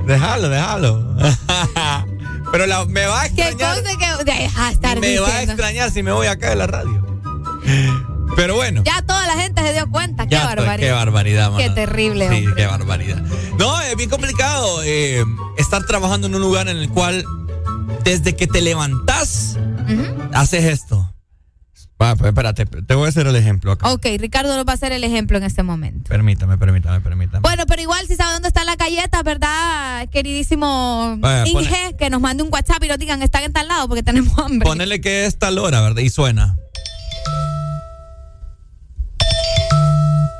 S2: Déjalo, déjalo. Pero la- me va a
S3: ¿Qué
S2: extrañar.
S3: cosa que deja de estar
S2: Me va a
S3: diciendo?
S2: extrañar si me voy acá de la radio. Pero bueno.
S3: Ya toda la gente se dio cuenta. Qué
S2: Ya,
S3: barbaridad.
S2: Qué barbaridad, mano.
S3: Qué terrible,
S2: Sí,
S3: hombre.
S2: qué barbaridad. No, es bien complicado eh, estar trabajando en un lugar en el cual desde que te levantás haces esto. Va, pues, espérate, te voy a hacer el ejemplo acá.
S3: Ok, Ricardo nos va a hacer el ejemplo en este momento.
S2: Permítame, permítame, permítame.
S3: Bueno, pero igual si sabe dónde están las galletas, ¿verdad, queridísimo
S2: Vaya, pone-
S3: Inge? Que nos mande un WhatsApp y nos digan están en tal lado porque tenemos hambre.
S2: Ponele que es tal hora, ¿verdad? Y suena.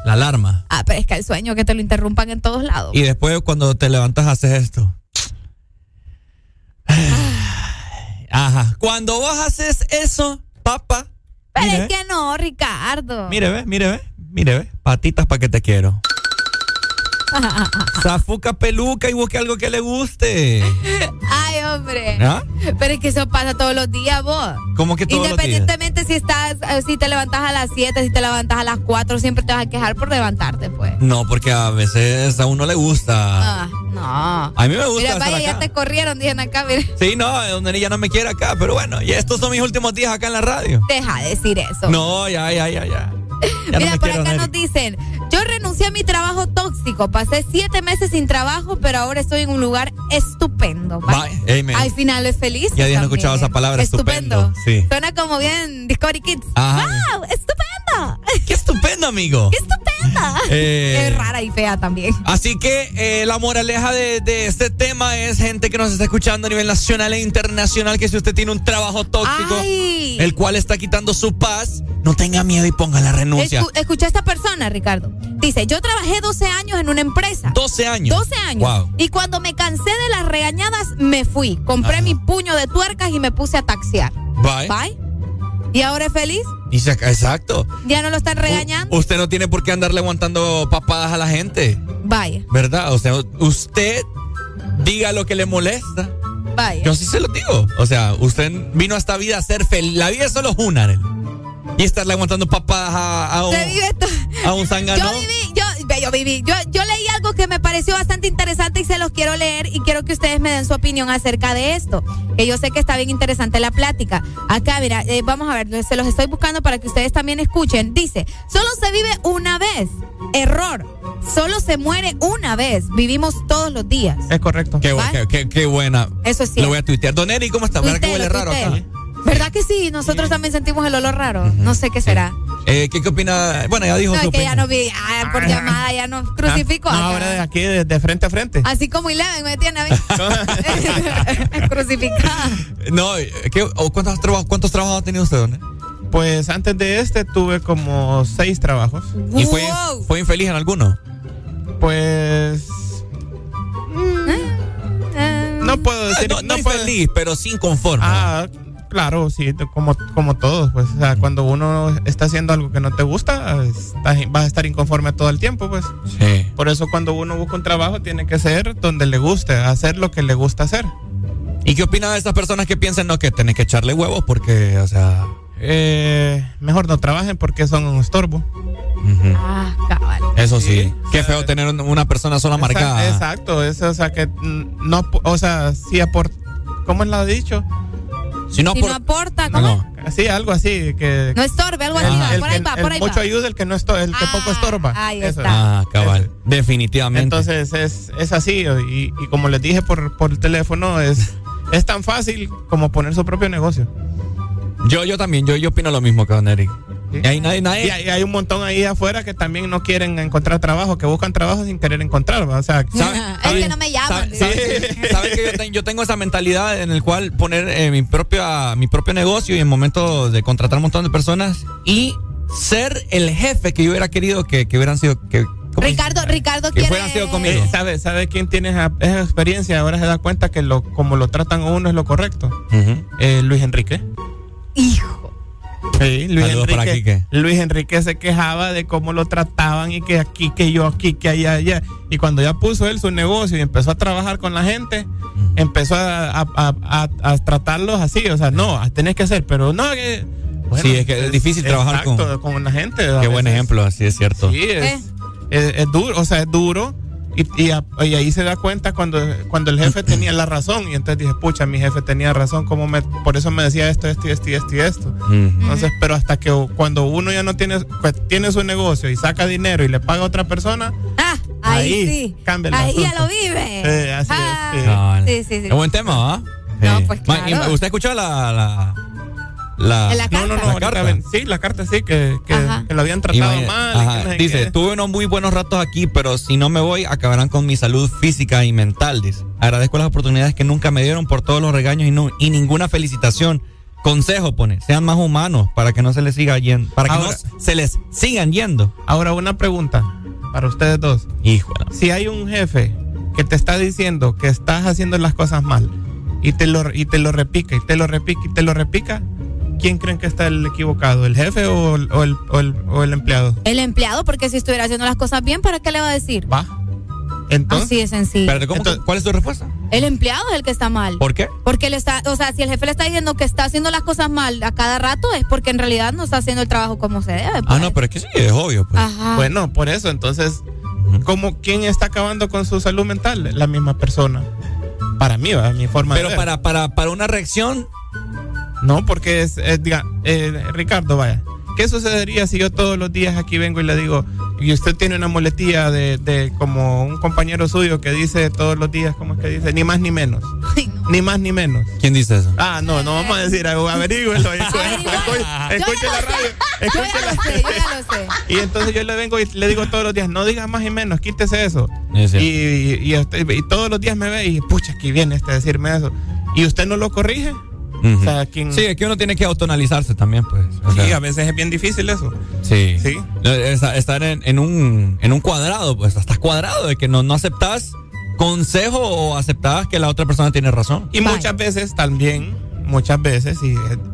S2: La alarma.
S3: Ah, pero es que el sueño que te lo interrumpan en todos lados.
S2: Y después cuando te levantas haces esto. Ajá. Cuando vos haces eso, papá.
S3: Pero
S2: mire,
S3: es que no, Ricardo.
S2: Mire, ve, mire, ve, mire, ve. Patitas para que te quiero. Zafuca peluca y busque algo que le guste.
S3: Ay, hombre.
S2: ¿Ah?
S3: Pero es que eso pasa todos los días, vos.
S2: ¿Cómo que todos los días?
S3: Independientemente si estás, eh, si te levantas a las 7, si te levantas a las 4, siempre te vas a quejar por levantarte, pues.
S2: No, porque a veces a uno le gusta.
S3: Ah, no.
S2: A mí me gusta
S3: Mira, vaya, ya te corrieron, dicen acá, mira.
S2: Sí, no, donde ella no me quiere acá, pero bueno, y estos son mis últimos días acá en la radio.
S3: Deja de decir eso.
S2: No, ya, ya, ya, ya. No
S3: Mira, por acá
S2: ver.
S3: nos dicen, yo renuncié a mi trabajo tóxico, pasé siete meses sin trabajo, pero ahora estoy en un lugar estupendo. ¿va?
S2: Bye, amen.
S3: Hay finales felices.
S2: Ya
S3: también.
S2: escuchaba esa palabra, estupendo. Sí.
S3: Suena como bien Discovery Kids.
S2: Ajá.
S3: ¡Wow! ¡Estupendo!
S2: ¡Qué estupendo, amigo!
S3: ¡Qué estupenda!
S2: Eh,
S3: Es rara y fea también.
S2: Así que eh, la moraleja de, de este tema es gente que nos está escuchando a nivel nacional e internacional que si usted tiene un trabajo tóxico,
S3: Ay.
S2: el cual está quitando su paz, no tenga miedo y ponga la renuncia.
S3: Escu- escucha a esta persona, Ricardo. Dice, yo trabajé 12 años en una empresa.
S2: 12 años.
S3: 12 años.
S2: Wow.
S3: Y cuando me cansé de las regañadas, me fui. Compré mi puño de tuercas y me puse a taxiar.
S2: Bye.
S3: Bye. ¿Y ahora es feliz?
S2: Y se- exacto.
S3: ¿Ya no lo están regañando?
S2: Usted no tiene por qué andarle aguantando papadas a la gente,
S3: Vaya,
S2: ¿verdad? O sea, usted diga lo que le molesta.
S3: vaya.
S2: Yo sí se lo digo. O sea, usted vino a esta vida a ser feliz. La vida es solo una. Arely. Y estarle aguantando papadas a, a un, a un zángano.
S3: Yo viví, yo, yo viví, yo, yo leí algo que me pareció bastante interesante y se los quiero leer y quiero que ustedes me den su opinión acerca de esto. Que yo sé que está bien interesante la plática. Acá, mira, eh, vamos a ver, se los estoy buscando para que ustedes también escuchen. Dice, solo se vive una vez. Error. solo se muere una vez. Vivimos todos los días.
S27: Es correcto.
S2: Qué, qué- qué- qué buena.
S3: Eso es
S2: Lo voy a tuitear. Don Eri, ¿cómo está? ¿Verdad que huele raro acá?
S3: ¿Verdad que sí? Nosotros también sentimos el olor raro. No sé qué será.
S2: Eh, ¿qué, ¿Qué opina? Bueno, ya dijo
S3: No,
S2: su
S3: es que ya nos vi ah, por llamada, ya nos crucificó.
S27: No, ahora de aquí, de, de frente a frente.
S3: Así como Eleven me tiene a mí. Crucificada.
S2: No, ¿qué, o cuántos, trabajos, ¿cuántos trabajos ha tenido usted, don?
S27: Pues antes de este tuve como seis trabajos.
S2: ¿Y fue, fue infeliz en alguno?
S27: Pues. No puedo decir.
S2: no, no infeliz, pero sin conforme.
S27: Ah, claro, sí, como, como todos. Pues, o sea, cuando uno está haciendo algo que no te gusta, estás- vas a estar inconforme todo el tiempo, pues.
S2: Sí.
S27: Por eso cuando uno busca un trabajo tiene que ser donde le guste, hacer lo que le gusta hacer.
S2: ¿Y qué opina de esas personas que piensan no que tenés que echarle huevos porque, o sea,
S27: Eh, mejor no trabajen porque son un estorbo.
S3: Ah, cabal.
S2: eso sí. Qué feo tener un- una persona sola amargada.
S27: Exacto, eso, o sea, que no, o sea, sí aport, ¿cómo es lo dicho?
S2: Si no,
S3: Si no aporta, ¿cómo?
S27: Sí, algo así, que
S3: No estorbe, algo así. por ahí
S27: que-
S3: va, por ahí
S27: mucho
S3: va.
S27: ayuda, el que no esto, el que poco estorba.
S3: ahí
S27: Eso.
S3: está.
S2: Ah, cabal. Definitivamente.
S27: Entonces es, es así y, y como les dije por, por el teléfono es es tan fácil como poner su propio negocio.
S2: yo, yo también, yo, yo opino lo mismo que Don Y ahí nadie, nadie.
S27: Y hay, y hay un montón ahí afuera que también no quieren encontrar trabajo, que buscan trabajo sin querer encontrar, ¿va? o sea,
S3: Es que no me llaman.
S2: ¿Sabe que yo, ten- yo tengo esa mentalidad en el cual poner eh, mi propia mi propio negocio y en momento de contratar un montón de personas y ser el jefe que yo hubiera querido que, que hubieran sido que ¿cómo
S3: Ricardo, Ricardo
S2: Que
S3: quiere.
S2: fueran sido conmigo.
S27: Eh, ¿sabe, ¿Sabe quién tiene esa, esa experiencia? Ahora se da cuenta que lo, como lo tratan a uno es lo correcto. Eh, Luis Enrique.
S3: Hijo.
S27: Sí, Luis
S2: Saludos para
S27: Enrique, Luis Enrique se quejaba de cómo lo trataban y que aquí, que yo aquí, que allá, allá. Y cuando ya puso él su negocio y empezó a trabajar con la gente, empezó a, a- a- a- a tratarlos así. O sea, no, tenés que hacer, pero no. Que,
S2: Sí, es que es difícil trabajar con-
S27: exacto, con la gente.
S2: Qué buen ejemplo, así es cierto.
S27: Sí, es,
S3: Eh.
S27: es- es duro, o sea, es duro. Y, y a- y ahí se da cuenta cuando, cuando el jefe tenía la razón. Y entonces dije, pucha, mi jefe tenía razón, como me, por eso me decía esto, esto y esto y esto y esto. Entonces, pero hasta que cuando uno ya no tiene, pues, tiene su negocio y saca dinero y le paga a otra persona,
S3: Ah, ahí,
S27: Ahí
S3: sí.
S27: cambia el
S3: ahí ya lo vive.
S27: Eh, así es,
S3: Ah,
S27: sí.
S3: Sí, sí, sí.
S2: Qué buen tema, ¿va?
S3: No,
S2: Sí.
S3: pues, claro.
S2: ¿Usted escuchó la la la,
S3: la
S27: no, no, no,
S2: la carta?
S27: ven- sí, la carta sí, que, que, que lo habían tratado
S2: Imagina-
S27: mal. y que
S2: Dice, tuve unos muy buenos ratos aquí, pero si no me voy, acabarán con mi salud física y mental. Dice. Agradezco las oportunidades que nunca me dieron por todos los regaños y, no, y ninguna felicitación. Consejo pone, sean más humanos para que no se les siga yendo, para que
S27: Ahora-
S2: no se les sigan yendo.
S27: Ahora, una pregunta para ustedes dos.
S2: Híjole.
S27: si hay un jefe que te está diciendo que estás haciendo las cosas mal y te lo y te lo repica y te lo repica y te lo repica, ¿quién creen que está el equivocado? ¿El jefe o el, o el, o el- o el empleado?
S3: El empleado, porque si estuviera haciendo las cosas bien, ¿para qué le va a decir?
S27: Va. Entonces,
S3: Así de sencillo.
S2: Espérate, ¿cómo- ¿cuál es tu respuesta?
S3: El empleado es el que está mal.
S2: ¿Por qué?
S3: Porque le está, o sea, si el jefe le está diciendo que está haciendo las cosas mal a cada rato, es porque en realidad no está haciendo el trabajo como se debe.
S2: Ah,
S3: pues.
S2: no, pero es que sí, es obvio. Pues.
S3: Ajá.
S27: bueno, por eso, entonces, ¿cómo, ¿quién está acabando con su salud mental? La misma persona. Para mí, va, mi forma
S2: Pero
S27: de ver.
S2: para, para, para una reacción,
S27: No, porque es, es, diga, eh, Ricardo, vaya. ¿Qué sucedería si yo todos los días aquí vengo y le digo, y usted tiene una muletilla de, de como un compañero suyo que dice todos los días, ¿cómo es que dice? Ni más ni menos. Ni más ni menos.
S2: ¿quién dice eso?
S27: Ah, no, no vamos a decir, averígüelo. escu- escu- Escuche la radio.
S3: Yo
S27: Escuche
S3: ya
S27: la
S3: sé.
S27: Y entonces yo le vengo y le digo todos los días, no digas más y menos, quítese eso.
S2: Sí, sí.
S27: Y, y, y usted- y todos los días me ve y, pucha, aquí viene este a decirme eso. ¿Y usted no lo corrige?
S2: Ujú.
S27: O sea, ¿quién-
S2: Sí, es que uno tiene que autonalizarse también, pues. O
S27: Sí,
S2: sea,
S27: a veces es bien difícil eso.
S2: Sí.
S27: Sí.
S2: Esta- Estar en, en un, en un cuadrado, pues estás cuadrado de que no, no aceptas consejo o aceptas que la otra persona tiene razón.
S27: Y muchas veces también, muchas veces, y,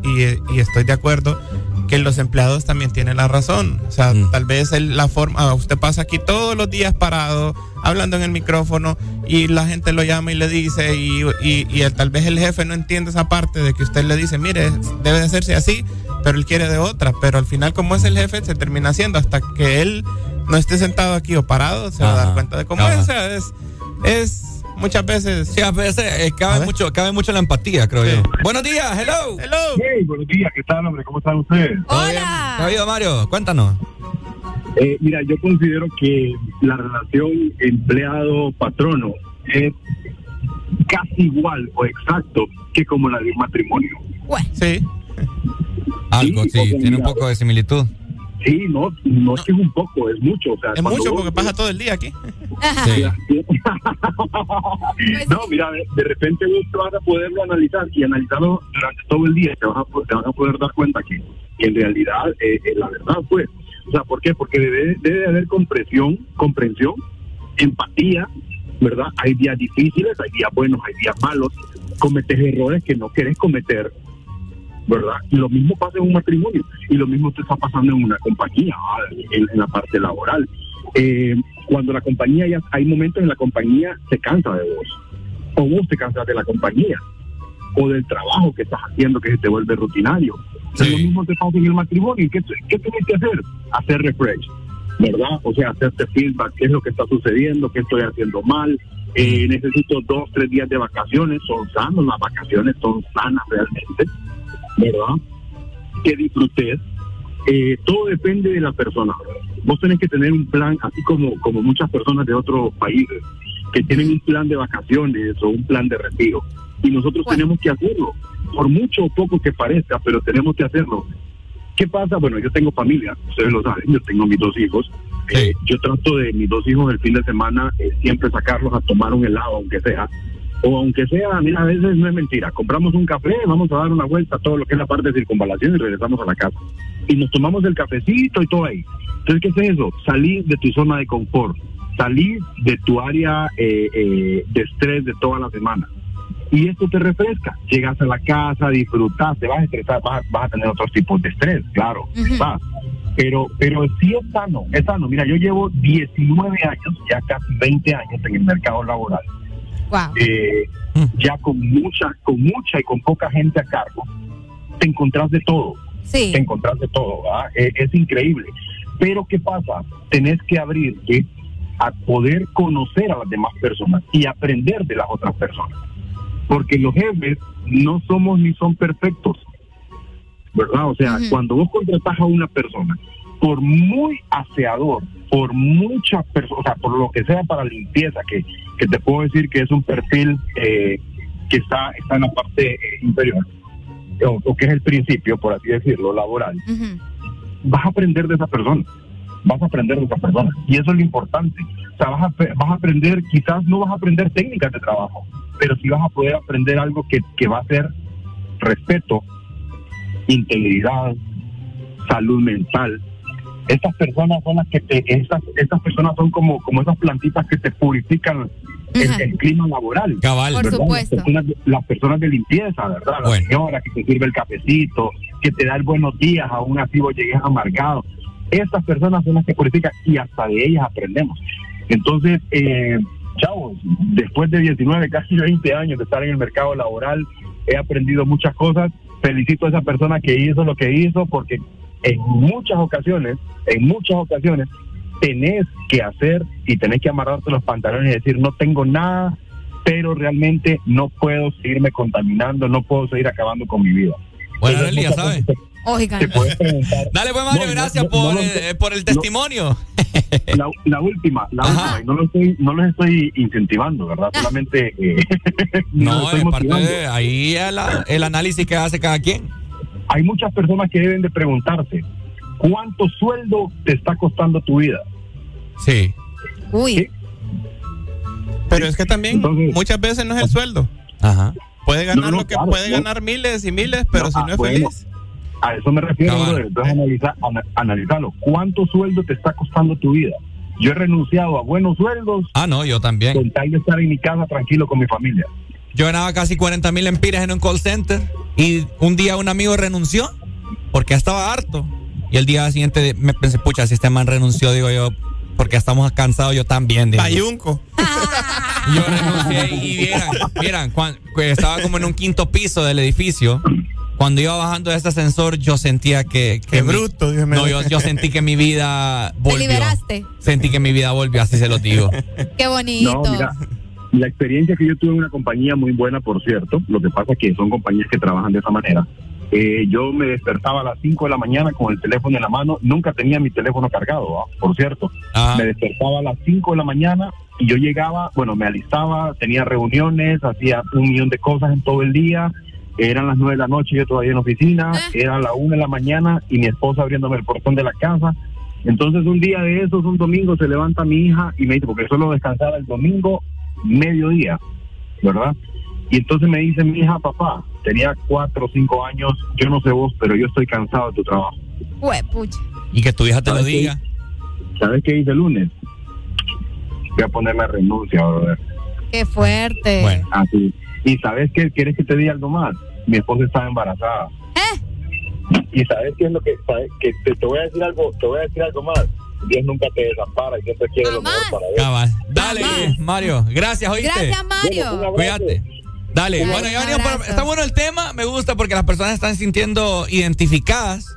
S27: y- y estoy de acuerdo, que los empleados también tienen la razón. O sea,
S2: Mm.
S27: tal vez el- la forma, ah, usted pasa aquí todos los días parado, hablando en el micrófono, y la gente lo llama y le dice, y, y- y el- tal vez el jefe no entiende esa parte de que usted le dice, mire, debe de hacerse así, pero él quiere de otra. Pero al final, como es el jefe, se termina haciendo hasta que él no esté sentado aquí o parado, se va a dar
S2: Ajá.
S27: cuenta de cómo
S2: Ajá.
S27: es. O sea, es, es muchas veces.
S2: Sí, a veces eh, cabe, mucho, cabe mucho la empatía, creo yo. Buenos días, hello.
S27: Hello.
S33: Hey, buenos días, ¿qué tal, hombre? ¿Cómo están ustedes?
S2: ¿Todo bien? ¿Qué ha habido, Mario? Cuéntanos.
S29: Eh, mira, yo considero que la relación empleado-patrono es casi igual o exacto que como la de un matrimonio.
S2: Sí. Algo, sí,
S29: porque
S2: tiene un poco de similitud.
S29: Sí, no, no es que es un poco, es mucho. O sea,
S34: Es mucho
S29: vos-
S34: porque pasa todo el día aquí.
S29: No, mira, de, de repente vos te vas a poderlo analizar y analizarlo durante todo el día te vas a, te vas a poder dar cuenta que, que en realidad eh, eh, la verdad pues, o sea, ¿por qué? Porque debe, debe de haber comprensión, comprensión, empatía, ¿verdad? Hay días difíciles, hay días buenos, hay días malos, cometes errores que no quieres cometer, ¿verdad? Y lo mismo pasa en un matrimonio y lo mismo te está pasando en una compañía, ah, en, en la parte laboral. Eh, cuando la compañía ya hay momentos en la compañía se cansa de vos o vos te cansas de la compañía o del trabajo que estás haciendo que se te vuelve rutinario. Lo mismo te pasa en el matrimonio. ¿Qué, qué tienes que hacer? Hacer refresh, ¿verdad? O sea, hacerte feedback, qué es lo que está sucediendo, qué estoy haciendo mal. Eh, necesito dos, tres días de vacaciones, son sanos, las vacaciones son sanas realmente, ¿verdad? Que disfrutes. Eh, todo depende de la persona. Vos tenés que tener un plan, así como, como muchas personas de otros países, que tienen un plan de vacaciones o un plan de retiro. Y nosotros tenemos que hacerlo, por mucho o poco que parezca, pero tenemos que hacerlo. ¿Qué pasa? Bueno, yo tengo familia, ustedes lo saben, yo tengo mis dos hijos. Eh, yo trato de mis dos hijos el fin de semana eh, siempre sacarlos a tomar un helado, aunque sea. O aunque sea, mira, a veces no es mentira. Compramos un café, vamos a dar una vuelta a todo lo que es la parte de circunvalación y regresamos a la casa. Y nos tomamos el cafecito y todo ahí. Entonces, ¿qué es eso? Salir de tu zona de confort, salir de tu área eh, eh, de estrés de toda la semana. Y esto te refresca. Llegas a la casa, disfrutas, te vas a estresar, vas, a- vas a tener otros tipos de estrés, claro. vas. Pero, pero sí es sano, es sano. Mira, yo llevo 19 años, ya casi 20 años en el mercado laboral. Eh, ya con mucha, con mucha y con poca gente a cargo, te encontrás de todo. Te encontrás de todo. Eh, es increíble. Pero ¿qué pasa? Tenés que abrirte a poder conocer a las demás personas y aprender de las otras personas. Porque los jefes no somos ni son perfectos. ¿Verdad? O sea, cuando vos contratas a una persona, por muy aseador, por muchas personas, o sea, por lo que sea para limpieza, que, que te puedo decir que es un perfil eh, que está, está en la parte eh, inferior, o, o que es el principio, por así decirlo, laboral, vas a aprender de esa persona. Vas a aprender de esa persona. Y eso es lo importante. O sea, vas a, vas a aprender, quizás no vas a aprender técnicas de trabajo, pero sí vas a poder aprender algo que, que va a ser respeto, integridad, salud mental. Estas personas son las que te, estas, estas personas son como, como esas plantitas que te purifican el, el clima laboral.
S2: Cabal. Por supuesto.
S29: Las personas, de- las personas de limpieza, ¿verdad? La señora que te sirve el cafecito, que te da el buenos días, aún así vos llegues amargado. Estas personas son las que purifican y hasta de ellas aprendemos. Entonces, eh, chavos, después de 19, casi 20 años de estar en el mercado laboral, he aprendido muchas cosas. Felicito a esa persona que hizo lo que hizo porque en muchas ocasiones, en muchas ocasiones, tenés que hacer y tenés que amarrarte los pantalones y decir, no tengo nada, pero realmente no puedo seguirme contaminando, no puedo seguir acabando con mi vida.
S2: Bueno,
S29: Entonces,
S2: Arely, ya
S29: muchas
S2: sabe.
S29: veces
S3: Oigan.
S29: te puedes preguntar.
S2: Dale, pues, Mario,
S29: No,
S2: gracias
S29: no,
S2: por,
S29: no,
S2: eh, por el testimonio.
S29: La, la última, la última, y no lo estoy, no los estoy incentivando, ¿verdad? Solamente eh,
S2: No,
S29: los
S2: es parte de ahí el, el análisis que hace cada quien.
S29: Hay muchas personas que deben de preguntarse, ¿cuánto sueldo te está costando tu vida?
S2: Sí.
S3: Uy.
S34: Pero es que también muchas veces no es el sueldo.
S2: Ajá.
S34: Puede ganar
S29: No, no,
S34: lo que
S29: claro,
S34: puede
S29: no.
S34: ganar miles y miles, pero si no es
S29: bueno,
S34: feliz.
S29: A eso me refiero. Entonces, analiza, ana- analizarlo. ¿Cuánto sueldo te está costando tu vida? Yo he renunciado a buenos sueldos.
S2: Ah, no, yo también.
S29: Con tal de estar en mi casa tranquilo con mi familia.
S2: Yo ganaba casi 40 mil empiras en un call center y un día un amigo renunció porque estaba harto. Y el día siguiente me pensé, pucha, si este man renunció, digo yo, porque estamos cansados, yo también. digo.
S34: Payunco.
S2: Yo renuncié y vieran, vieran, cuan- que estaba como en un quinto piso del edificio. Cuando iba bajando de ese ascensor, yo sentía que. que
S34: Qué
S2: mi-
S34: bruto, Dios mío.
S2: No, yo, yo sentí que mi vida
S3: Te
S2: volvió.
S3: liberaste.
S2: Sentí que mi vida volvió, así se lo digo.
S3: Qué bonito.
S29: No, mira, la experiencia que yo tuve en una compañía muy buena, por cierto, lo que pasa es que son compañías que trabajan de esa manera. Eh, yo me despertaba a las 5 de la mañana con el teléfono en la mano. Nunca tenía mi teléfono cargado, ¿ah? por cierto. Me despertaba a las 5 de la mañana y yo llegaba, bueno, me alistaba, tenía reuniones, hacía un millón de cosas en todo el día. Eran las 9 de la noche, yo todavía en oficina. Era la 1 de la mañana y mi esposa abriéndome el portón de la casa. Entonces un día de esos, un domingo, se levanta mi hija y me dice, porque solo descansaba el domingo mediodía, ¿verdad? Y entonces me dice mi hija, papá, tenía cuatro o cinco años, yo no sé vos, pero yo estoy cansado de tu trabajo.
S3: pucha.
S35: Y que tu hija te lo diga.
S29: ¿Sabes qué hice el lunes? Voy a poner la renuncia, brother.
S3: Qué fuerte.
S29: Así. ¿Y sabes qué? ¿Quieres que te diga algo más? Mi esposa estaba embarazada. ¿Y sabes qué es lo que, sabes? que te, te voy a decir algo, te voy a decir algo más? Dios nunca te desampara y siempre quiere lo mejor para él.
S35: Cabal. Dale, Mario. Gracias, ¿oíste?
S3: Gracias, Mario.
S35: Cuídate. Dale,
S3: Dale,
S35: bueno, ya venimos está bueno el tema, me gusta porque las personas están sintiendo identificadas.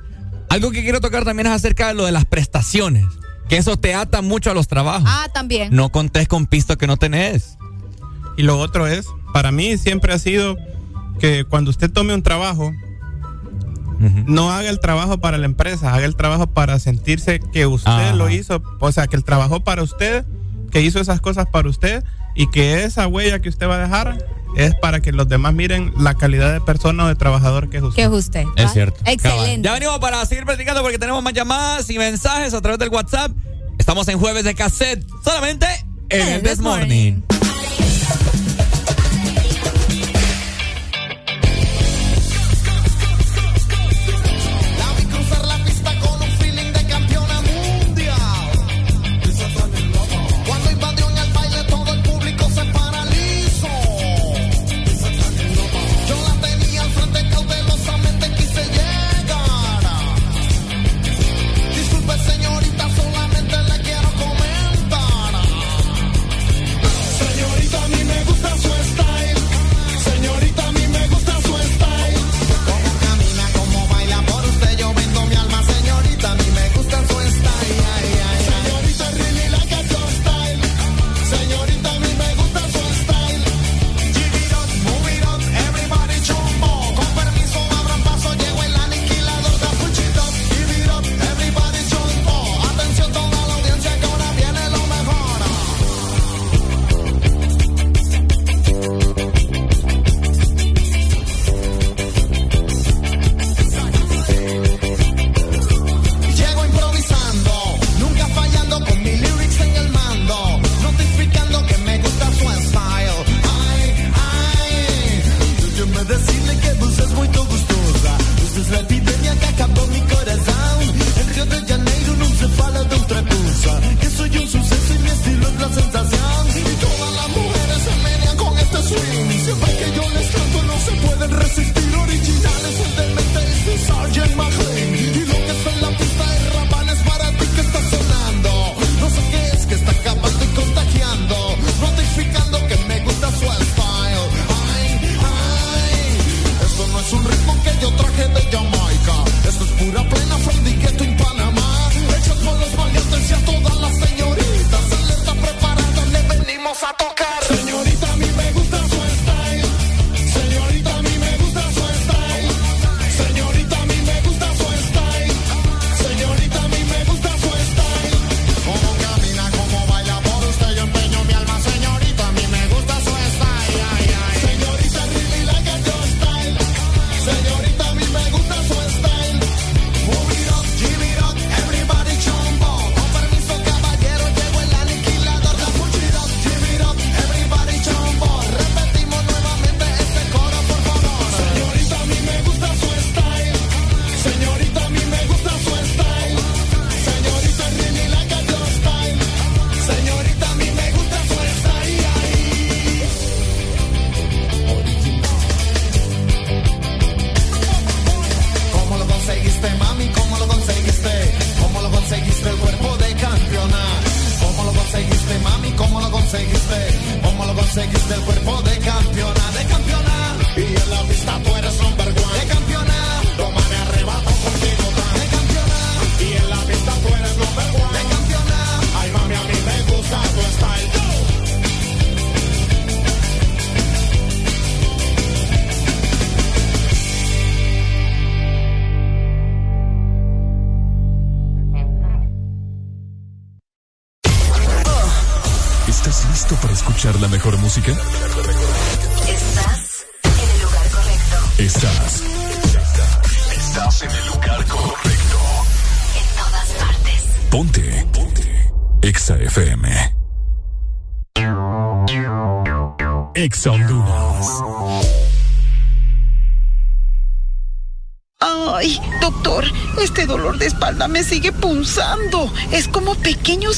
S35: Algo que quiero tocar también es acerca de lo de las prestaciones, que eso te ata mucho a los trabajos.
S3: Ah, también.
S35: No contés con pisto que no tenés.
S27: Y lo otro es, para mí siempre ha sido que cuando usted tome un trabajo, no haga el trabajo para la empresa, haga el trabajo para sentirse que usted
S35: Ajá.
S27: lo hizo, o sea, que el trabajó para usted, que hizo esas cosas para usted y que esa huella que usted va a dejar es para que los demás miren la calidad de persona o de trabajador que es usted.
S3: Que es usted.
S35: Es cierto.
S3: Excelente.
S35: Cabal. Ya venimos para seguir platicando porque tenemos más llamadas y mensajes a través del WhatsApp. Estamos en jueves de cassette, solamente en el This Morning.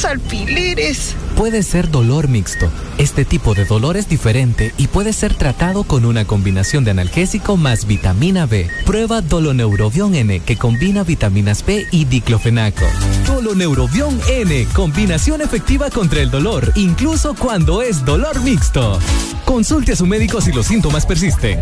S36: Alfileres.
S37: Puede ser dolor mixto. Este tipo de dolor es diferente y puede ser tratado con una combinación de analgésico más vitamina B. Prueba Doloneurobión N que combina vitaminas B y diclofenaco. Doloneurobión N, combinación efectiva contra el dolor, incluso cuando es dolor mixto. Consulte a su médico si los síntomas persisten.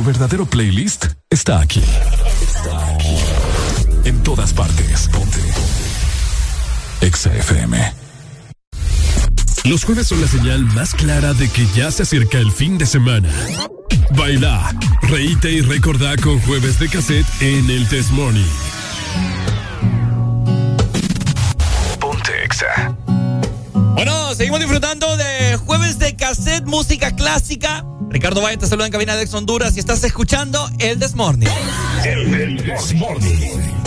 S38: Tu verdadero playlist está aquí. Está aquí. En todas partes. Ponte. Exa FM. Los jueves son la señal más clara de que ya se acerca el fin de semana. Baila, reíte y recordá con jueves de cassette en el Test Morning.
S2: Ponte Exa. Bueno, seguimos disfrutando de jueves de cassette, música clásica. Ricardo Valle te saluda en cabina de Ex Honduras y estás escuchando El Desmorning.
S38: El Desmorning.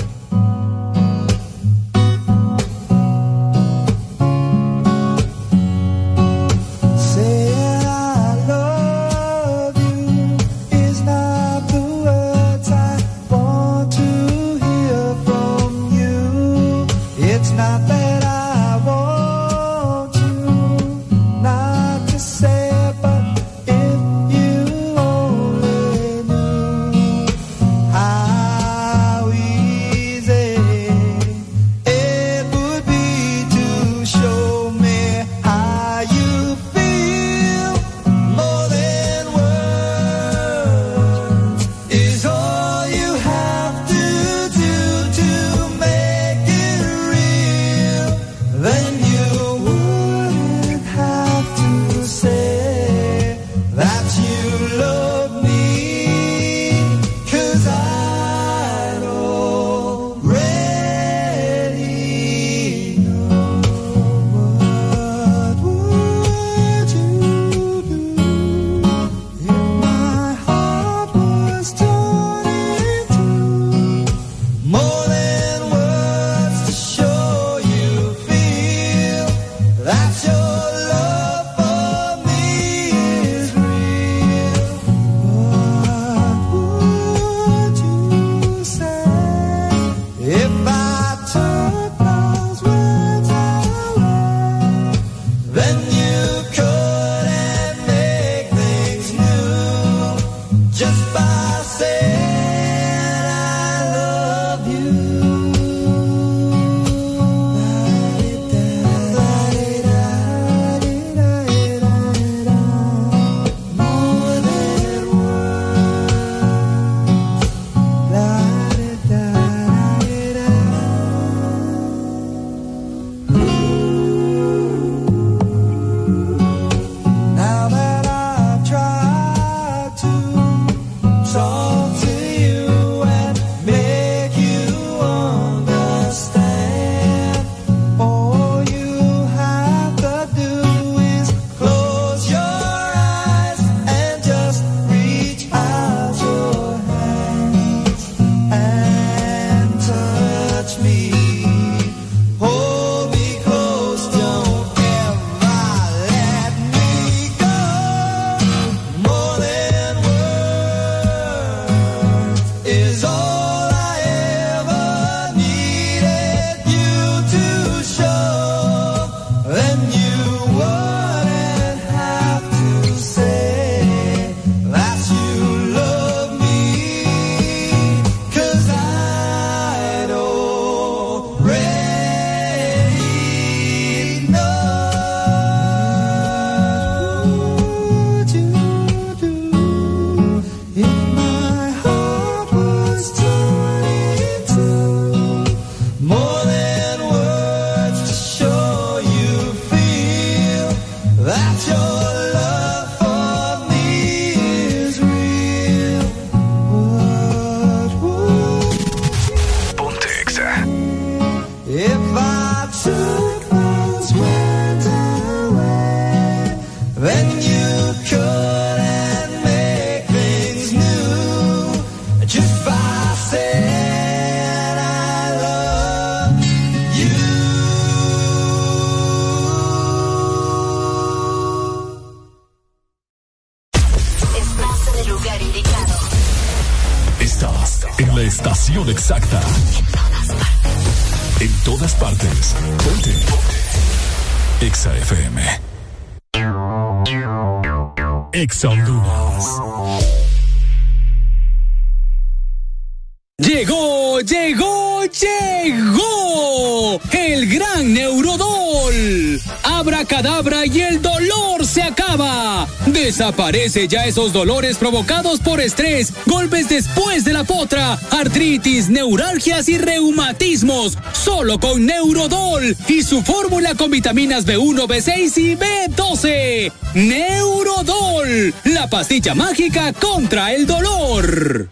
S31: Desaparece ya esos dolores provocados por estrés, golpes después de la potra, artritis, neuralgias y reumatismos. Solo con Neurodol y su fórmula con vitaminas B1, B6 y B12. Neurodol, la pastilla mágica contra el dolor.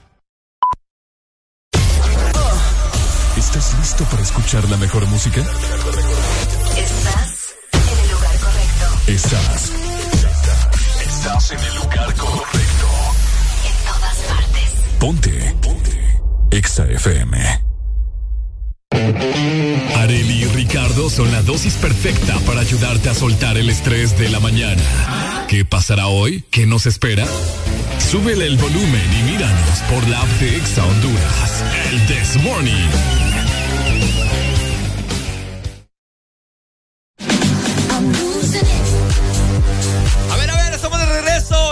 S4: ¿Estás listo para escuchar la mejor música?
S17: Estás en el lugar correcto.
S4: Estás. Estás en el lugar correcto.
S17: En todas partes.
S4: Ponte. Ponte. Exa FM. Areli y Ricardo son la dosis perfecta para ayudarte a soltar el estrés de la mañana. ¿Qué pasará hoy? ¿Qué nos espera? Súbele el volumen y míranos por la app de Exa Honduras. El This Morning.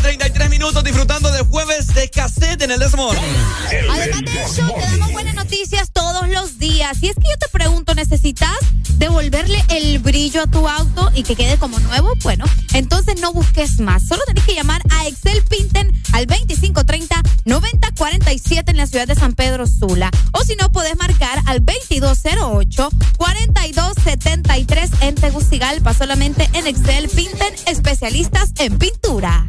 S2: con 33 minutos disfrutando de jueves de cassette en el Desmond.
S3: Además de eso, te damos buenas noticias todos los días. Y es que yo te pregunto, ¿necesitas devolverle el brillo a tu auto y que quede como nuevo? Bueno, entonces no busques más. Solo tenés que llamar a Excel Pinten al 2530-9047 en la ciudad de San Pedro Sula. O si no, podés marcar al 2208-4273 en Tegucigalpa. Solamente en Excel Pinten, especialistas en pintura.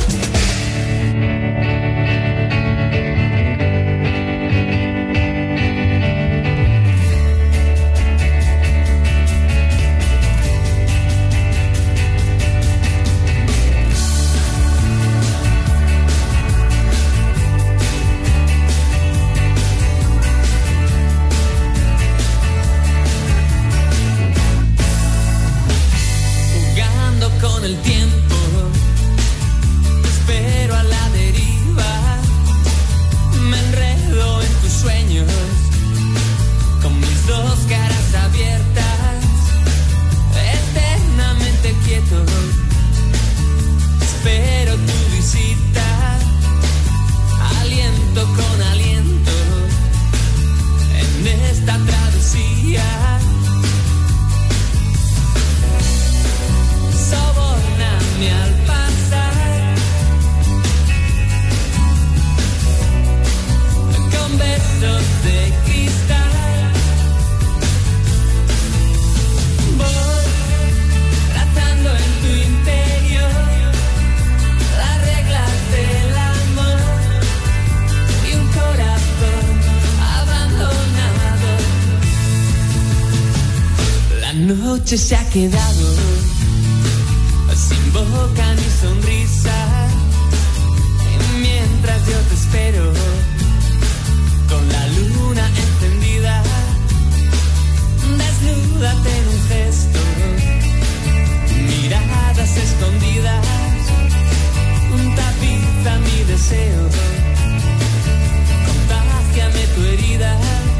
S39: el tiempo, noche se ha quedado. Sin boca ni sonrisa. Mientras yo te espero, con la luna encendida, desnúdate en un gesto, miradas escondidas, un tapiza mi deseo, contágiame tu herida.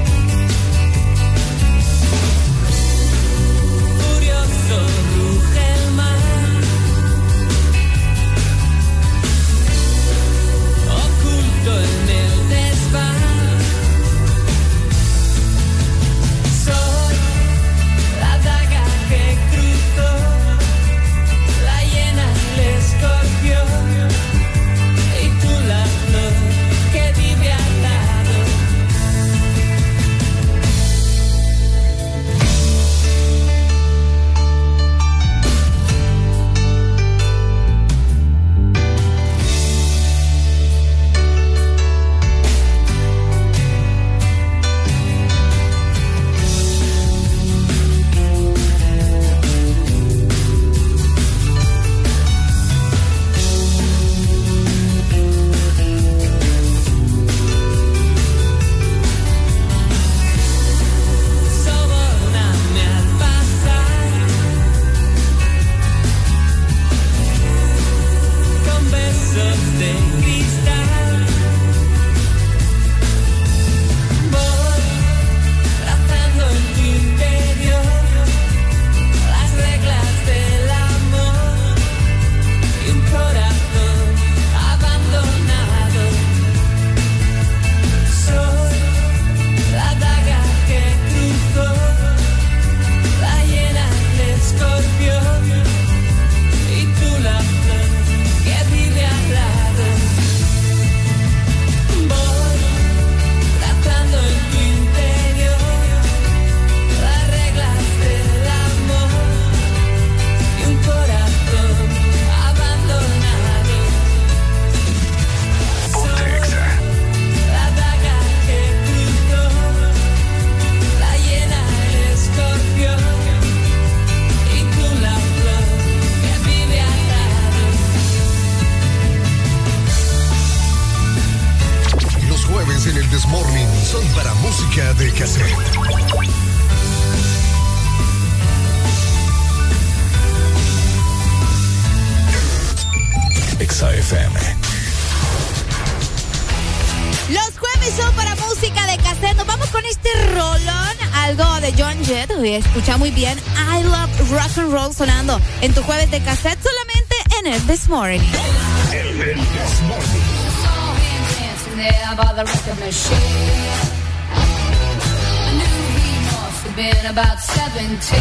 S40: into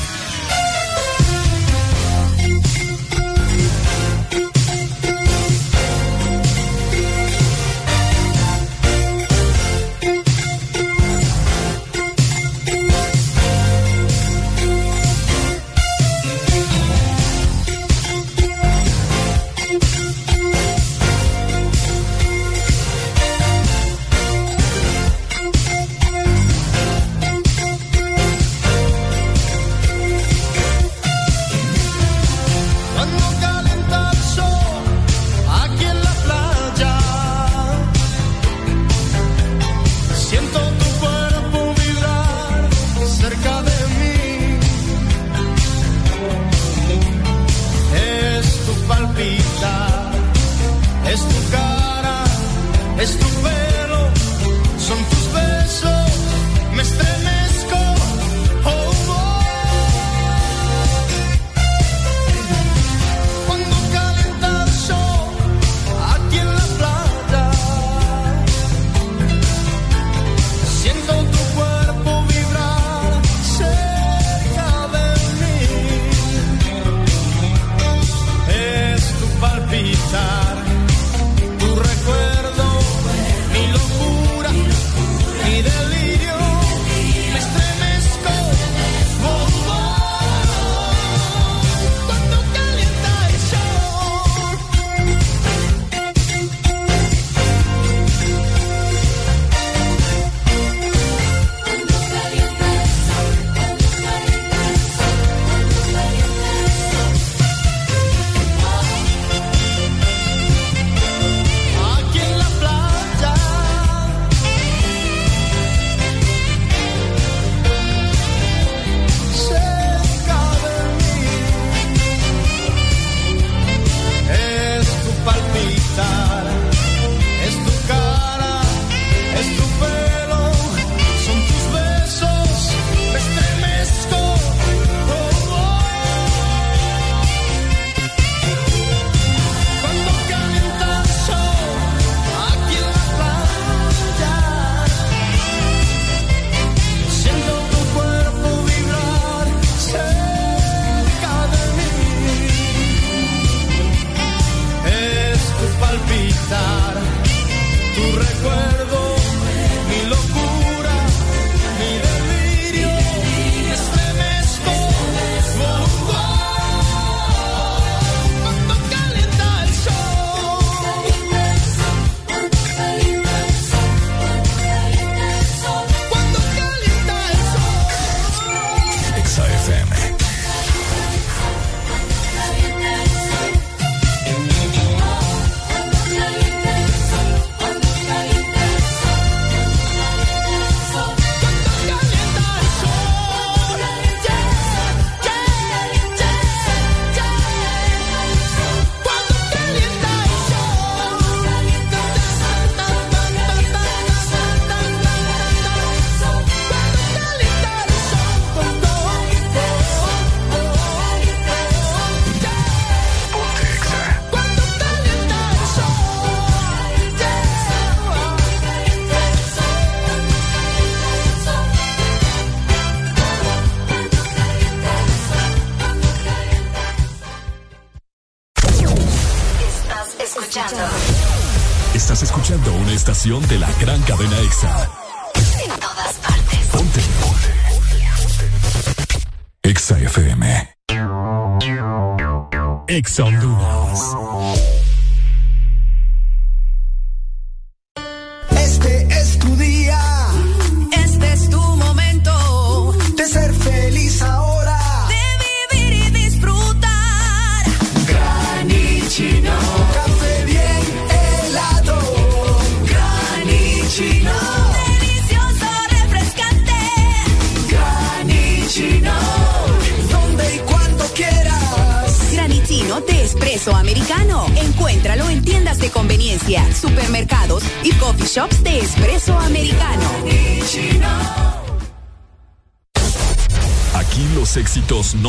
S4: De la gran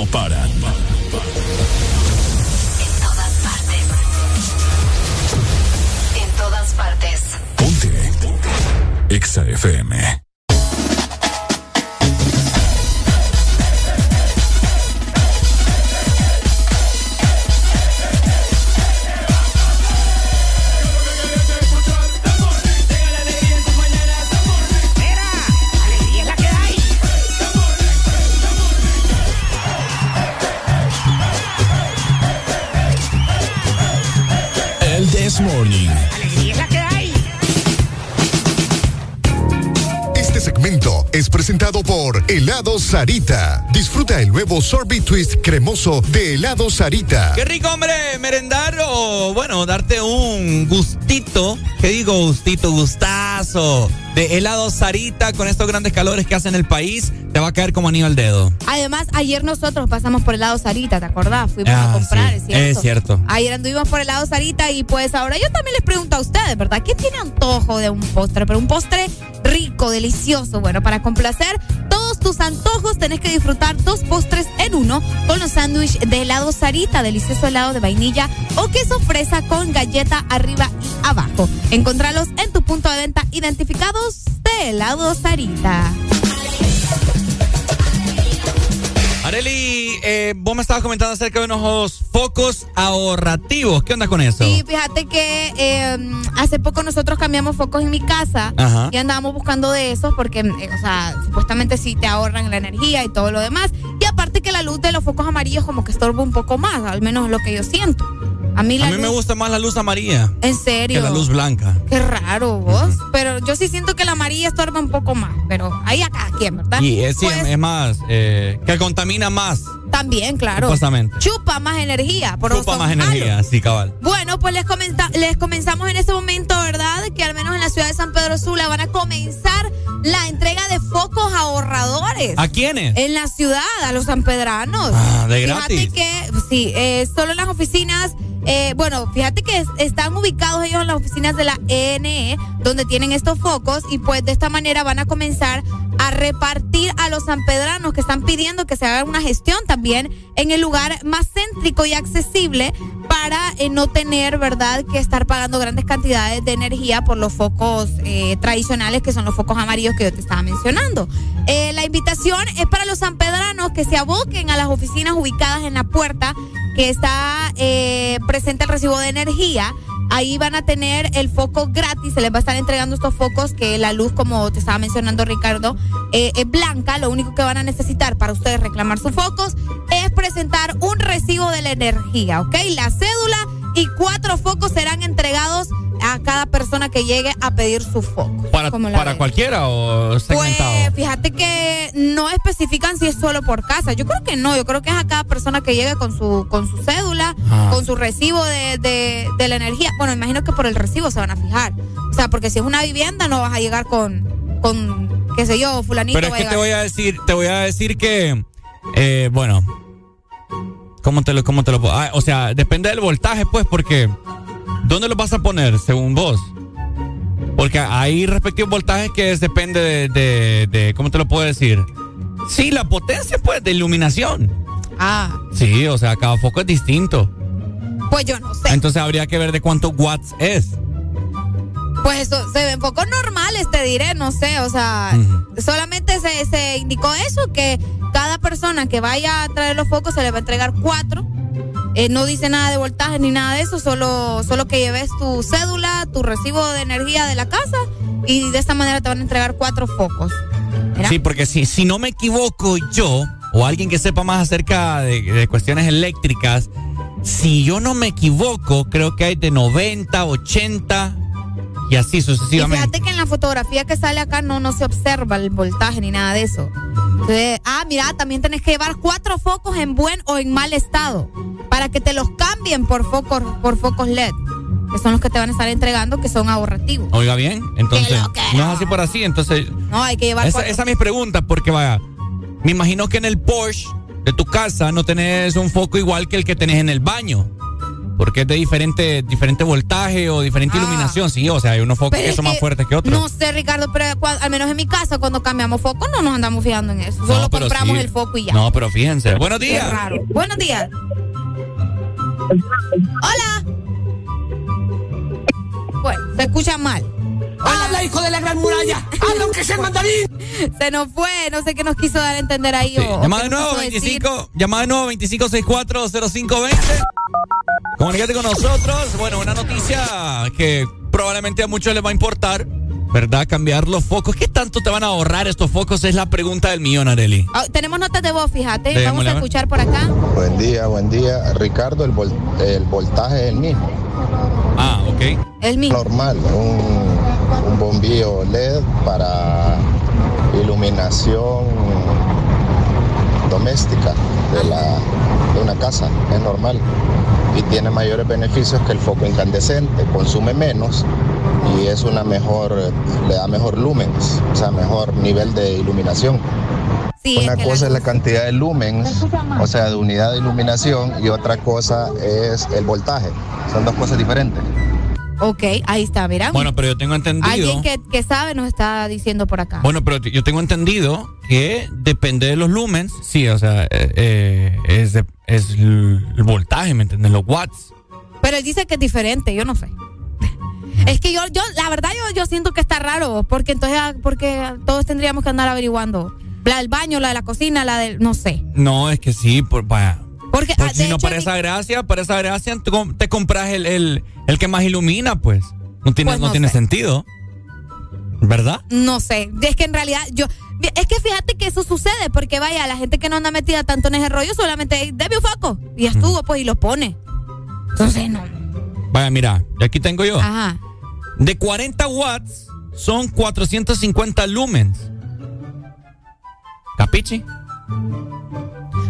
S4: éxitos
S9: Disfruta el nuevo sorbet twist cremoso de Helado Sarita.
S2: Qué rico, hombre, merendar o, bueno, darte un gustito. ¿Qué digo gustito? Gustazo. De helado Sarita con estos grandes calores que hacen el país. Te va a caer como anillo al dedo.
S3: Además, ayer nosotros pasamos por el lado Sarita, ¿te acordás? Fuimos
S2: Ah,
S3: a comprar,
S2: sí,
S3: es cierto.
S2: es cierto.
S3: Ayer anduvimos por el lado Sarita y pues ahora yo también les pregunto a ustedes, ¿verdad? ¿Quién tiene antojo de un postre? Pero un postre rico, delicioso. Bueno, para complacer todos tus antojos tenés que disfrutar dos postres en uno con los sándwiches de helado Sarita, delicioso helado de vainilla o queso fresa con galleta arriba y abajo. Encontralos en tu punto de venta identificados de helado Sarita.
S2: Areli, eh, vos me estabas comentando acerca de unos focos ahorrativos. ¿Qué onda con eso?
S3: Sí, fíjate que eh, hace poco nosotros cambiamos focos en mi casa
S2: Ajá.
S3: y andábamos buscando de esos porque, eh, o sea, supuestamente sí te ahorran la energía y todo lo demás. Y aparte que la luz de los focos amarillos como que estorba un poco más, al menos es lo que yo siento. A mí la
S2: A mí me
S3: luz-
S2: gusta más la luz amarilla
S3: En serio.
S2: que la luz blanca.
S3: Qué raro vos. Pero yo sí siento que la amarilla estorba un poco más. Pero ahí a cada quien, ¿verdad?
S2: Y es,
S3: Pues,
S2: es más, eh, que contamina más.
S3: También, claro.
S2: Supuestamente.
S3: Chupa más energía. Por
S2: Chupa más
S3: malos.
S2: energía, sí, cabal.
S3: Bueno, pues les, comenta- les comenzamos en este momento, ¿verdad? Que al menos en la ciudad de San Pedro Sula van a comenzar la entrega de focos ahorradores.
S2: ¿A quiénes?
S3: En la ciudad, a los sanpedranos.
S2: Ah, de
S3: Fíjate
S2: gratis.
S3: que, sí, eh, solo en las oficinas, eh, bueno, fíjate que es- están ubicados ellos en las oficinas de la ENE, donde tienen estos focos, y pues de esta manera van a comenzar a repartir a los sanpedranos que están pidiendo que se haga una gestión también en el lugar más céntrico y accesible para eh, no tener, ¿verdad?, que estar pagando grandes cantidades de energía por los focos eh, tradicionales, que son los focos amarillos que yo te estaba mencionando. Eh, la invitación es para los sanpedranos que se aboquen a las oficinas ubicadas en la puerta que está presente el recibo de energía. Ahí van a tener el foco gratis, se les va a estar entregando estos focos que la luz, como te estaba mencionando Ricardo, eh, es blanca. Lo único que van a necesitar para ustedes reclamar sus focos es presentar un recibo de la energía, ¿ok? La cédula y cuatro focos serán entregados a cada persona que llegue a pedir su foco.
S2: ¿Para,
S3: ¿Cómo la
S2: para cualquiera o segmentado?
S3: Pues fíjate que no especifican si es solo por casa. Yo creo que no. Yo creo que es a cada persona que llegue con su con su cédula,
S2: Ah.
S3: con su recibo de, de, de la energía. Bueno, imagino que por el recibo se van a fijar. O sea, porque si es una vivienda no vas a llegar con, con qué sé yo, fulanito.
S2: Pero es que te voy a decir, te voy a decir que, eh, bueno, ¿cómo te lo, cómo te lo puedo? ah, o sea, depende del voltaje, pues, porque ¿dónde lo vas a poner según vos? Porque hay respectivos voltajes que depende de, de, de- ¿cómo te lo puedo decir? Sí, la potencia, pues, de iluminación.
S3: Ah,
S2: Sí, o sea, cada foco es distinto.
S3: pues yo no sé.
S2: Entonces habría que ver de cuántos watts es.
S3: Pues eso, se ven poco normales, te diré, no sé, o sea, solamente se, se indicó eso, que cada persona que vaya a traer los focos se le va a entregar cuatro Eh, no dice nada de voltaje ni nada de eso, solo, solo que lleves tu cédula, tu recibo de energía de la casa y de esta manera te van a entregar cuatro focos. ¿Verdad?
S2: Sí, porque si, si no me equivoco yo, o alguien que sepa más acerca de, de cuestiones eléctricas, si yo no me equivoco, creo que hay de 90, 80 y así
S3: Y
S2: sucesivamente.
S3: fíjate que en la fotografía que sale acá no, no se observa el voltaje ni nada de eso. Entonces, ah, mira, también tenés que llevar cuatro focos en buen o en mal estado para que te los cambien por focos, por focos LED, que son los que te van a estar entregando, que son ahorrativos.
S2: Oiga bien, entonces no es así por así, entonces
S3: No, hay que llevar
S2: esa, esa es mi pregunta, porque vaya, me imagino que en el Porsche de tu casa no tenés un foco igual que el que tenés en el baño. Porque es de diferente, diferente voltaje o diferente iluminación, sí, o sea, hay unos focos
S3: Ah.
S2: Que son más fuertes que otros.
S3: No sé, Ricardo, pero al menos en mi casa, cuando cambiamos foco, no nos andamos fijando en eso. Solo
S2: No,
S3: compramos
S2: sí.
S3: el foco y ya.
S2: No, pero fíjense. Buenos
S3: Qué
S2: días.
S3: raro. Buenos días. Hola. Bueno, se escucha mal.
S39: ¡Habla, hijo de la gran muralla! ¡Habla aunque sea el mandarín!
S3: Se nos fue, no sé qué nos quiso dar a entender ahí. o
S2: Llamada de nuevo,
S3: quiso decir.
S2: 25, llamada de nuevo, 25640520. Comunícate con nosotros. Bueno, una noticia que probablemente a muchos les va a importar, ¿verdad? Cambiar los focos. ¿Qué tanto te van a ahorrar estos focos? Es la pregunta del millón, Areli.
S3: Ah, tenemos notas de voz, fíjate. Vamos
S2: a
S3: a
S2: ver.
S3: escuchar por acá.
S41: Buen día, buen día. Ricardo, el, vol- el voltaje es el mismo.
S2: Ah, ok.
S3: El mismo.
S41: Normal, un, un bombillo LED para iluminación doméstica de, la, de una casa, es normal. Y tiene mayores beneficios que el foco incandescente, consume menos y es una mejor, le da mejor lumens, o sea, mejor nivel de iluminación. Una cosa es la cantidad de lumens, o sea, de unidad de iluminación, y otra cosa es el voltaje. Son dos cosas diferentes.
S3: Ok, ahí está, mira.
S2: Bueno, pero yo tengo entendido.
S3: Alguien que, que sabe nos está diciendo por acá.
S2: Bueno, pero yo tengo entendido que depende de los lumens. Sí, o sea, eh, eh, es, de- es el voltaje, ¿me entiendes? Los watts.
S3: Pero él dice que es diferente, yo no sé. Es que yo, yo, la verdad, yo, yo siento que está raro, porque entonces, ah, porque todos tendríamos que andar averiguando. La del baño, la de la cocina, la del, no sé.
S2: No, es que sí, por, vaya.
S3: Porque, ah,
S2: si no, para esa gracia, para esa gracia, te compras el, el, el que más ilumina, pues. No tiene,
S3: Pues
S2: no
S3: no
S2: tiene sentido. ¿Verdad?
S3: No sé, es que en realidad yo, es que fíjate que eso sucede, porque vaya, la gente que no anda metida tanto en ese rollo solamente debe un foco y estuvo, pues, y lo pone. Entonces, no.
S2: Vaya, mira, aquí tengo yo.
S3: Ajá.
S2: De 40 watts son 450 lumens. ¿Capichi?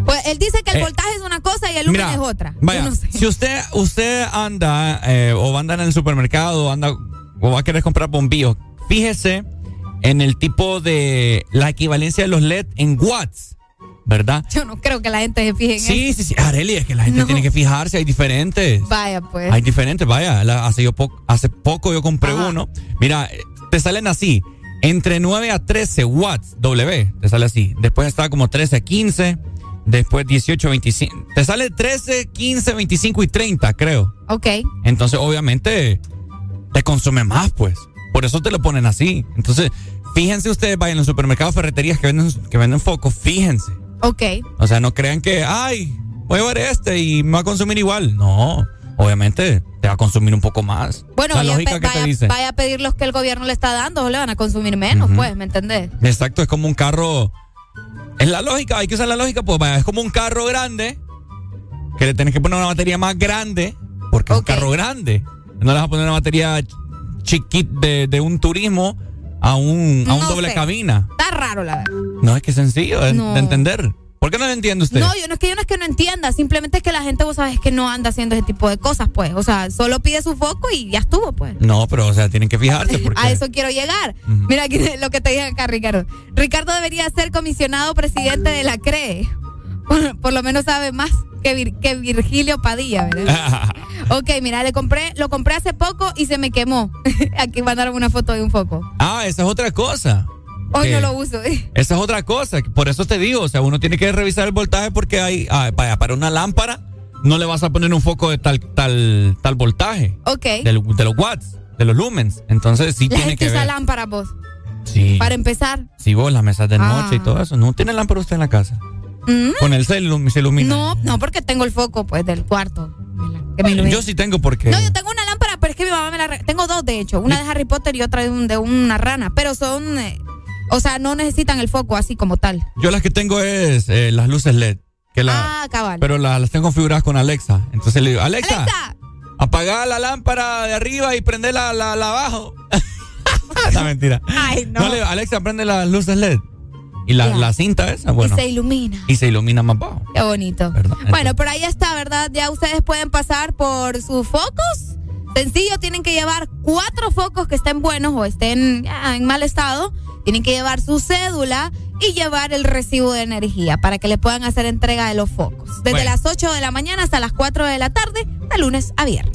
S3: Pues él dice que el
S2: Eh,
S3: voltaje es una cosa y el lumen
S2: Mira,
S3: es otra.
S2: Vaya,
S3: Yo no sé.
S2: si usted, usted anda eh, o va a andar en el supermercado anda, o va a querer comprar bombillos, fíjese en el tipo de la equivalencia de los LED en watts, ¿verdad?
S3: Yo no creo que la gente se fije en
S2: Sí,
S3: eso.
S2: sí, sí. Areli, es que la gente
S3: No.
S2: tiene que fijarse, hay diferentes.
S3: Vaya, pues.
S2: Hay diferentes, vaya. la- hace, yo po- hace poco yo compré uno. Mira, te salen así. Entre 9 a 13 watts W. Te sale así. Después está como 13 a 15. Después 18 a 25. Te sale 13, 15, 25 y 30, creo.
S3: Ok.
S2: Entonces, obviamente, te consume más, pues. Por eso te lo ponen así. Entonces, fíjense ustedes, vayan en los supermercados, ferreterías que venden, que venden focos, fíjense.
S3: Ok.
S2: O sea, no crean que, ay, voy a ver este y me va a consumir igual. No, obviamente te va a consumir un poco más.
S3: Bueno,
S2: la lógica que
S3: vaya,
S2: te dice.
S3: vaya a pedir los que el gobierno le está dando, o le van a consumir menos, pues, ¿me entendés?
S2: Exacto, es como un carro. Es la lógica, hay que usar la lógica, pues vaya, es como un carro grande que le tenés que poner una batería más grande porque es un carro grande. No le vas a poner una batería chiquita de, de un turismo a un, a un
S3: No
S2: doble
S3: sé.
S2: cabina.
S3: Está raro, la verdad.
S2: No, es que es sencillo
S3: No.
S2: de entender. ¿Por qué no lo entiende usted?
S3: No, yo no es que yo no es que no entienda, simplemente es que la gente, vos sabes, que no anda haciendo ese tipo de cosas, pues. O sea, solo pide su foco y ya estuvo, pues.
S2: No, pero o sea, tienen que fijarse porque...
S3: A eso quiero llegar. Mira aquí lo que te dije acá, Ricardo. Ricardo debería ser comisionado presidente de la CRE. Por, por lo menos sabe más que, Vir- que Virgilio Padilla, ¿verdad? ok, mira, le compré, lo compré hace poco y se me quemó. aquí mandaron una foto de un foco.
S2: Ah, esa es otra cosa.
S3: Hoy no lo uso.
S2: Esa es otra cosa. Por eso te digo, o sea, uno tiene que revisar el voltaje porque hay ah, para, para una lámpara no le vas a poner un foco de tal tal tal voltaje
S3: ok.
S2: de, los watts, de los lumens. Entonces sí
S3: la
S2: tiene
S3: gente
S2: que
S3: usa
S2: ver.
S3: lámparas, vos.
S2: Sí.
S3: Para empezar.
S2: Sí, vos las mesas de
S3: Ah.
S2: noche y todo eso. No tiene lámpara usted en la casa.
S42: ¿Mm?
S2: Con el cel se ilumina.
S42: No, no, porque tengo el foco, pues, del cuarto. Que me ilumina.
S2: Yo sí tengo porque.
S42: No, yo tengo una lámpara, pero es que mi mamá me la... Tengo dos, de hecho. Una de Harry Potter y otra de, un- de una rana. Pero son... eh, o sea, no necesitan el foco así como tal.
S2: Yo las que tengo es eh, las luces LED. Que la,
S42: ah, cabal.
S2: Pero la- las tengo configuradas con Alexa. Entonces le digo, Alexa, apaga la lámpara de arriba y prende la, la, la abajo. Esa mentira.
S42: Ay, no.
S2: le digo, Alexa, prende las luces LED. Y la, la cinta esa, bueno.
S42: Y se ilumina.
S2: Y se ilumina más bajo.
S42: Qué bonito. Bueno, por ahí está, ¿verdad? Ya ustedes pueden pasar por sus focos. Sencillo, tienen que llevar cuatro focos que estén buenos o estén ya, en mal estado. Tienen que llevar su cédula y llevar el recibo de energía para que le puedan hacer entrega de los focos. Desde
S4: Bueno.
S42: las 8 de la mañana hasta las 4 de la tarde, de lunes a viernes.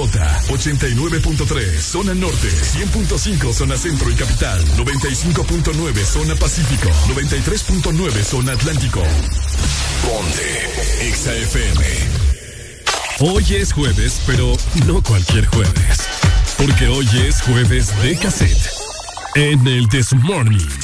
S4: 89.3 Zona Norte 100.5 Zona Centro y Capital 95.9 Zona Pacífico 93.9 Zona Atlántico Ponte XAFM Hoy es jueves, pero no cualquier jueves. Porque hoy es jueves de cassette. En el This Morning.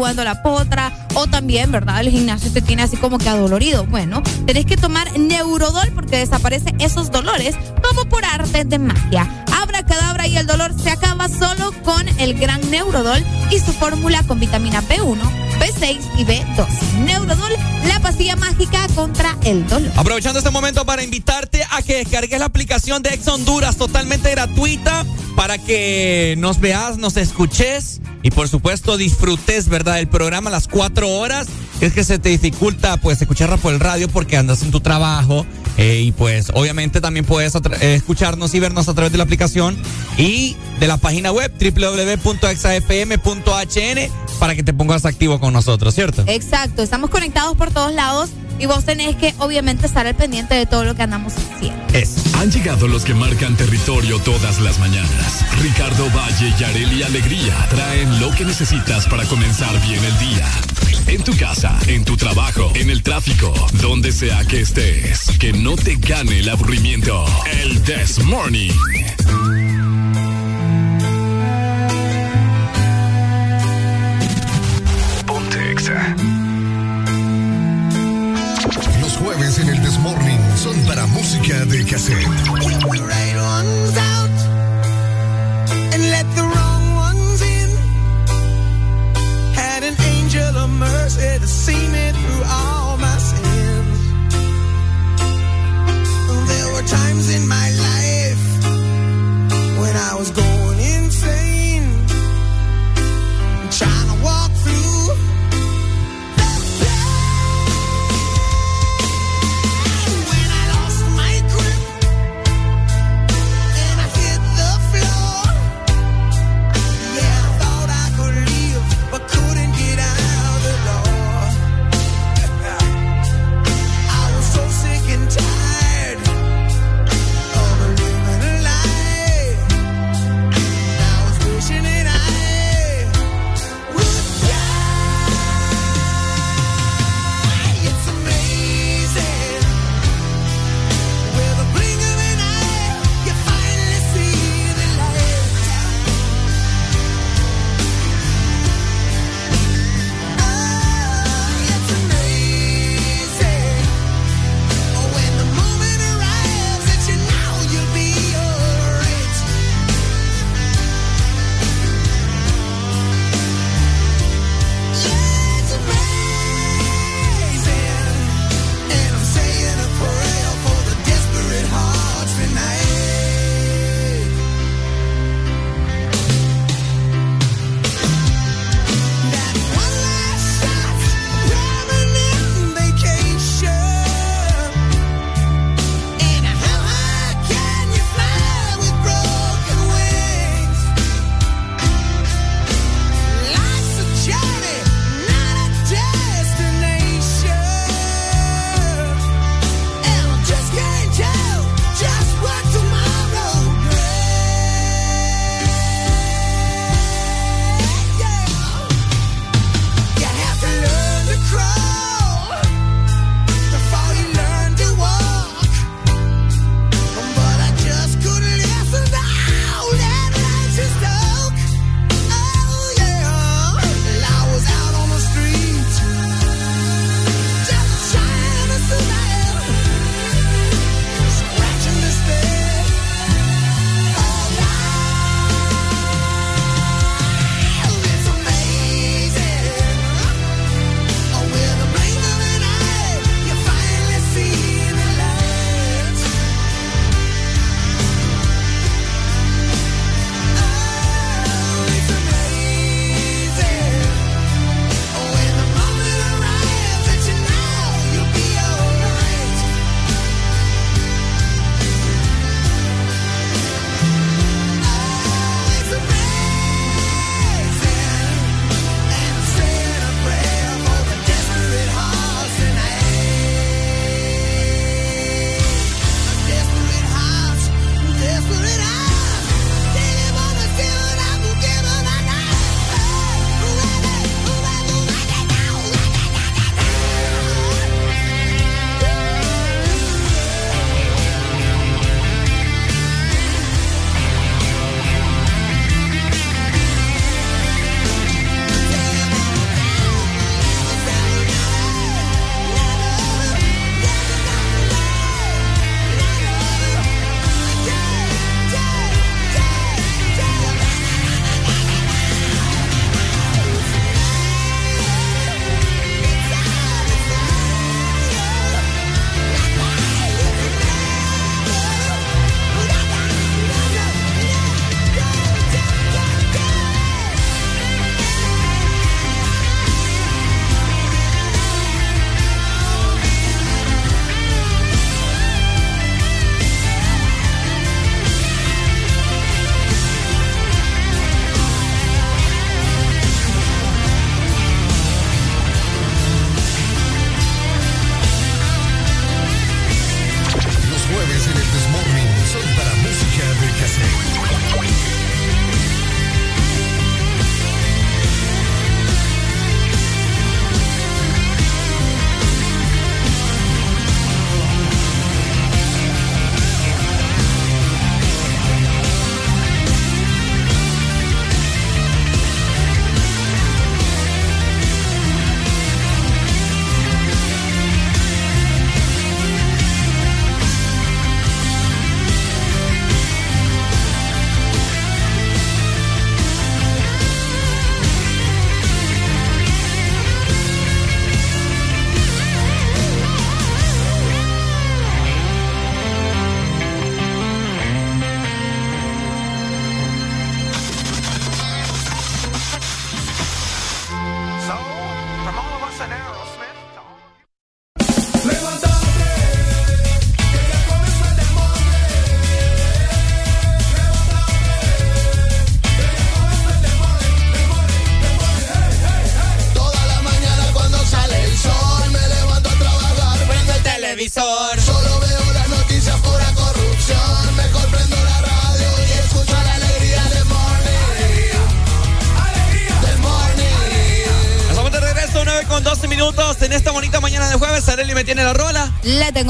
S3: Jugando la potra o también, ¿verdad? El gimnasio te tiene así como que adolorido. Bueno, tenés que tomar Neurodol porque desaparecen esos dolores como por arte de magia. Abra cadabra y el dolor se acaba solo con el gran Neurodol y su fórmula con vitamina B1, B6 y B12. Neurodol, la pastilla mágica contra el dolor.
S2: Aprovechando este momento para invitarte a que descargues la aplicación de Ex Honduras totalmente gratuita para que nos veas, nos escuches y por supuesto disfrutes, ¿verdad? El programa a las cuatro horas. Es que se te dificulta pues escucharla por el radio porque andas en tu trabajo eh, y pues obviamente también puedes eh, escucharnos y vernos a través de la aplicación y de la página web www.exafm.hn para que te pongas activo con nosotros, ¿cierto?
S3: Exacto, estamos conectados por todos lados y vos tenés que obviamente estar al pendiente de todo lo que andamos haciendo.
S4: Han llegado los que marcan territorio todas las mañanas. Ricardo Valle y Areli Alegría traen lo que necesitas para comenzar bien el día. En tu casa, en tu trabajo, en el tráfico, donde sea que estés. Que no te gane el aburrimiento. El This Morning.
S42: De cassette.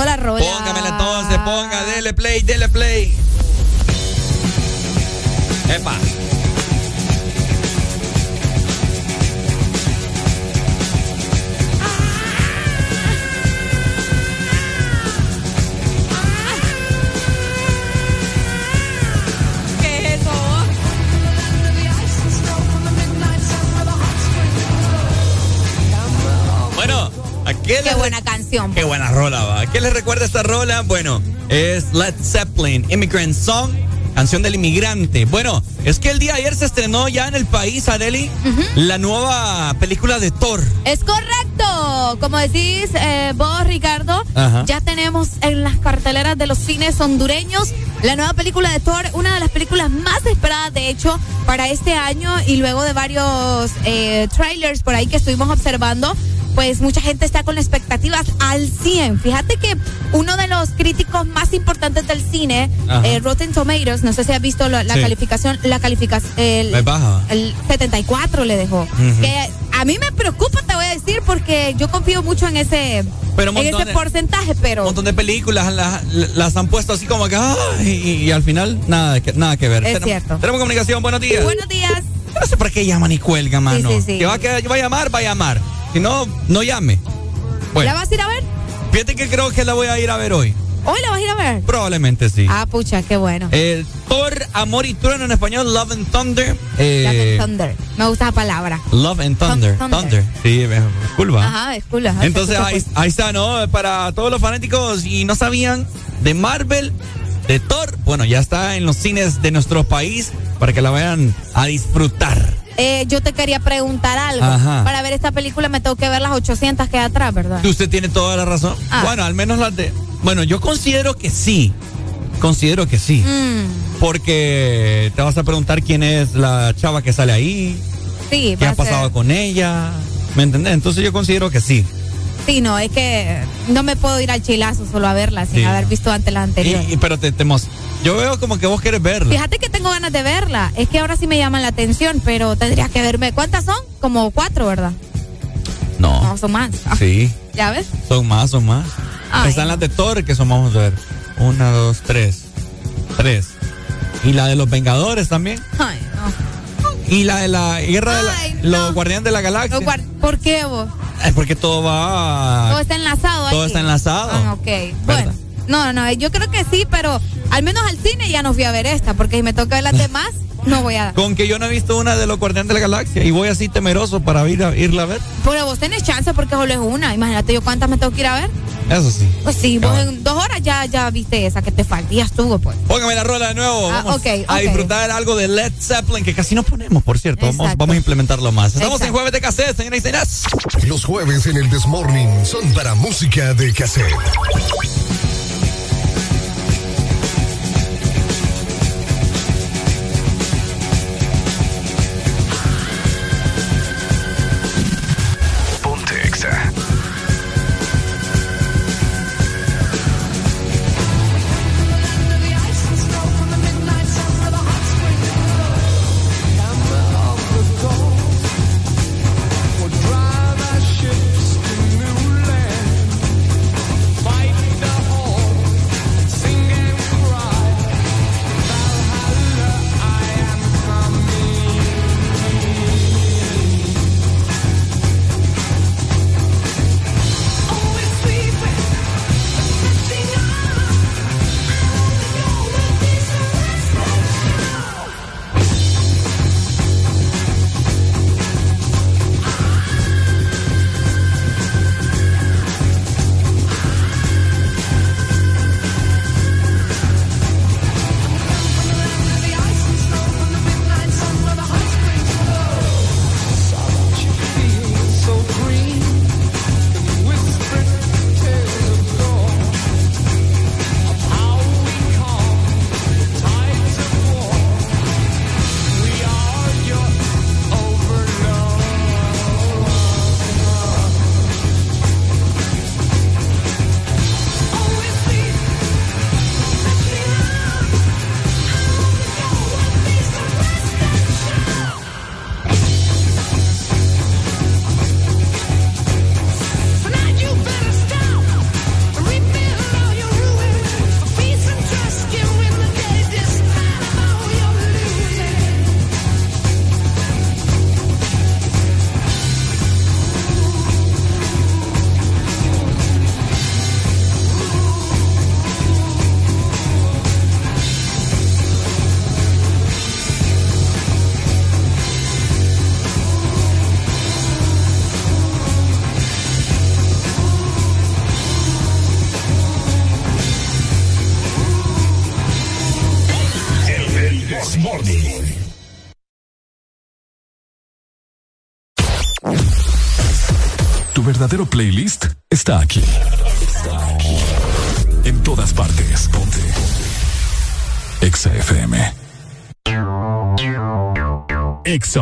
S3: Tengo la rola.
S2: Póngamela entonces, ponga, dele play, dele Immigrant Song, canción del inmigrante. Bueno, es que el día de ayer se estrenó ya en el país, Areli, la nueva película de Thor.
S3: Es correcto. Como decís eh, vos, Ricardo,
S2: Ajá.
S3: ya tenemos en las carteleras de los cines hondureños la nueva película de Thor, una de las películas más esperadas, de hecho, para este año y luego de varios eh, trailers por ahí que estuvimos observando. Pues mucha gente está con expectativas al 100. Fíjate que uno de los críticos más importantes del cine, eh, Rotten Tomatoes, no sé si has visto la, la
S2: Sí.
S3: calificación, la calificación, el, el 74 le dejó. Que a mí me preocupa, te voy a decir, porque yo confío mucho en ese,
S2: Pero
S3: en ese
S2: de-
S3: porcentaje, pero
S2: Un montón de películas las, las han puesto así como que ¡ay! y, y al final nada, que- nada que ver.
S3: Es
S2: Tenemos-
S3: cierto.
S2: Tenemos comunicación, buenos días.
S3: buenos días.
S2: Yo no sé por qué llaman y cuelga, mano.
S3: sí, sí.
S2: Que va a, quedar- va a llamar, va a llamar. Si no, no llame. Bueno,
S3: ¿La vas a ir a ver?
S2: fíjate que creo que la voy a ir a ver hoy.
S3: ¿Hoy la vas a ir a ver?
S2: Probablemente sí.
S3: Ah, pucha, qué bueno.
S2: Eh, Thor, Amor y Trueno en español, Love and Thunder. Eh,
S3: Love and Thunder. Me gusta la palabra.
S2: Love and Thunder.
S3: Thunder.
S2: Thunder. Sí, es.
S3: Ajá, es
S2: Entonces ahí, ahí está, ¿no? Para todos los fanáticos y no sabían de Marvel, de Thor, bueno, ya está en los cines de nuestro país para que la vayan a disfrutar.
S3: Eh, yo te quería preguntar algo.
S2: Ajá.
S3: Para ver esta película me tengo que ver las 800 que hay atrás, ¿verdad?
S2: Usted tiene toda la razón.
S3: Ah.
S2: Bueno, al menos las de... Bueno, yo considero que sí. Considero que sí.
S3: Mm,
S2: Porque te vas a preguntar quién es la chava que sale ahí,
S3: sí,
S2: qué ha
S3: ser-
S2: pasado con ella. ¿Me entendés? Entonces yo considero que sí.
S3: Sí, no, es que no me puedo ir al chilazo solo a verla sin
S2: Sí.
S3: haber visto antes la anterior.
S2: Y- y- pero te, te Yo veo como que vos quieres verla.
S3: Fíjate que tengo ganas de verla. Es que ahora sí me llaman la atención, pero tendría que verme. ¿Cuántas son? Como cuatro, ¿verdad?
S2: No.
S3: No, son más. Ah,
S2: Sí.
S3: ¿Ya ves?
S2: Son más, son más.
S3: Ay,
S2: Están las de Thor que son, vamos a ver. Una, dos, tres. Tres. Y la de los Vengadores también.
S3: Ay, no.
S2: Y la de la guerra de la- los Guardianes de la Galaxia.
S3: ¿Por qué vos?
S2: Es porque todo va.
S3: Todo está enlazado.
S2: Todo está enlazado.
S3: Ah, ok. Bueno, no, no, yo creo que sí, pero al menos al cine ya no fui a ver esta, porque si me toca ver las demás, no voy a.
S2: Con que yo no he visto una de los Guardianes de la Galaxia y voy así temeroso para ir a, irla a ver.
S3: Pero vos tenés chance porque solo es una. Imagínate yo cuántas me tengo que ir a ver.
S2: Eso sí.
S3: Pues sí, vos
S2: Cabal.
S3: en dos horas ya, ya viste esa que te falta. Ya estuvo, pues.
S2: Póngame la rola de nuevo.
S3: Ah,
S2: Vamos
S3: ok,
S2: a disfrutar algo de Led Zeppelin, que casi no ponemos, por cierto. Vamos, vamos a implementarlo más. Estamos en jueves de cassette, señoras y señores.
S9: Los jueves en el Desmorning son para música de cassette.
S4: Verdadero playlist está aquí. En todas partes. Ponte. Exa FM. Exa.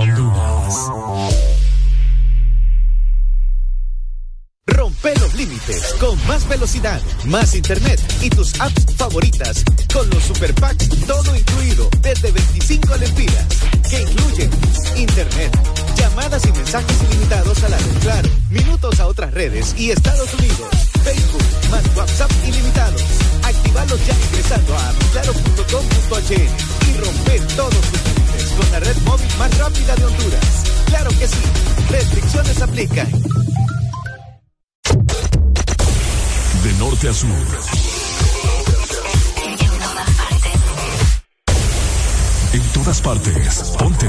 S43: Rompe los límites con más velocidad, más internet y tus apps favoritas con los super packs todo incluido desde 25 lempiras que incluyen internet, llamadas y mensajes ilimitados a la red Claro, minutos a otras redes y Estados Unidos, Facebook, más WhatsApp ilimitados. Actívalos ya ingresando a claro.com.hn y rompe todos tus límites con la red móvil más rápida de Honduras. Claro que sí, restricciones aplican.
S4: De norte a sur. En todas partes. Ponte.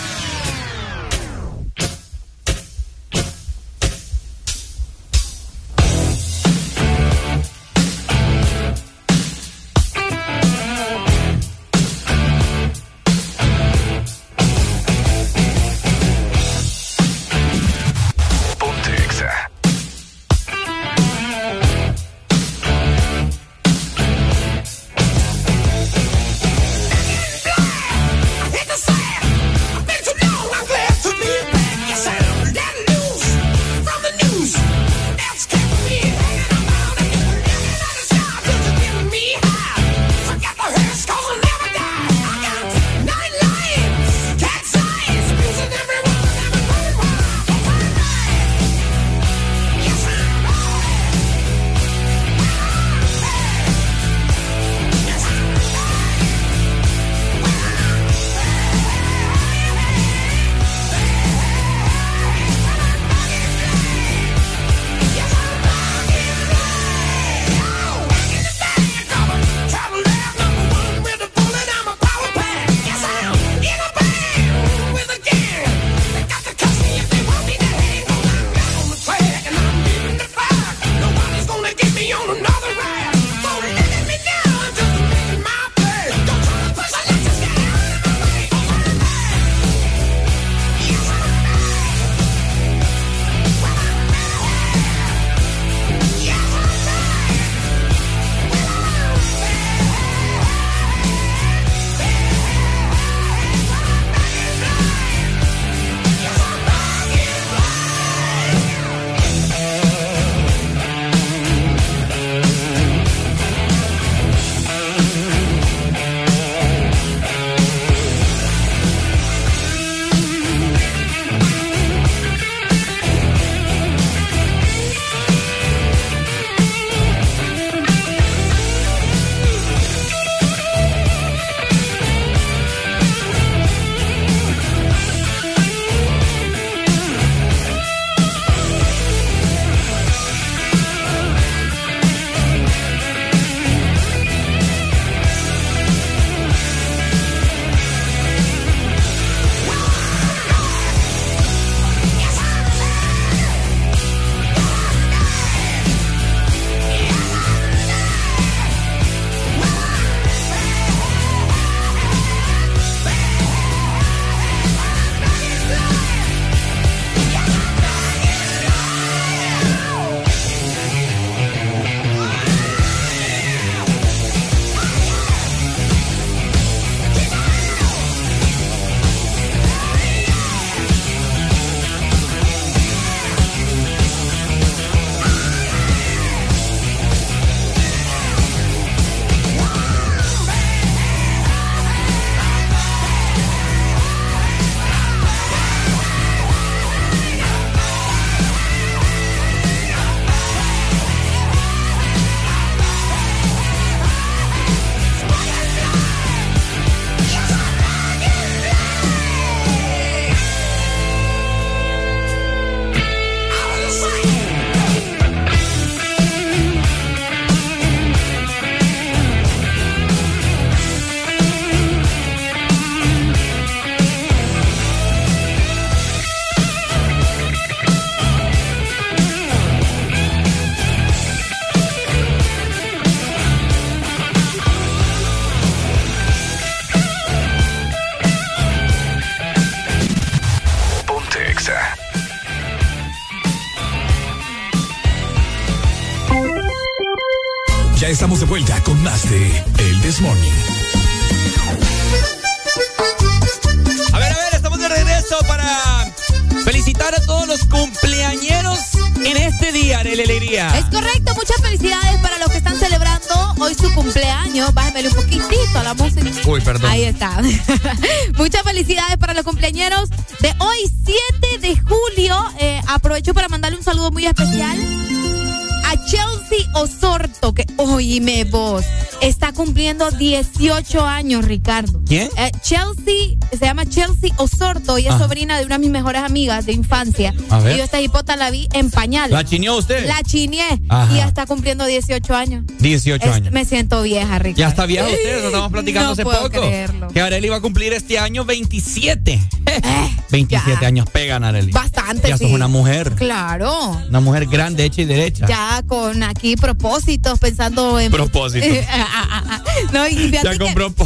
S3: Cumpliendo 18 años, Ricardo.
S2: ¿Quién?
S3: Eh, Chelsea, se llama Chelsea Osorto y es
S2: Ah.
S3: sobrina de una de mis mejores amigas de infancia.
S2: A ver.
S3: Y yo esta hipota la vi en pañales.
S2: ¿La chineó usted?
S3: La chineé
S2: Ajá.
S3: y ya está cumpliendo 18 años.
S2: 18
S3: Es-
S2: años.
S3: me siento vieja, Ricardo.
S2: Ya está vieja usted, eso estamos platicando
S3: No
S2: hace
S3: puedo
S2: poco.
S3: creerlo.
S2: Que Arely va a cumplir este año 27. 27 años pegan, Arely.
S3: Bastante,
S2: Ya sos
S3: sí.
S2: una mujer.
S3: Claro.
S2: Una mujer grande, hecha y derecha.
S3: Ya con aquí propósitos, pensando en...
S2: Propósitos.
S3: no, y
S2: Ya compró.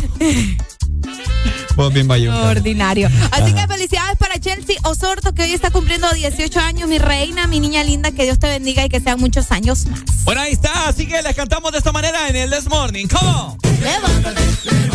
S2: Vos bien.
S3: Ordinario. Así
S2: Ajá.
S3: que felicidades para Chelsea Osorto, que hoy está cumpliendo 18 años, mi reina, mi niña linda, que Dios te bendiga y que sean muchos años más.
S2: Bueno, ahí está. Así que les cantamos de esta manera en el This Morning. ¿Cómo?
S13: Feliz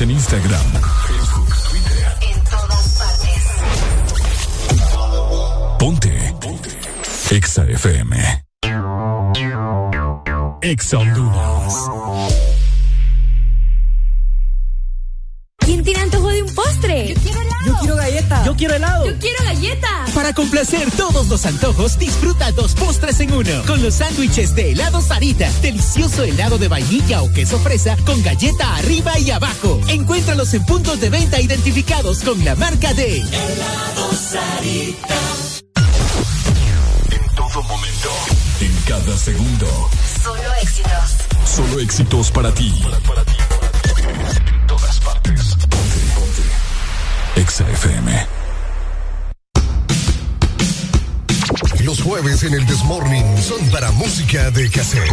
S4: Síguenos en Instagram, Facebook, Twitter.
S44: En todas partes.
S4: Ponte. Ponte. Exa FM. Exa Honduras.
S45: ¿Quién tiene antojo de un postre? Yo quiero helado.
S31: Yo quiero galleta. Yo quiero helado.
S45: Yo quiero galleta.
S31: Para complacer todos los antojos, disfruta dos postres en uno. Con los sándwiches de helado Sarita. Delicioso helado de vainilla o queso fresa con galleta arriba y abajo. Encuéntralos en puntos de venta identificados con la marca de
S46: Helado Sarita.
S4: En todo momento. En cada segundo.
S44: Solo éxitos.
S4: Solo éxitos para ti. En todas partes. Ponte. Ponte. Exa FM.
S40: Los jueves en el Desmorning son para música de cassette.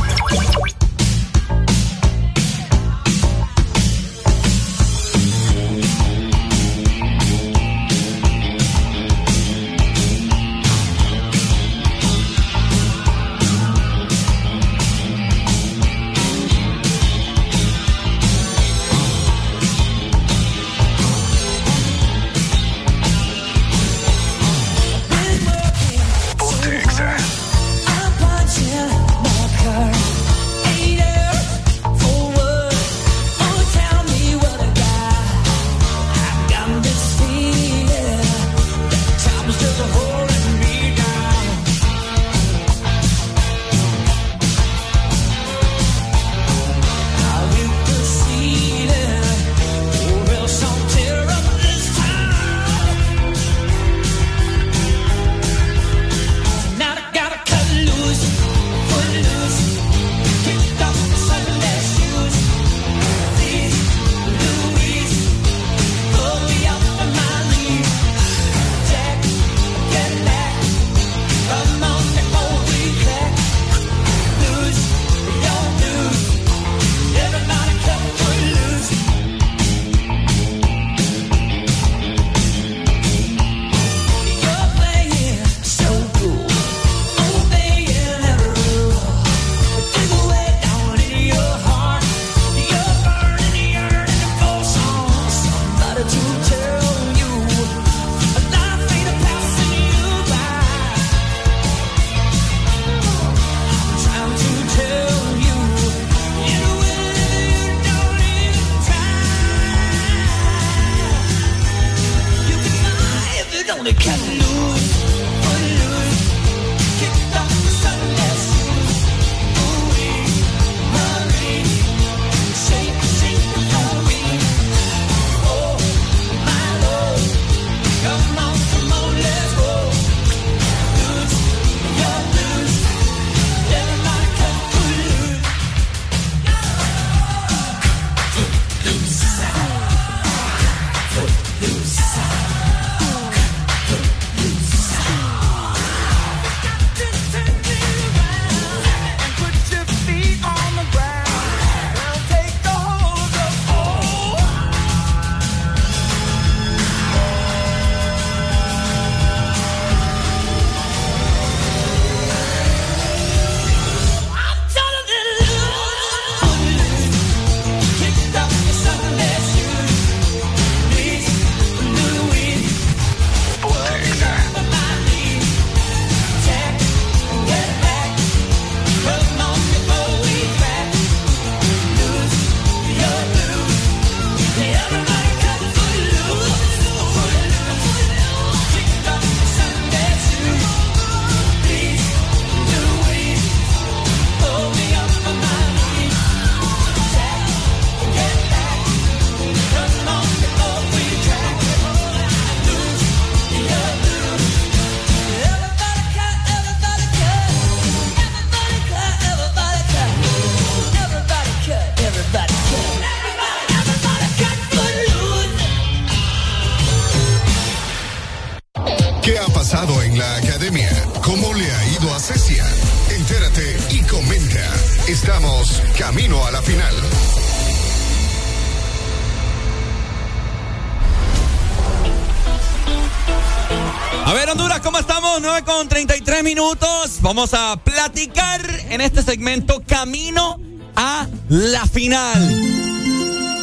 S2: Vamos a platicar en este segmento Camino a la final.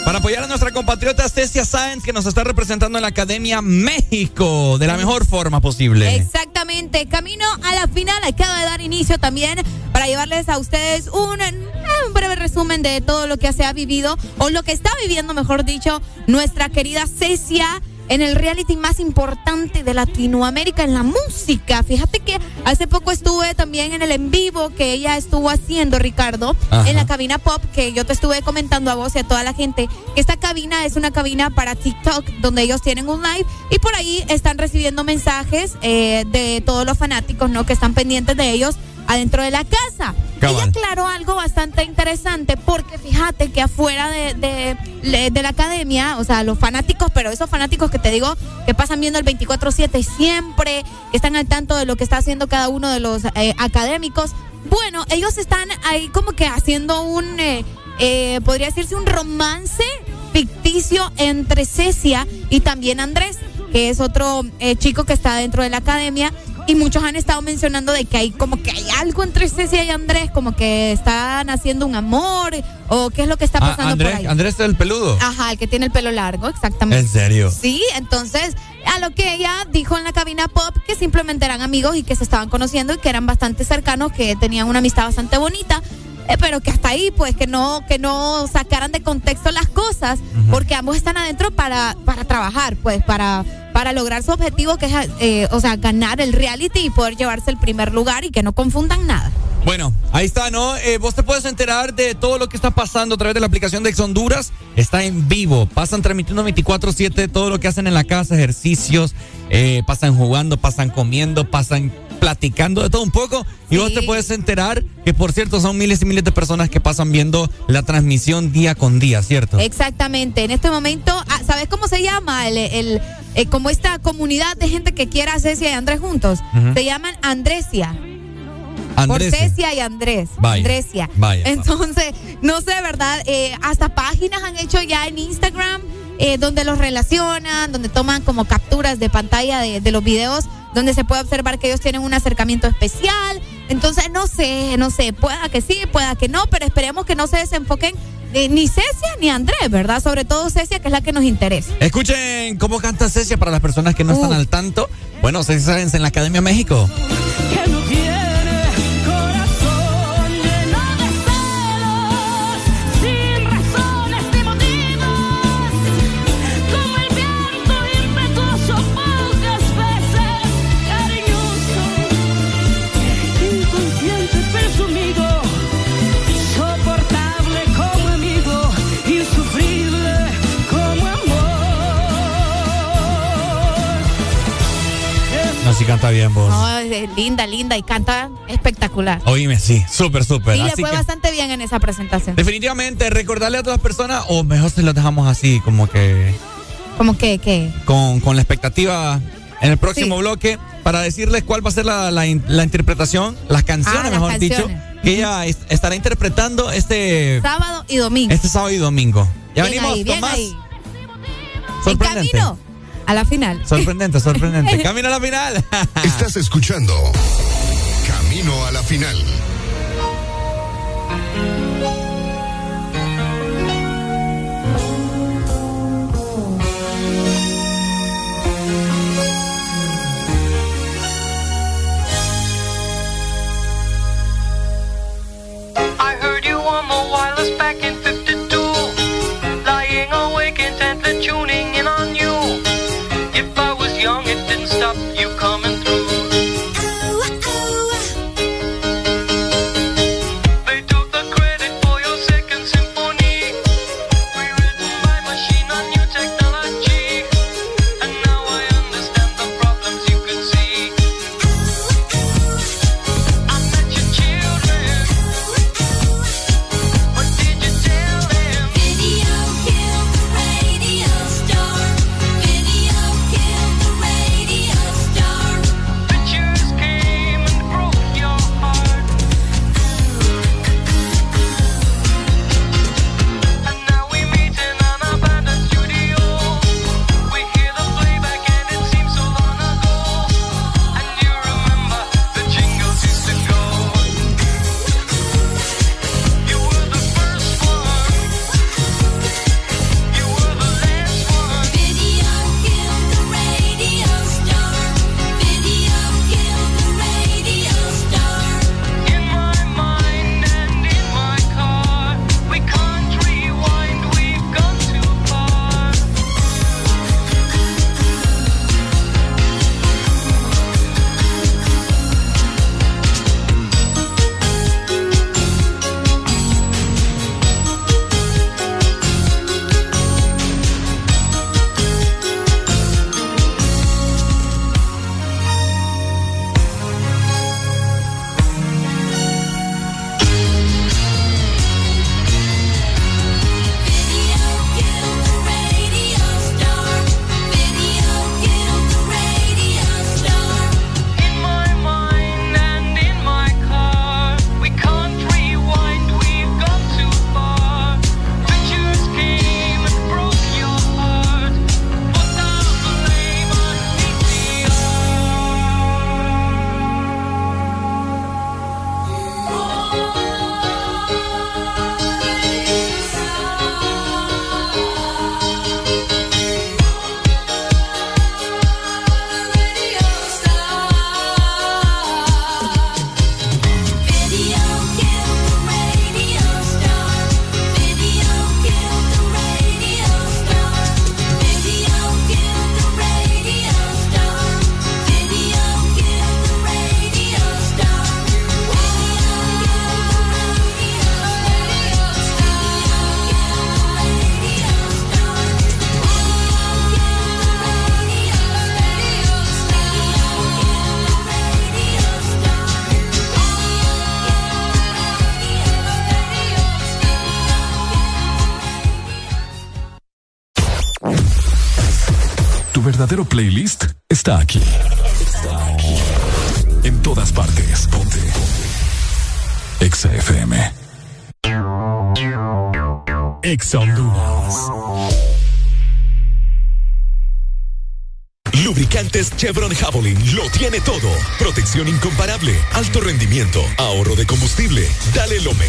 S2: para apoyar a nuestra compatriota Cecia Sáenz que nos está representando en la Academia México de la mejor forma posible.
S3: Exactamente. Camino a la final. Acaba de dar inicio también para llevarles a ustedes un, un breve resumen de todo lo que se ha vivido o lo que está viviendo, mejor dicho, nuestra querida Cecia en el reality más importante de Latinoamérica en la música. Fíjate que hace poco estuve también en el en vivo que ella estuvo haciendo, Ricardo,
S47: Ajá.
S3: en la cabina pop, que yo te estuve comentando a vos y a toda la gente, que esta cabina es una cabina para TikTok, donde ellos tienen un live y por ahí están recibiendo mensajes eh, de todos los fanáticos, ¿no? Que están pendientes de ellos adentro de la casa. Ella aclaró algo bastante interesante porque fíjate que afuera de, de, la academia, o sea, los fanáticos, pero esos fanáticos que te digo que pasan viendo el 24/7 siempre, están al tanto de lo que está haciendo cada uno de los eh, académicos, bueno, ellos están ahí como que haciendo un, eh, eh, podría decirse un romance ficticio entre Cecia y también Andrés, que es otro chico que está dentro de la academia. Y muchos han estado mencionando de que hay como que hay algo entre Cecia y Andrés, como que están haciendo un amor o qué es lo que está
S2: Ah,
S3: pasando
S2: Andrés,
S3: por ahí.
S2: Andrés el peludo.
S3: Ajá, el que tiene el pelo largo, exactamente.
S2: ¿En serio?
S3: Sí, entonces, a lo que ella dijo en la cabina pop, que simplemente eran amigos y que se estaban conociendo y que eran bastante cercanos, que tenían una amistad bastante bonita. eh, pero que hasta ahí, pues, que no, que no sacaran de contexto las cosas, porque ambos están adentro para, para trabajar, pues, para, para lograr su objetivo, que es, eh, o sea, ganar el reality y poder llevarse el primer lugar y que no confundan nada.
S2: Bueno, ahí está, ¿no? Eh, vos te puedes enterar de todo lo que está pasando a través de la aplicación de Ex Honduras. Está en vivo. Pasan transmitiendo 24-7 todo lo que hacen en la casa, ejercicios, eh, pasan jugando, pasan comiendo, pasan platicando de todo un poco. Y vos te puedes enterar que, por cierto, son miles y miles de personas que pasan viendo la transmisión día con día, ¿cierto?
S3: Exactamente. En este momento, ah, ¿sabes cómo se llama? El, el, eh, como esta comunidad de gente que quiere a Cecia y Andrés juntos.
S2: Ujú.
S3: Se llaman Andresia. Por Cecia y Andrés.
S2: Vaya,
S3: Andresia.
S2: vaya.
S3: Entonces, no sé, ¿verdad? Eh, hasta páginas han hecho ya en Instagram eh, donde los relacionan, donde toman como capturas de pantalla de, de los videos, donde se puede observar que ellos tienen un acercamiento especial. Entonces, no sé, no sé, pueda que sí, pueda que no, pero esperemos que no se desenfoquen eh, ni Cecia ni Andrés, ¿verdad? Sobre todo Cecia, que es la que nos interesa.
S2: Escuchen cómo canta Cecia para las personas que no están al tanto. Bueno, Cecia Sáenz en la Academia México. Canta bien vos.
S3: No, es linda, linda y canta espectacular.
S2: Oíme, sí, súper, súper.
S3: Sí, le fue
S2: que-
S3: bastante bien en esa presentación.
S2: Definitivamente, recordarle a todas las personas, o mejor se los dejamos así, como que
S3: Como que, que.
S2: con, con la expectativa en el próximo bloque, para decirles cuál va a ser la, la la interpretación, las canciones,
S3: Ah, las
S2: mejor
S3: canciones.
S2: dicho, que ella es- estará interpretando este,
S3: Sábado y domingo.
S2: este sábado y domingo. Ya
S3: Bien
S2: venimos
S3: ahí,
S2: con
S3: bien
S2: más.
S3: ahí. En
S2: Sorprendente.
S3: camino a la final.
S2: Sorprendente, sorprendente. Camino a la final.
S9: Estás escuchando Camino a la final.
S13: I heard you on the wireless back in 52. Lying awake intently tuning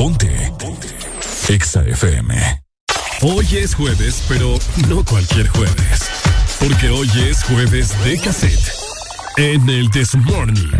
S48: Ponte. Ponte. Exa FM. Hoy es jueves, pero no cualquier jueves. Porque hoy es jueves de cassette. En el This Morning.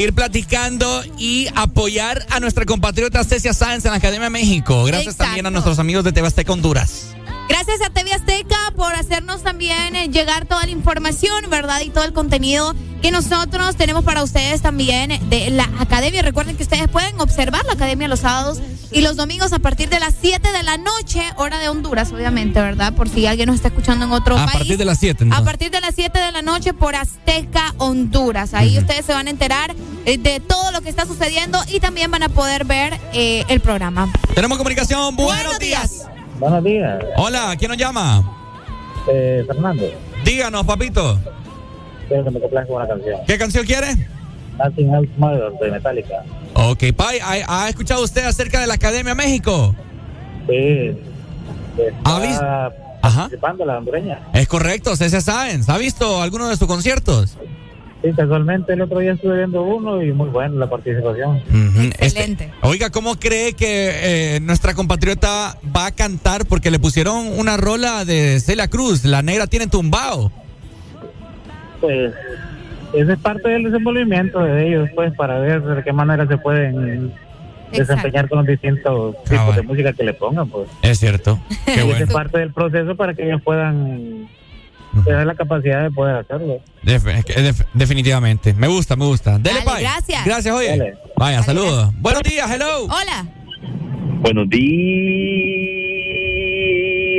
S2: Seguir platicando y apoyar a nuestra compatriota Cecia Sáenz en la Academia México. Gracias también a nuestros amigos de Tebasteca Honduras.
S3: Gracias a TV Azteca por hacernos también eh, llegar toda la información, ¿verdad? Y todo el contenido que nosotros tenemos para ustedes también de la academia. Recuerden que ustedes pueden observar la academia los sábados y los domingos a partir de las 7 de la noche, hora de Honduras, obviamente, ¿verdad? Por si alguien nos está escuchando en otro
S2: A
S3: país.
S2: partir de las 7, ¿no?
S3: A partir de las 7 de la noche por Azteca Honduras. Ahí ustedes se van a enterar eh, de todo lo que está sucediendo y también van a poder ver eh, el programa.
S2: Tenemos comunicación, buenos, días.
S49: Buenos días.
S2: Hola, ¿quién nos llama?
S49: Eh, Fernando.
S2: Díganos, papito.
S49: Quiero que me complazca con una canción.
S2: ¿Qué canción quiere?
S49: Nothing Else Matters de Metallica.
S2: Ok, Pai, ¿ha, ha escuchado usted acerca de la Academia México?
S49: Sí.
S2: ¿Ha visto?
S49: Está participando la hondureña.
S2: Es correcto, Cecia Sáenz. ¿Ha visto alguno de sus conciertos?
S49: Sí, casualmente el otro día estuve viendo uno y muy buena la participación.
S2: Ujú, este- oiga, ¿cómo cree que eh, nuestra compatriota va a cantar? Porque le pusieron una rola de Celia Cruz, La Negra tiene tumbao.
S49: Pues esa es parte del desenvolvimiento de ellos, pues, para ver de qué manera se pueden desempeñar con los distintos tipos de música que le pongan, pues.
S2: Es cierto. Qué bueno.
S49: es parte del proceso para que ellos puedan tener la capacidad de poder hacerlo.
S2: Def- def- definitivamente. Me gusta, me gusta. Dele, Pai.
S3: gracias.
S2: Gracias, oye.
S49: Dale.
S2: Vaya, saludos. Buenos días, hello.
S3: Hola.
S50: Buenos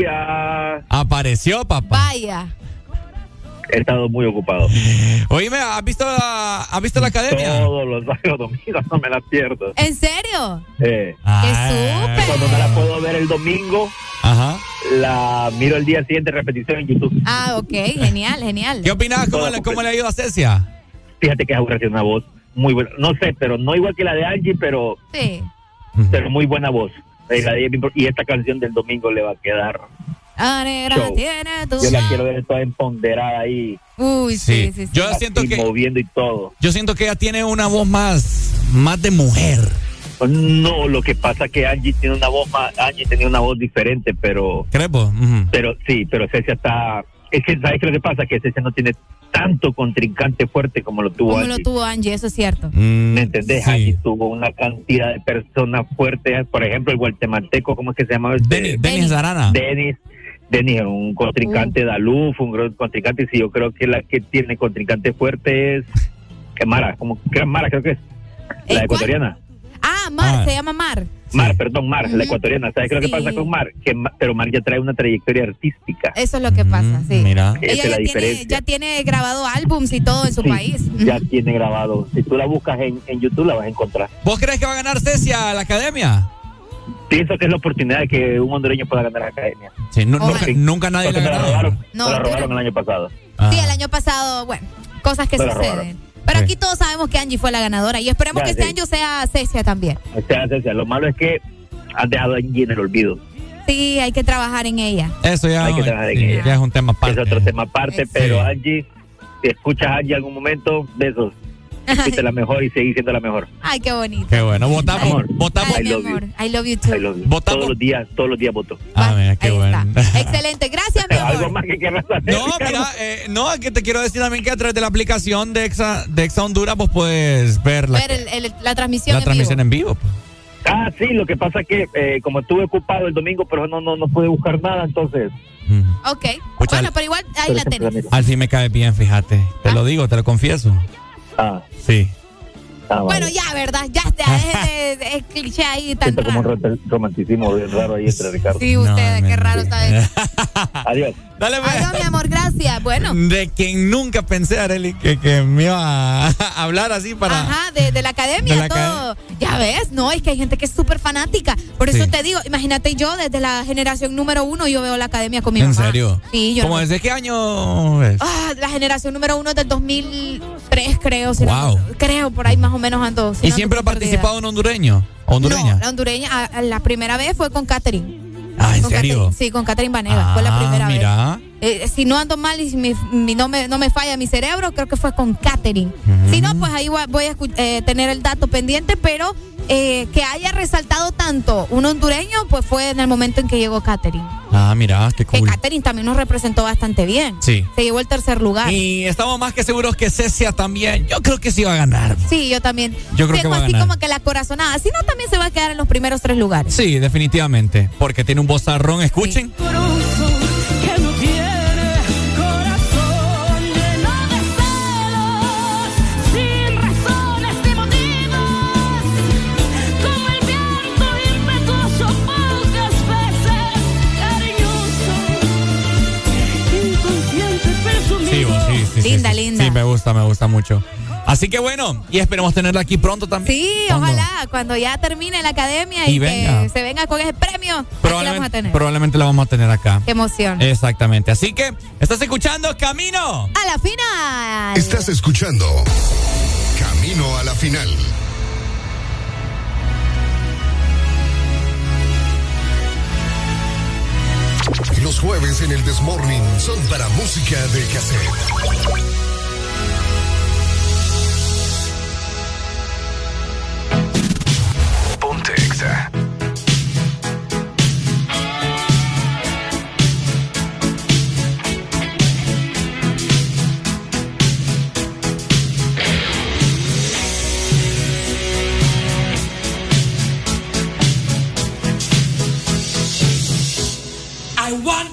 S50: días.
S2: Apareció, papá.
S3: Vaya.
S50: He estado muy ocupado.
S2: Oíme, ¿has visto la, ¿has visto la academia?
S50: Todos los sábados domingos no me la pierdo.
S3: ¿En serio?
S50: Eh,
S3: ¡Qué
S50: Cuando no la puedo ver el domingo,
S2: Ajá.
S50: la miro el día siguiente repetición en YouTube.
S3: Ah, ok, genial, genial.
S2: ¿Qué opinas? ¿Cómo, le, ¿Cómo le ha ido a Cecia?
S50: Fíjate que tiene una voz muy buena. No sé, pero no igual que la de Angie, pero,
S3: Sí.
S50: pero muy buena voz. Eh, y esta canción del domingo le va a quedar.
S3: Negra,
S50: Show.
S3: tiene tu
S50: Yo la quiero ver toda empoderada ahí.
S3: Uy, sí,
S2: Sí.
S3: sí, sí.
S2: Yo
S50: así
S2: siento que
S50: moviendo y todo.
S2: yo siento que ella tiene una voz más más de mujer.
S50: No, lo que pasa que Angie tiene una voz más, Angie tenía una voz diferente, pero.
S2: Ujú.
S50: pero sí, pero Cecia está es que sabes qué lo que pasa que Cecia no tiene tanto contrincante fuerte como lo tuvo
S3: Como lo
S50: Angie.
S3: tuvo Angie, eso es cierto.
S50: ¿Me entendés? Angie tuvo una cantidad de personas fuertes, por ejemplo, el guatemalteco, ¿cómo es que se llama? Este?
S2: Denis, Denis Arana.
S50: Denis, Denis era un contrincante de Aluf, un gran contrincante, y sí, yo creo que la que tiene contrincante fuerte es Mara, como que Mara creo que es, la ecuatoriana.
S3: Ah, Mar,
S50: Ah.
S3: se llama Mar.
S50: Mar, perdón, Mar, la ecuatoriana. ¿Sabes qué es lo que
S3: Sí.
S50: pasa con Mar? Que, pero Mar ya trae una trayectoria artística.
S3: Eso es lo que pasa, sí.
S50: Mira. Esa
S3: Ella
S50: es
S3: ya
S50: la
S3: tiene,
S50: diferencia.
S3: ya tiene grabado álbums y todo en su
S50: Sí,
S3: país.
S50: Ya tiene grabado. Si tú la buscas en, en YouTube, la vas a encontrar.
S2: ¿Vos crees que va a ganar Cecia a la academia?
S50: Pienso que es la oportunidad de que un hondureño pueda ganar la academia.
S2: Sí, nu- nunca, nunca nadie
S50: la
S2: ganado.
S50: robaron,
S3: No,
S50: la
S3: pero-
S50: robaron el año pasado.
S3: Sí, el año pasado, bueno, cosas que
S50: la
S3: suceden. Pero
S50: Sí.
S3: aquí todos sabemos que Angie fue la ganadora y esperemos
S50: Ya,
S3: que este
S50: sí.
S3: año sea Cecia también.
S50: O sea, Cecia, lo malo es que has dejado a Angie en el olvido.
S3: Sí, hay que trabajar en ella.
S2: Eso ya,
S50: Hay que trabajar en ella.
S2: ya es un tema aparte.
S50: Es otro tema aparte, pero Angie, si escuchas a Angie en algún momento, besos. Fuiste la mejor y seguís siendo la mejor.
S3: Ay, qué bonito.
S2: Qué bueno. Votamos.
S50: Amor,
S2: votamos.
S3: Ay, mi amor. I love you too.
S50: I love you. Todos los días, todos los días voto.
S2: Ah, mira, qué bueno.
S3: Excelente, gracias, mi amor.
S50: Algo más que quieras saber.
S2: No, mira, eh, no, que te quiero decir también que a través de la aplicación de Exa, de Exa Honduras vos puedes ver la,
S3: Ver el- el- la transmisión
S2: la
S3: en
S2: transmisión
S3: vivo.
S2: en vivo. pues.
S50: Ah, sí, lo que pasa es que eh, como estuve ocupado el domingo, pero no, no, no pude buscar nada, entonces.
S3: Ok.
S2: Pucha,
S3: bueno, pero igual ahí la tenés.
S2: Al fin me cae bien, fíjate. Te lo digo, te lo confieso.
S50: Ah.
S2: Sí.
S3: Bueno, ya, ¿verdad? Ya, ya, de- es cliché ahí tan
S50: Siento como un
S3: raro.
S50: ro- romanticismo bien raro ahí entre Ricardo.
S3: Sí, ustedes, qué raro está eso.
S50: Adiós.
S2: Dale, pues.
S3: Adiós, mi amor, gracias. Bueno.
S2: De quien nunca pensé, Areli, que, que me iba a hablar así para.
S3: Ajá, de, de la academia,
S2: De la
S3: todo. Ya ves, no, es que hay gente que es súper fanática. Por eso
S2: Sí.
S3: te digo, imagínate yo, desde la generación número uno, yo veo la academia con mi
S2: ¿En
S3: mamá.
S2: serio?
S3: Sí, yo.
S2: ¿Cómo
S3: no-
S2: desde qué año es?
S3: Ah, la generación número uno es del 2003, creo. si no-
S2: Wow.
S3: creo, por ahí más o menos ando. si
S2: ¿Y siempre ha
S3: ando
S2: participado en hondureño? ¿Hondureña?
S3: No, la hondureña, a- a la primera vez fue con Catherine.
S2: ah, ¿en serio?
S3: Catherine, sí, con Catherine Vanega. fue la
S2: Ah,
S3: primera
S2: mira.
S3: vez. Eh, si no ando mal y si mi- mi- no, me, no me falla mi cerebro, creo que fue con Catherine. Si no, pues ahí voy, a eh, tener el dato pendiente, pero eh, que haya resaltado tanto un hondureño, pues fue en el momento en que llegó Catherine.
S2: Ah, mira, qué cool.
S3: Que Catherine también nos representó bastante bien.
S2: Sí.
S3: Se llevó el tercer lugar.
S2: Y estamos más que seguros que Cecia también. Yo creo que sí va a ganar.
S3: Sí, yo también.
S2: Yo creo que va a
S3: así
S2: ganar.
S3: como que la corazonada. Si no, también se va a quedar en los primeros tres lugares.
S2: Sí, definitivamente. Porque tiene un vozarrón, escuchen.
S39: que
S2: sí,
S3: Linda,
S2: sí.
S3: linda.
S2: Sí, me gusta, me gusta mucho. Así que bueno, y esperemos tenerla aquí pronto también.
S3: Sí,
S2: ¿Cuándo?
S3: ojalá, cuando ya termine la academia y,
S2: Y
S3: que
S2: venga.
S3: se venga con ese premio, aquí la vamos a
S2: Probablemente,
S3: tener.
S2: probablemente la vamos a tener acá.
S3: Qué emoción.
S2: Exactamente. Así que, ¿estás escuchando Camino?
S3: A la final.
S9: Estás escuchando Camino a la final. Los jueves en el Desmorning son para música de cassette. Ponte Exa.
S39: I want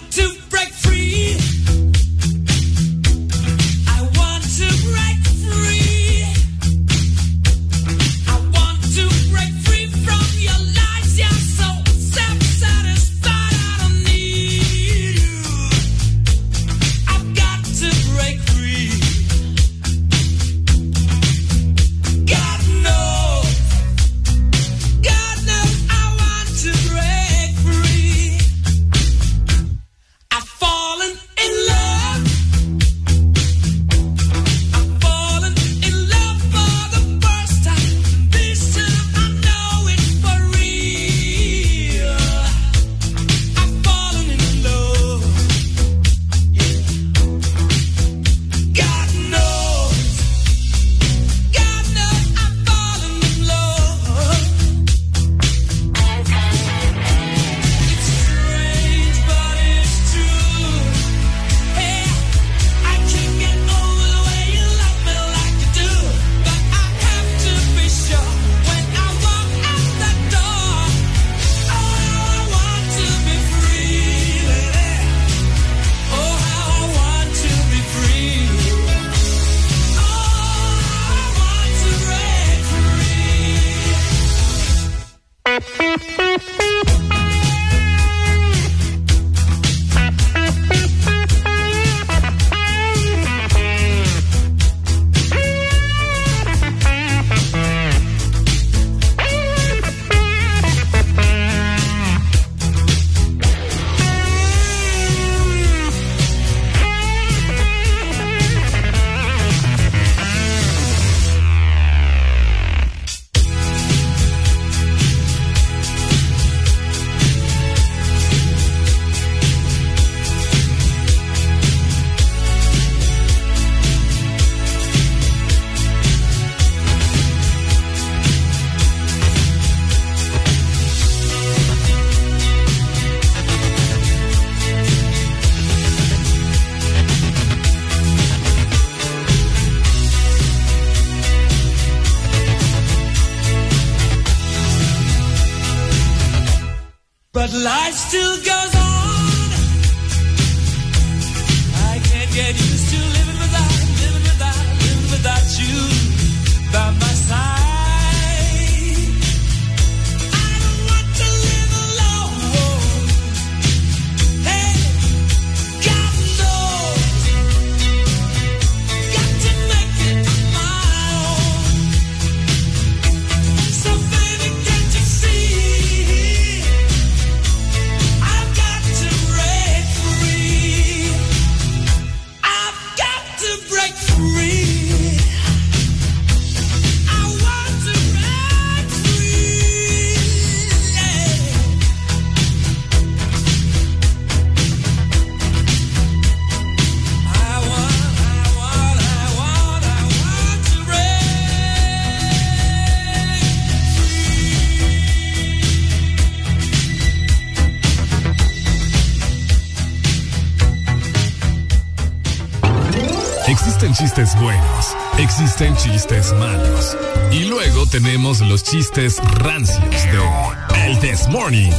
S4: existen chistes malos. Y luego tenemos los chistes rancios de El This Morning.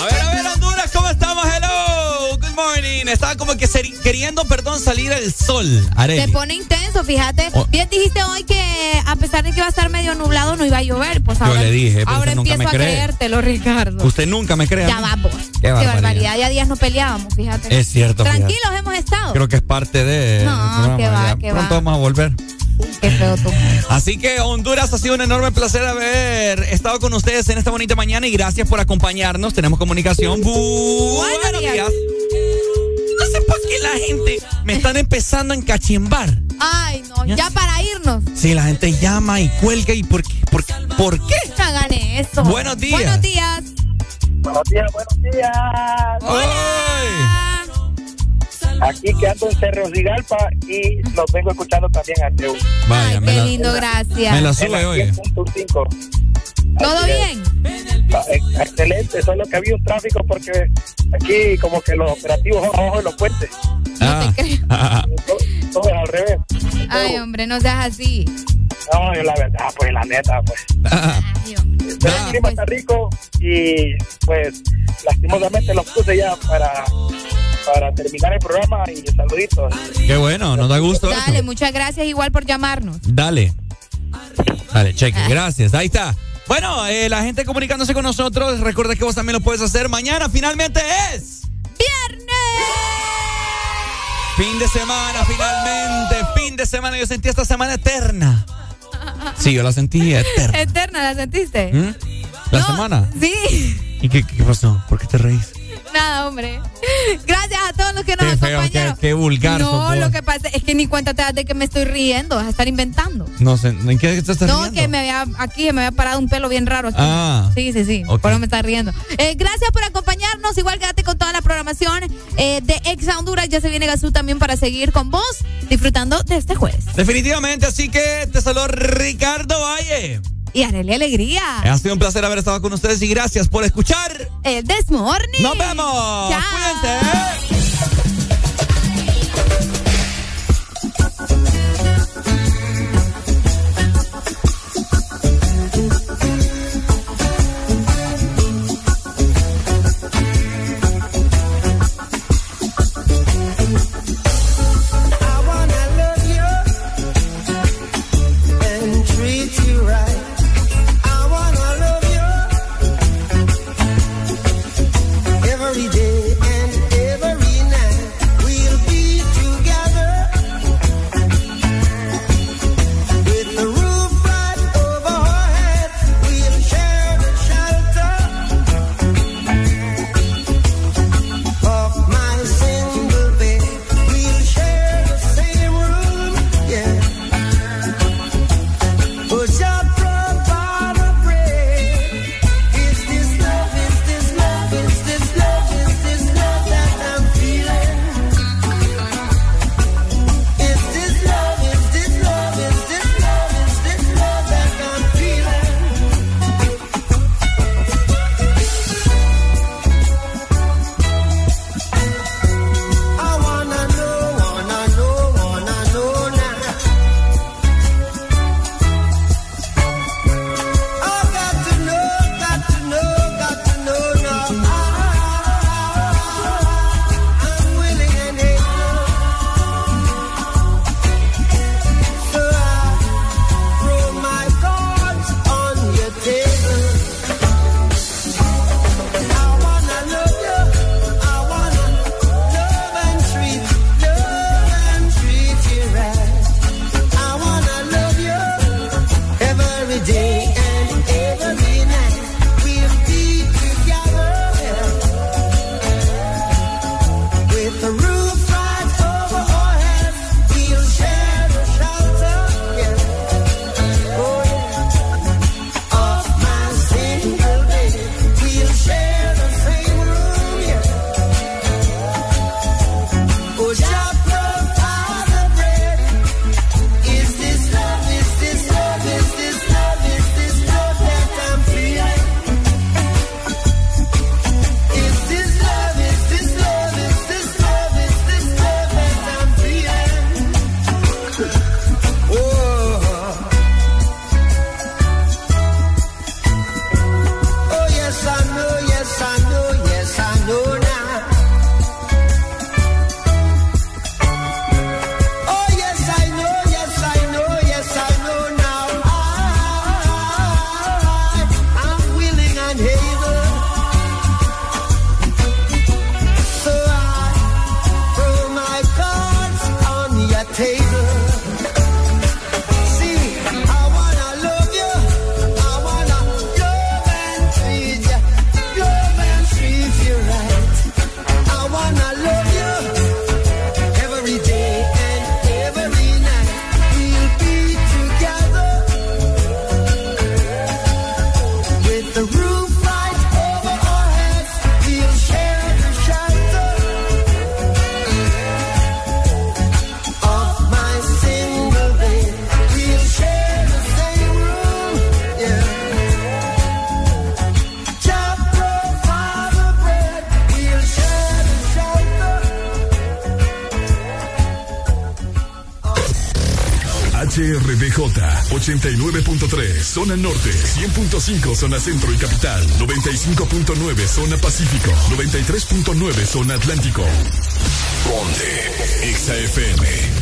S2: A ver, a ver, Honduras, ¿cómo estamos? Hello, good morning. Estaba como que queriendo, perdón, salir el sol, Arely.
S3: Se pone intenso, fíjate.
S2: Oh.
S3: Bien dijiste hoy que a pesar de que iba a estar medio nublado, no iba a llover. Pues
S2: Yo
S3: ahora,
S2: le dije, pero
S3: ahora
S2: usted nunca
S3: empiezo
S2: me
S3: a
S2: cree.
S3: creértelo, Ricardo.
S2: Usted nunca me crea.
S3: Ya vamos.
S2: Qué
S3: Qué
S2: barbaridad.
S3: barbaridad. Ya días no peleábamos, fíjate.
S2: Es cierto, fíjate.
S3: Tranquilos hemos estado.
S2: Creo que es parte de.
S3: No, que va,
S2: ya.
S3: que
S2: Pronto
S3: va.
S2: vamos a volver.
S3: Qué feo tú.
S2: Así que Honduras ha sido un enorme placer haber estado con ustedes en esta bonita mañana y gracias por acompañarnos. Tenemos comunicación. Bu- Buenos días. No sé por qué la gente me están empezando a encachimbar.
S3: Ay, no, ya para irnos.
S2: Sí, la gente llama y cuelga y por qué, por, por qué.
S3: No hagan eso.
S2: Buenos días.
S3: Buenos días.
S33: Buenos días, buenos días. Aquí que ando en Cerro Cigalpa y los vengo escuchando también a Teu.
S2: Vaya,
S3: Qué lindo, gracias.
S2: me la sube, oye.
S33: 100.5.
S3: ¿Todo bien?
S33: Ah, ex- Excelente, solo que había un tráfico porque aquí como que los operativos son abajo de los puentes.
S2: Ah, ah,
S33: Todo, todo es al revés.
S3: Ay, hombre, no seas así.
S33: No, yo la verdad, pues la neta, pues.
S2: ah.
S33: Pero el clima está rico y pues lastimosamente los puse ya para, para terminar el programa y saluditos.
S2: Qué bueno, nos da gusto. eso.
S3: Dale, muchas gracias igual por llamarnos.
S2: Dale. Dale, cheque,
S3: Ah.
S2: gracias. Ahí está. Bueno, eh, la gente comunicándose con nosotros, recuerda que vos también lo puedes hacer. Mañana finalmente es fin de semana, finalmente. Fin de semana. Yo sentí esta semana eterna. Sí, yo la sentí eterna.
S3: Eterna, ¿la sentiste?
S2: ¿Mm? ¿La semana?
S3: Sí.
S2: ¿Y qué, qué pasó? ¿Por qué te reís?
S3: Nada, hombre. Gracias a todos los que nos
S2: Qué feo,
S3: acompañaron.
S2: qué, qué vulgar.
S3: no, lo que pasa es que ni cuenta te das de que me estoy riendo, vas a estar inventando.
S2: No sé, ¿en qué estás
S3: no,
S2: riendo?
S3: que me había, aquí me había parado un pelo bien raro aquí.
S2: Ah.
S3: Sí, sí, sí.
S2: Ok.
S3: Por eso me está riendo. Eh, gracias por acompañarnos. Igual quédate con toda la programación eh, de Exa Honduras. Ya se viene Gazú también para seguir con vos, disfrutando de este jueves.
S2: Definitivamente, así que te saludo Ricardo Valle.
S3: Y Arely Alegría.
S2: Ha sido un placer haber estado con ustedes y gracias por escuchar.
S3: El This Morning.
S2: Nos vemos.
S3: Chao.
S2: Cuídense.
S51: 95.5 zona centro y capital, 95.9 zona pacífico, 93.9 zona atlántico. Ponte XAFM.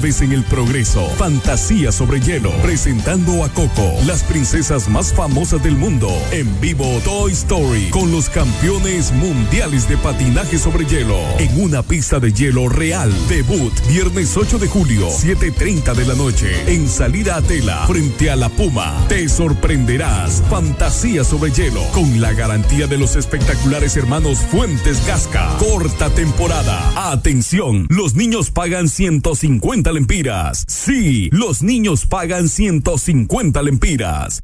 S4: Vez en el progreso, Fantasía sobre hielo, presentando a Coco, las princesas más famosas del mundo. En vivo Toy Story, con los campeones mundiales de patinaje sobre hielo, en una pista de hielo real. Debut, viernes 8 de julio, 7.30 de la noche, en salida a tela, frente a la Puma. Te sorprenderás. Fantasía sobre hielo, con la garantía de los espectaculares hermanos Fuentes Gasca. Corta temporada. Atención, los niños pagan 150 lempiras. Sí, los niños pagan 150 lempiras.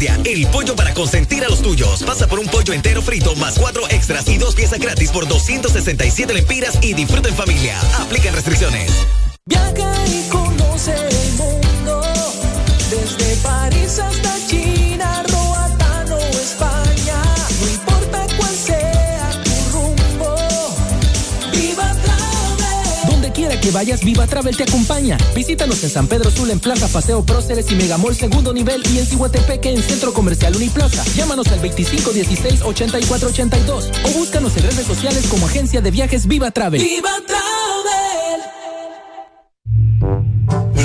S52: El pollo para consentir a los tuyos. Pasa por un pollo entero frito más cuatro extras y dos piezas gratis por 267 lempiras y disfruta en familia. Aplican restricciones.
S53: Viaja y conoce el mundo, desde París hasta China,
S51: Donde que vayas, Viva Travel te acompaña. Visítanos en San Pedro Sula, en Plaza Paseo Próceres y Megamall Segundo Nivel y en Cihuatepeque, en Centro Comercial Uniplaza. Llámanos al 2516-8482 o búscanos en redes sociales como Agencia de Viajes Viva Travel.
S53: Viva Travel.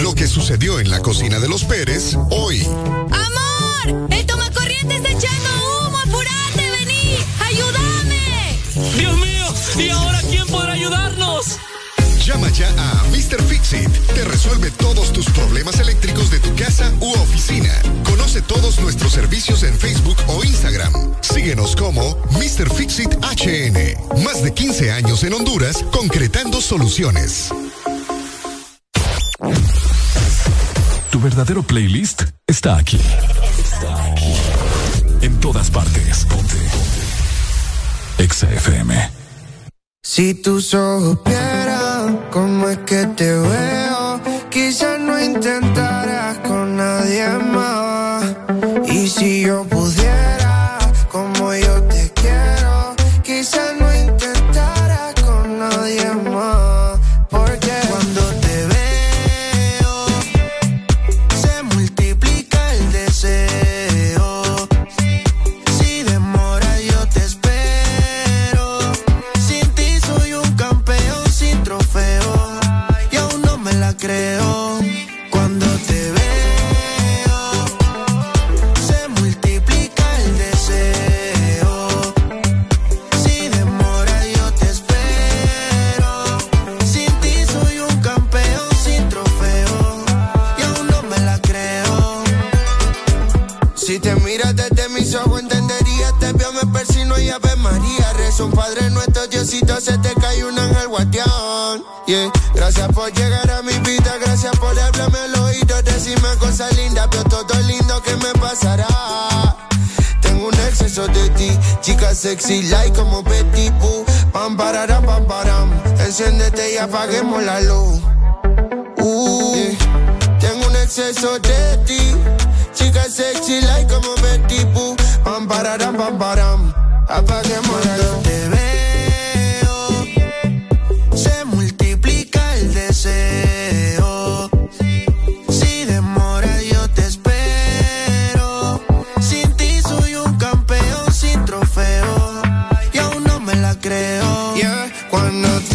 S9: Lo que sucedió en la cocina de los Pérez hoy.
S54: ¡Amor! ¡El tomacorriente está echando humo! ¡Apurate, vení! ¡Ayúdame!
S55: ¡Dios mío! ¿Y ahora?
S9: Llama ya a Mr. Fixit. Te resuelve todos tus problemas eléctricos de tu casa u oficina. Conoce todos nuestros servicios en Facebook o Instagram. Síguenos como Mr. Fixit HN. Más de 15 años en Honduras concretando soluciones.
S4: Tu verdadero playlist está aquí. En todas partes. Ponte. Exa FM.
S11: Si tus ojos vieran cómo es que te veo, quizás no intentaras con nadie más. Y si yo pudiera, Padre nuestro, Diosito, se te cae un ángel guateón. Gracias por llegar a mi vida, gracias por hablarme al oído, decirme cosas lindas, veo todo lindo que me pasará. Tengo un exceso de ti, chica sexy, like como Betty Boo. Pam, pararam, pam, param. Enciéndete y apaguemos la luz. Uh. Tengo un exceso de ti, chica sexy, like como Betty Boo. Pam, pararam, pam, param. Apaguemos la luz. Creo. Yeah, cuando te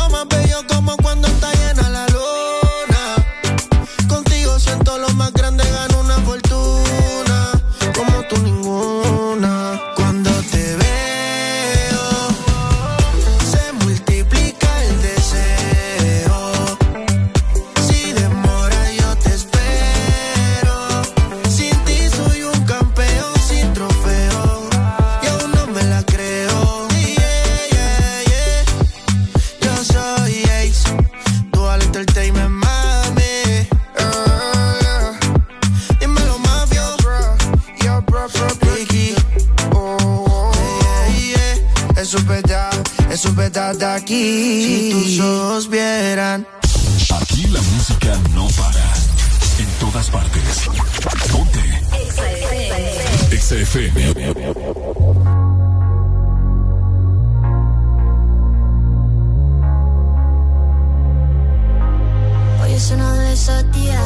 S11: de aquí. Si tus ojos vieran.
S4: Aquí la música no para. En todas partes. Ponte. XFM.
S56: Hoy es uno de esos días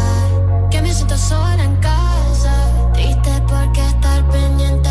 S56: que me siento sola en casa. Triste porque estar pendiente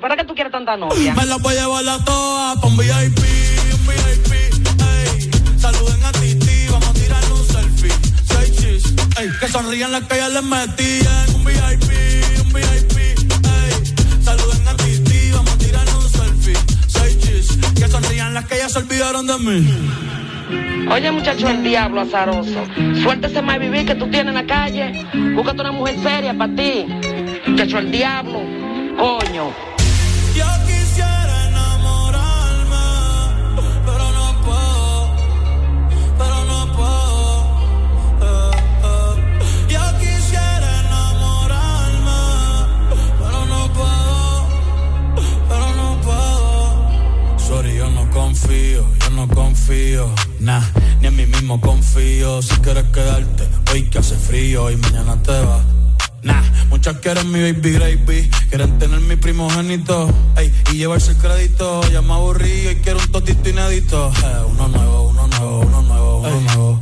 S57: ¿Para qué tú quieres tanta novia?
S55: Me la voy a llevar a toa pa' un VIP, un VIP, ey. Saluden a Titi, vamos a tirar un selfie. Seis chis, ey. Que sonrían las que ya les metían. Un VIP, un VIP, ey. Saluden a Titi, vamos a tirar un selfie. Seis chis, que sonrían las que ya se olvidaron de mí.
S57: Oye, muchacho, el diablo azaroso. Suéltese más vivir que tú tienes en la calle. Búscate una mujer seria para ti. Muchacho, el diablo. Coño.
S55: confío, yo no confío, nah, ni en mí mismo confío. Si quieres quedarte, hoy que hace frío y mañana te vas. Nah, muchas quieren mi baby gravy, quieren tener mi primogénito, ey, y llevarse el crédito. Ya me aburrí y quiero un totito inédito. Eh, uno nuevo, uno nuevo, uno nuevo, uno nuevo.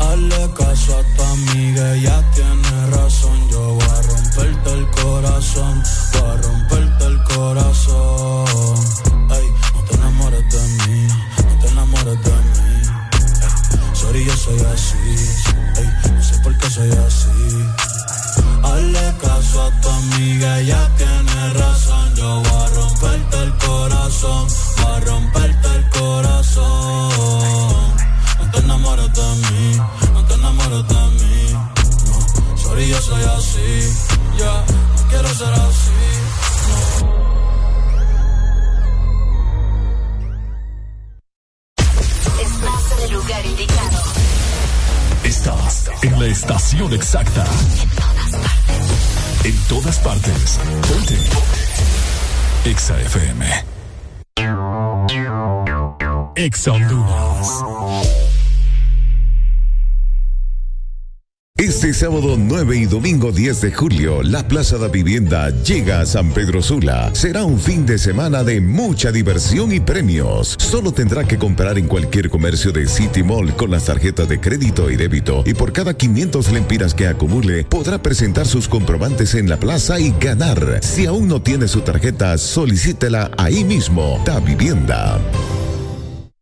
S55: Hazle caso a tu amiga, ya tiene razón. Yo voy a romperte el corazón
S4: diga
S9: Exondunas.
S58: Este sábado 9 y domingo 10 de julio, la Plaza de Vivienda llega a San Pedro Sula. Será un fin de semana de mucha diversión y premios. Solo tendrá que comprar en cualquier comercio de City Mall con las tarjetas de crédito y débito y por cada 500 lempiras que acumule podrá presentar sus comprobantes en la plaza y ganar. Si aún no tiene su tarjeta, solicítela ahí mismo. Da Vivienda.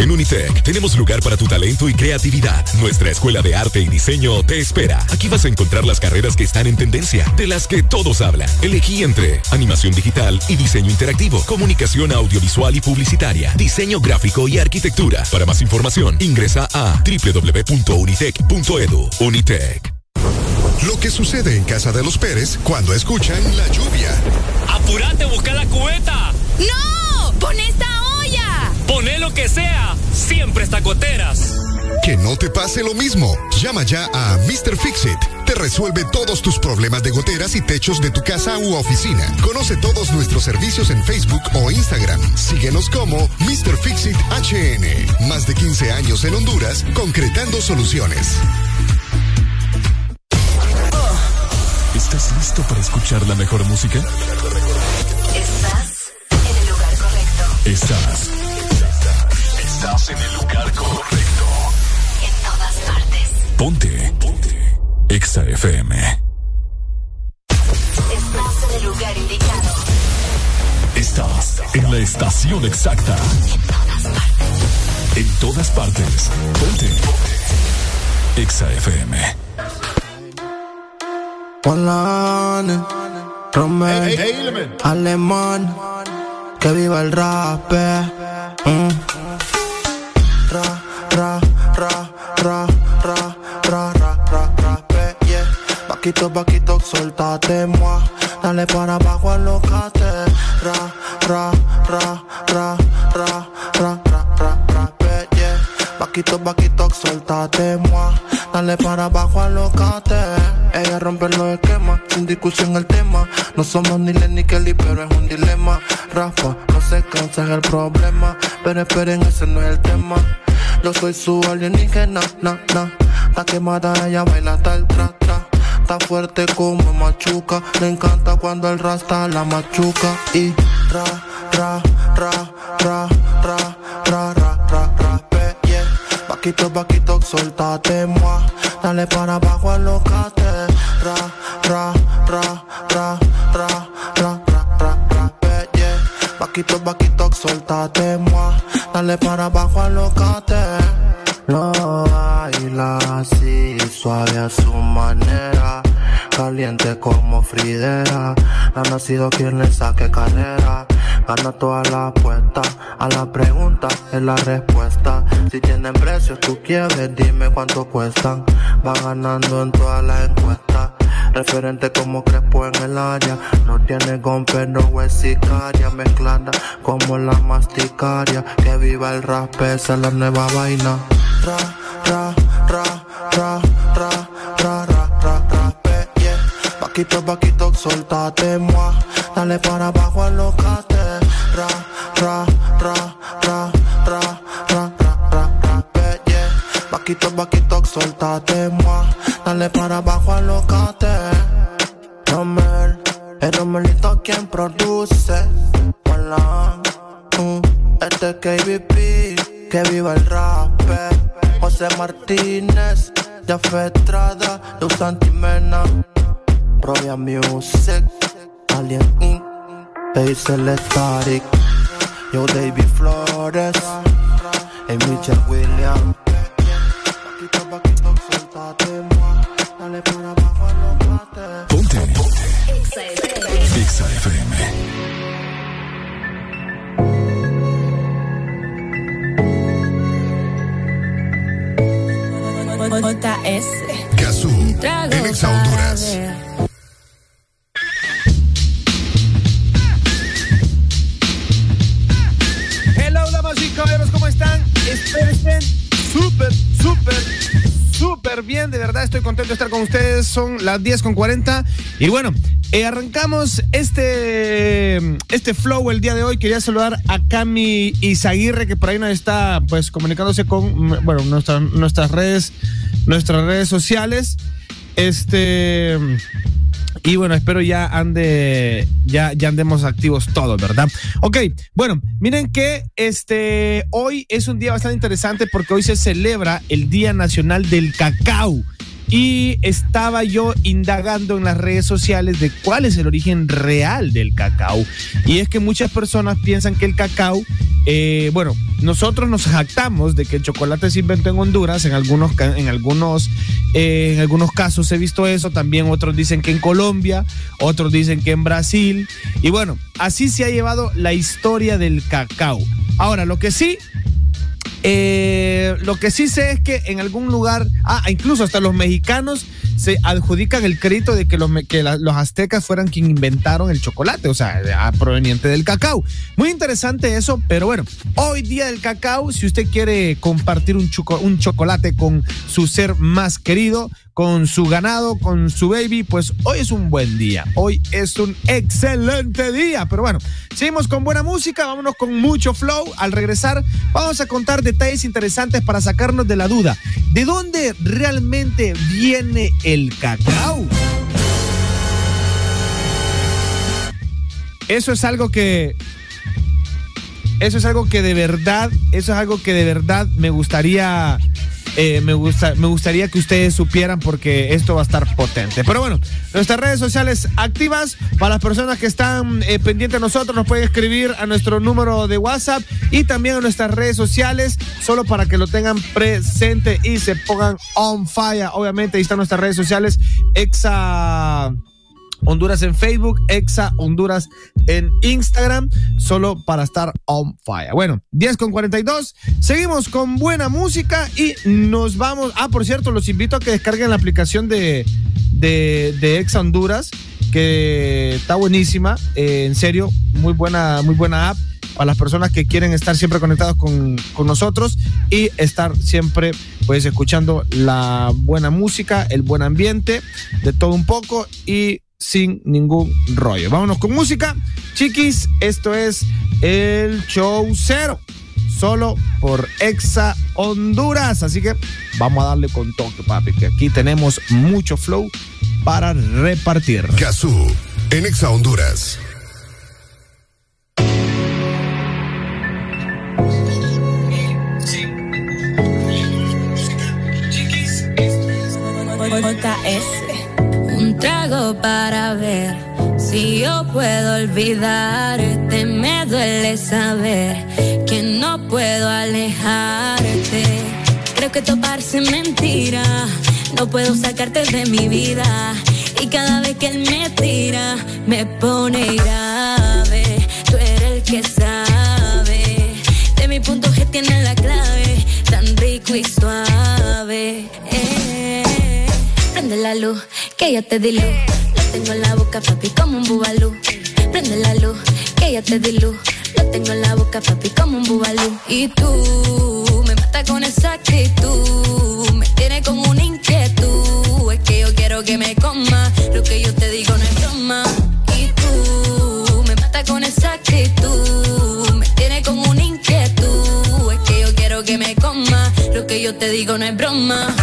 S52: En Unitec tenemos lugar para tu talento y creatividad. Nuestra escuela de arte y diseño te espera. Aquí vas a encontrar las carreras que están en tendencia, de las que todos hablan. Elegí entre animación digital y diseño interactivo, comunicación audiovisual y publicitaria, diseño gráfico y arquitectura. Para más información, ingresa a www.unitec.edu. Unitec.
S9: Lo que sucede en casa de los Pérez cuando escuchan la lluvia.
S59: ¡Apúrate, busca la cubeta!
S3: ¡No! ¡Pon esta!
S59: Poné lo que sea, siempre está goteras.
S9: Que no te pase lo mismo. Llama ya a Mr. Fixit. Te resuelve todos tus problemas de goteras y techos de tu casa u oficina. Conoce todos nuestros servicios en Facebook o Instagram. Síguenos como Mr. Fixit HN. Más de 15 años en Honduras, concretando soluciones.
S4: ¿Estás listo para escuchar la mejor música?
S17: Estás en el lugar correcto.
S4: Estás. Estás en el lugar correcto.
S17: En todas partes.
S4: Ponte. Ponte. Exa FM.
S17: Estás en el lugar indicado.
S4: Estás en la estación exacta. En todas partes. Ponte. Ponte. Exa FM.
S14: Polane, Romeo, Alemán, que viva el rap. eh. Mm. Ra, ra, ra, ra, ra, eh, yeah. Paquito, paquito, soltate, moi. Dale para abajo, alocate. Ra, ra, ra, ra, ra, ra, ra, ra, eh, yeah. Paquito, paquito, soltate, moi. Dale para abajo, alocate. Ella rompe los esquemas, sin discusión el tema. No somos ni Len ni Kelly, pero es un dilema. Rafa, no se cansa es el problema. Pero esperen, ese no es el tema. Yo soy su alienígena, na, na. Está quemada, ella baila hasta el tra, tra. Está fuerte como machuca. Le encanta cuando el rasta la machuca. Y ra, ra, ra, ra, ra, ra, ra, ra, ra, pe, yeah. Paquito, paquito, soltate, moi. Dale para abajo, alocate. Ra, ra, ra, ra, Paquito, paquito, soltate, moi. Dale para abajo, alocate. Lo baila así, suave a su manera. Caliente como Fridera. Ha nacido quien le saque carrera. Gana todas las apuestas. A la pregunta es la respuesta. Si tienen precios, tú quieres, dime cuánto cuestan. Va ganando en todas las encuestas. Referente como Crespo en el área. No tiene gompe, no es sicaria. Mezclada como la masticaria. Que viva el rap, esa es la nueva vaina. Ra, ra, ra, ra, ra, ra, ra, ra, ra, pe, yeah. Paquito, soltate, moi. Dale para abajo, alocate. Ra, ra, ra, ra, Paquito, paquito, soltate, moi. Dale para abajo, alocate. Romel, el Romelito quien produce. Malan, mm, este es KBP, que viva el rap. José Martínez,
S60: Katia Festrada, Luz Santimena, Royal Music, Alien Inc., Basil Static, Yo David Flores, y Michelle Williams. Dale para abajo a los bates.
S4: Ponte. Exa FM.
S7: JS.
S9: Cazú, en Exa Honduras.
S43: Hello, damas y caballeros, ¿cómo están? Espero estén súper, súper, súper bien. De verdad, estoy contento de estar con ustedes. Son las 10 con 40. Y bueno, eh, arrancamos este, este flow el día de hoy. Quería saludar a Cami Izaguirre, que por ahí nos está pues comunicándose con mm, bueno, nuestras, nuestras redes, nuestras redes sociales. Este. Y bueno, espero ya ande, ya, ya andemos activos todos, ¿verdad? Ok, bueno, miren que este hoy es un día bastante interesante porque hoy se celebra el Día Nacional del Cacao. Y estaba yo indagando en las redes sociales de cuál es el origen real del cacao. Y es que muchas personas piensan que el cacao, eh, bueno, nosotros nos jactamos de que el chocolate se inventó en Honduras, en algunos, en algunos, eh, en algunos casos he visto eso, también otros dicen que en Colombia, otros dicen que en Brasil. Y bueno, así se ha llevado la historia del cacao. Ahora, lo que sí eh, lo que sí sé es que en algún lugar, ah, incluso hasta los mexicanos se adjudican el crédito de que los, que los aztecas fueran quien inventaron el chocolate, o sea, ah, proveniente del cacao. Muy interesante eso, pero bueno, hoy día del cacao, si usted quiere compartir un, un chocolate con su ser más querido, con su ganado, con su baby, pues hoy es un buen día. Hoy es un excelente día. Pero bueno, seguimos con buena música, vámonos con mucho flow. Al regresar, vamos a contar detalles interesantes para sacarnos de la duda. ¿De dónde realmente viene el cacao? Eso es algo que eso es algo que de verdad, eso es algo que de verdad me gustaría, eh, me gusta, me gustaría que ustedes supieran porque esto va a estar potente. Pero bueno, nuestras redes sociales activas para las personas que están eh, pendientes de nosotros nos pueden escribir a nuestro número de WhatsApp y también a nuestras redes sociales solo para que lo tengan presente y se pongan on fire. Obviamente ahí están nuestras redes sociales exa Honduras en Facebook, Exa Honduras en Instagram, solo para estar on fire. Bueno, 10 con 42, seguimos con buena música y nos vamos. Ah, por cierto, los invito a que descarguen la aplicación de, de, Exa Honduras, que está buenísima, eh, en serio, muy buena, muy buena app para las personas que quieren estar siempre conectados con, con nosotros y estar siempre pues escuchando la buena música, el buen ambiente, de todo un poco y sin ningún rollo. Vámonos con música. Chiquis, esto es el show cero. Solo por Exa Honduras. Así que vamos a darle con toque, papi, que aquí tenemos mucho flow para repartir.
S9: Cazú, en Exa Honduras.
S7: JS. Trago para ver si yo puedo olvidarte. Me duele saber que no puedo alejarte. Creo que toparse mentira. No puedo sacarte de mi vida. Y cada vez que él me tira, me pone grave. Tú eres el que sabe. De mi punto G tiene la clave. Tan rico y suave. Eh. Prende la luz, que ya te di. Lo tengo en la boca, papi, como un bubalú. Prende la luz, que ya te di. Lo tengo en la boca, papi, como un bubalú. Y tú me matas con esa actitud. Me tiene como una inquietud. Es que yo quiero que me coma. Lo que yo te digo no es broma. Y tú me matas con esa actitud. Lo que yo te digo no es broma.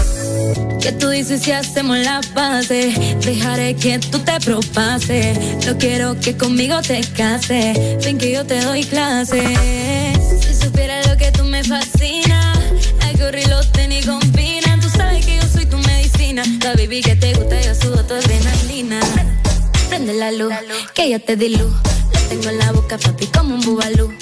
S7: ¿Qué tú dices si hacemos la base? Dejaré que tú te propases. No quiero que conmigo te cases. Ven que yo te doy clases. Si supieras lo que tú me fascinas, algo lo ni combinan. Tú sabes que yo soy tu medicina. La baby que te gusta, yo sudo tu adrenalina. Prende la luz, que ya te di luz. Lo tengo en la boca, papi, como un bubalú.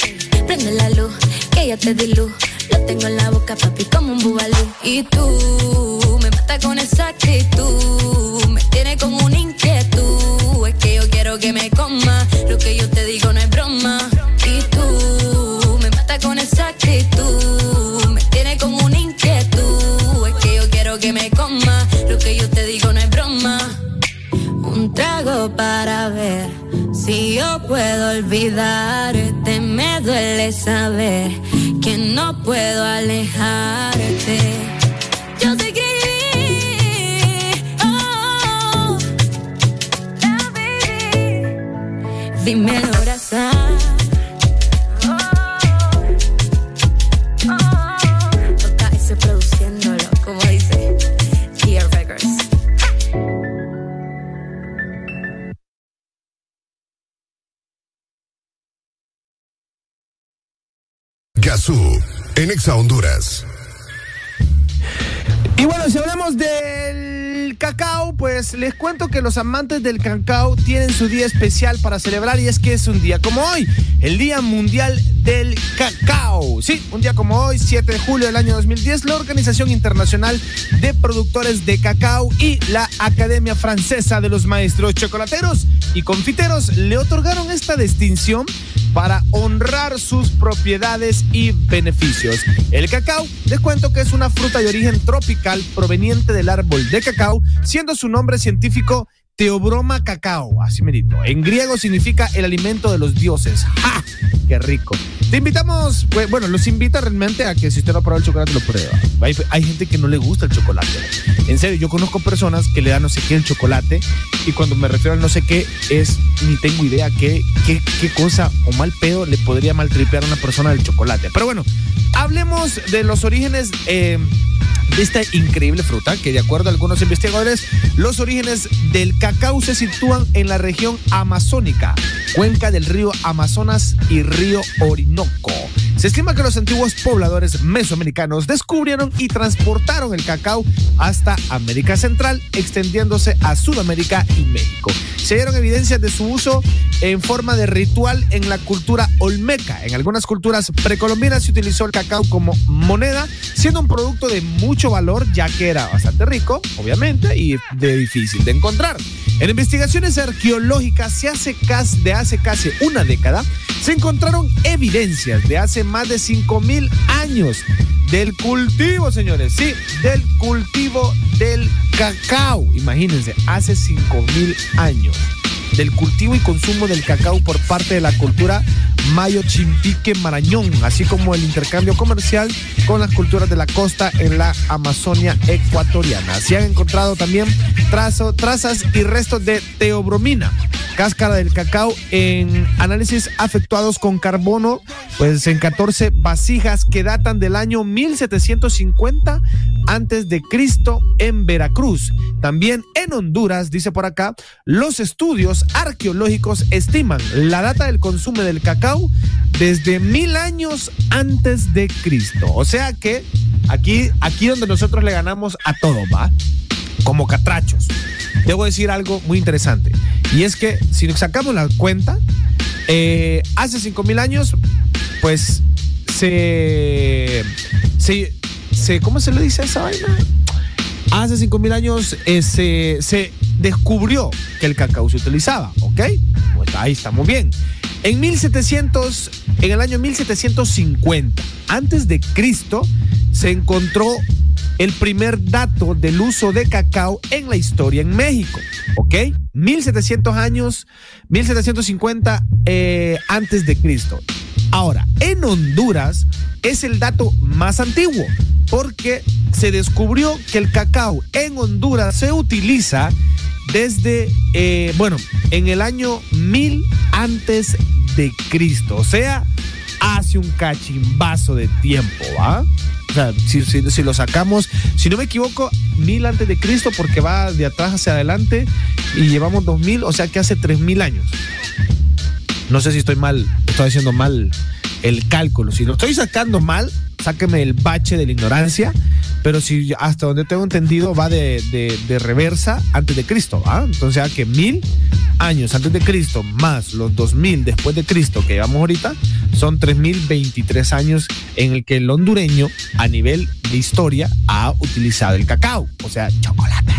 S7: Prende la luz, que ya te di luz. Lo tengo en la boca, papi, como un bubalú. Y tú me mata con esa actitud. Me tiene como una inquietud. Es que yo quiero que me coma. Lo que yo te digo no es broma. Y tú me mata con esa actitud. Me tiene como una inquietud. Es que yo quiero que me coma. Lo que yo te digo no es broma. Un trago para ver si yo puedo olvidarte. Me duele saber que no puedo alejarte. Yo te escribí, oh, yeah, baby. Dímelo abrazar.
S9: Gazú, en Exa Honduras.
S43: Y bueno, si hablamos del cacao, pues les cuento que los amantes del cacao tienen su día especial para celebrar y es que es un día como hoy, el Día Mundial del Cacao. Sí, un día como hoy, 7 de julio del año 2010, la Organización Internacional de Productores de Cacao y la Academia Francesa de los Maestros Chocolateros y Confiteros le otorgaron esta distinción para honrar sus propiedades y beneficios. El cacao, les cuento que es una fruta de origen tropical proveniente del árbol de cacao, siendo su nombre científico Teobroma cacao, así merito. En griego significa el alimento de los dioses. ¡Ja! ¡Qué rico! Te invitamos, bueno, los invita realmente a que si usted no ha probado el chocolate, lo prueba. Hay, gente que no le gusta el chocolate. En serio, yo conozco personas que le dan no sé qué el chocolate y cuando me refiero al no sé qué es, ni tengo idea qué, qué, qué cosa o mal pedo le podría maltripear a una persona del chocolate. Pero bueno, hablemos de los orígenes eh, de esta increíble fruta, que de acuerdo a algunos investigadores, los orígenes del cacao se sitúan en la región amazónica, cuenca del río Amazonas y río Orinoco. Se estima que los antiguos pobladores mesoamericanos descubrieron y transportaron el cacao hasta América Central, extendiéndose a Sudamérica y México. Se dieron evidencias de su uso en forma de ritual en la cultura olmeca. En algunas culturas precolombinas se utilizó el cacao como moneda, siendo un producto de mucho valor ya que era bastante rico, obviamente, y de difícil de encontrar. En investigaciones arqueológicas se hace de hace casi una década, se encontraron evidencias de hace más de 5.000 años del cultivo, señores, sí, del cultivo del cacao. Imagínense, hace 5.000 años del cultivo y consumo del cacao por parte de la cultura Mayo Chimpique Marañón, así como el intercambio comercial con las culturas de la costa en la Amazonia ecuatoriana. Se han encontrado también trazas y restos de teobromina, cáscara del cacao en análisis efectuados con carbono, pues en 14 vasijas que datan del año 1750 antes de Cristo en Veracruz. También en Honduras, dice por acá, los estudios arqueológicos estiman la data del consumo del cacao desde mil años antes de Cristo. O sea que aquí, aquí donde nosotros le ganamos a todo, ¿va? Como catrachos. Debo decir algo muy interesante. Y es que si sacamos la cuenta, eh, hace cinco mil años, pues se, se, se- ¿Cómo se le dice a esa vaina? Hace cinco mil años eh, se, se descubrió que el cacao se utilizaba, ¿ok? Pues ahí estamos bien. En 1700, en el año 1750, antes de Cristo, se encontró el primer dato del uso de cacao en la historia en México, ¿ok? 1700 años, 1750 eh, antes de Cristo. Ahora, en Honduras es el dato más antiguo porque se descubrió que el cacao en Honduras se utiliza desde, eh, bueno, en el año 1000 antes de Cristo, o sea, hace un cachimbazo de tiempo, ¿va? O sea, si, si- lo sacamos, si no me equivoco, 1000 antes de Cristo porque va de atrás hacia adelante y llevamos 2000, o sea que hace 3000 años. No sé si estoy mal, estoy haciendo mal el cálculo. Si lo estoy sacando mal, sáqueme el bache de la ignorancia.
S61: pero si hasta donde tengo entendido va de, de- reversa antes de Cristo, ¿va? Entonces, a que mil años antes de Cristo más los dos mil después de Cristo que llevamos ahorita, son tres mil veintitrés años en el que el hondureño, a nivel de historia, ha utilizado el cacao, o sea, chocolate.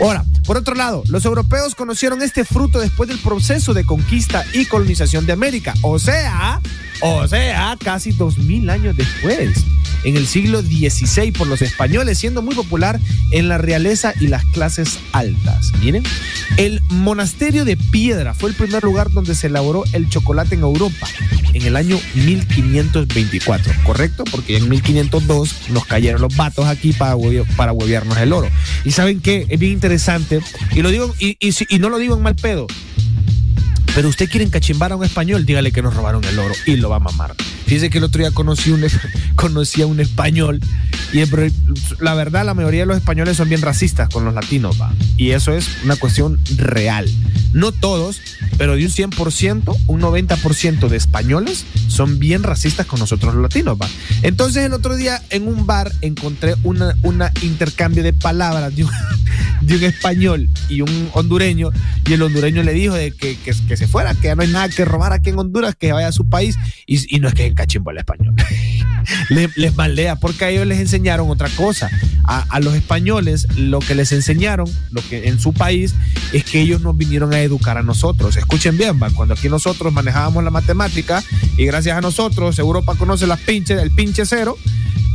S61: Ahora, por otro lado, los europeos conocieron este fruto después del proceso de conquista y colonización de América, o sea, o sea, casi dos mil años después, en el siglo XVI por los españoles, siendo muy popular en la realeza y las clases altas. Miren, el monasterio de Piedra fue el primer lugar donde se elaboró el chocolate en Europa en el año 1524, ¿correcto? Porque en 1502 nos cayeron los vatos aquí para, hueve- para huevearnos el oro. Y saben qué, es bien interesante, y lo digo, y, y y no lo digo en mal pedo, pero usted quiere encachimbar a un español, dígale que nos robaron el oro y lo va a mamar. Fíjese que el otro día conocí, un, conocí a un español y el- la verdad la mayoría de los españoles son bien racistas con los latinos, va. Y eso es una cuestión real. No todos, pero de un 100%, un 90% de españoles son bien racistas con nosotros los latinos, va. Entonces el otro día en un bar encontré una, una intercambio de palabras de un, de un español y un hondureño y el hondureño le dijo de que, que, que se fuera, que ya no hay nada que robar aquí en Honduras, que vaya a su país y, no es que encachimbo el español. Le- les maldea porque a ellos les enseñaron otra cosa. A, los españoles lo que les enseñaron, lo que en su país, es que ellos nos vinieron a educar a nosotros. Escuchen bien, cuando aquí nosotros manejábamos la matemática y gracias a nosotros Europa conoce las pinches, el pinche cero.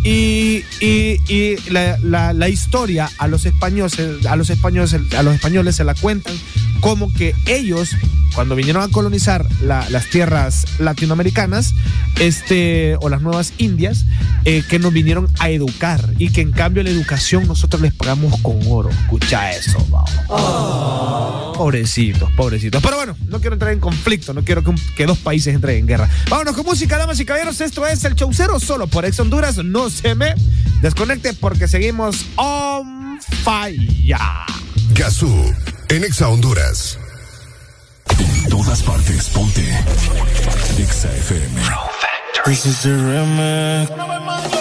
S61: Y, y- la- la historia a los españoles, a los españoles, a los españoles se la cuentan como que ellos, cuando vinieron a colonizar la- las tierras latinoamericanas, este, o las nuevas Indias, eh, que nos vinieron a educar y que en cambio la educación nosotros les pagamos con oro. Escucha eso, vamos. Pobrecitos, pobrecitos. Pero bueno, no quiero entrar en conflicto, no quiero que, un- que dos países entren en guerra. Vámonos con música, damas y caballeros. Esto es el Chaucero solo por Ex Honduras. No se me desconecte porque seguimos on fire.
S9: Gazú, en Exa Honduras.
S4: En todas partes, ponte. Exa FM.
S62: This is the remix.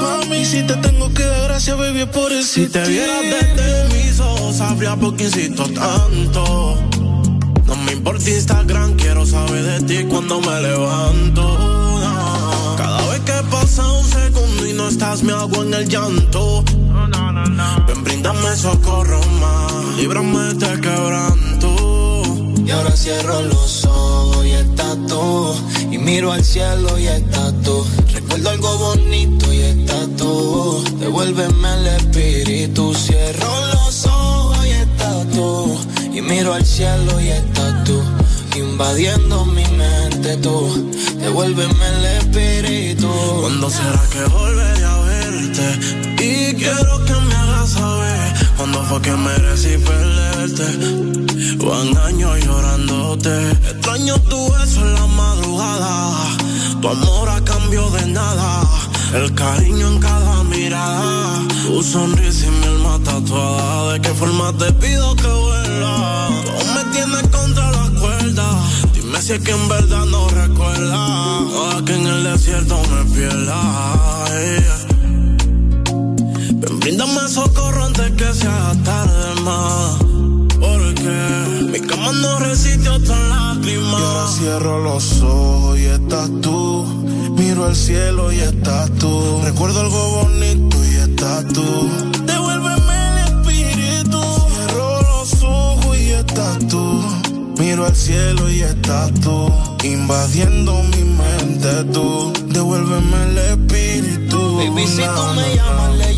S62: Mami. Si te tengo que dar gracias, baby, es por eso. Si te vieras desde mis ojos, sabría por qué insisto tanto. No me importa Instagram, quiero saber de ti cuando me levanto. no. Cada vez que pasa un segundo y no estás, me hago en el llanto. Ven, bríndame socorro más, líbrame de este quebranto.
S63: Y ahora cierro los ojos Y miro al cielo y estás tú. Recuerdo algo bonito y estás tú. Devuélveme el espíritu. Cierro los ojos y estás tú. Y miro al cielo y estás tú. Invadiendo mi mente tú. Devuélveme el espíritu.
S62: ¿Cuándo será que volveré a verte? Y quiero que cuándo fue que merecí perderte. Van años llorándote. Extraño tu beso en la madrugada. Tu amor a cambio de nada. El cariño en cada mirada. Tu sonrisa y mi alma tatuada. ¿De qué forma te pido que vuelva? Tú me tienes contra la cuerda. Dime si es que en verdad no recuerda. O que en el desierto me pierda. Ven, bríndame socorro antes que sea tarde más. Porque mi cama no resiste otra lágrima.
S63: Y ahora
S62: cierro los ojos y estás tú. Miro al cielo y estás tú. Recuerdo algo bonito y estás tú. Devuélveme el espíritu. Cierro los ojos y estás tú. Miro al cielo y estás tú. Invadiendo mi mente tú. Devuélveme el espíritu.
S63: Baby, si tú me llamas,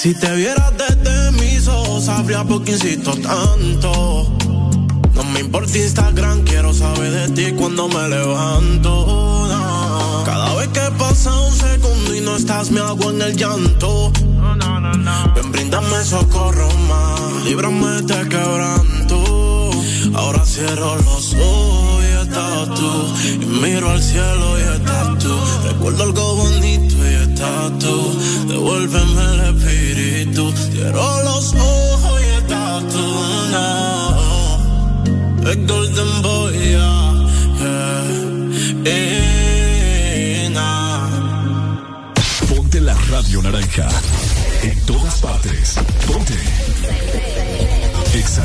S63: Si
S62: te vieras desde mis ojos, sabría por qué insisto tanto. No me importa Instagram, quiero saber de ti cuando me levanto. no. Cada vez que pasa un segundo y no estás, me hago en el llanto. Ven, bríndame socorro más, líbrame de quebranto. Ahora cierro los ojos Y miro al cielo y estás tú. Recuerdo algo bonito y estás tú. Devuélveme el espíritu. Cierro los ojos y estás tú. No. Golden Boy, yeah.
S4: Ponte la radio naranja. En todas partes. Ponte. Exa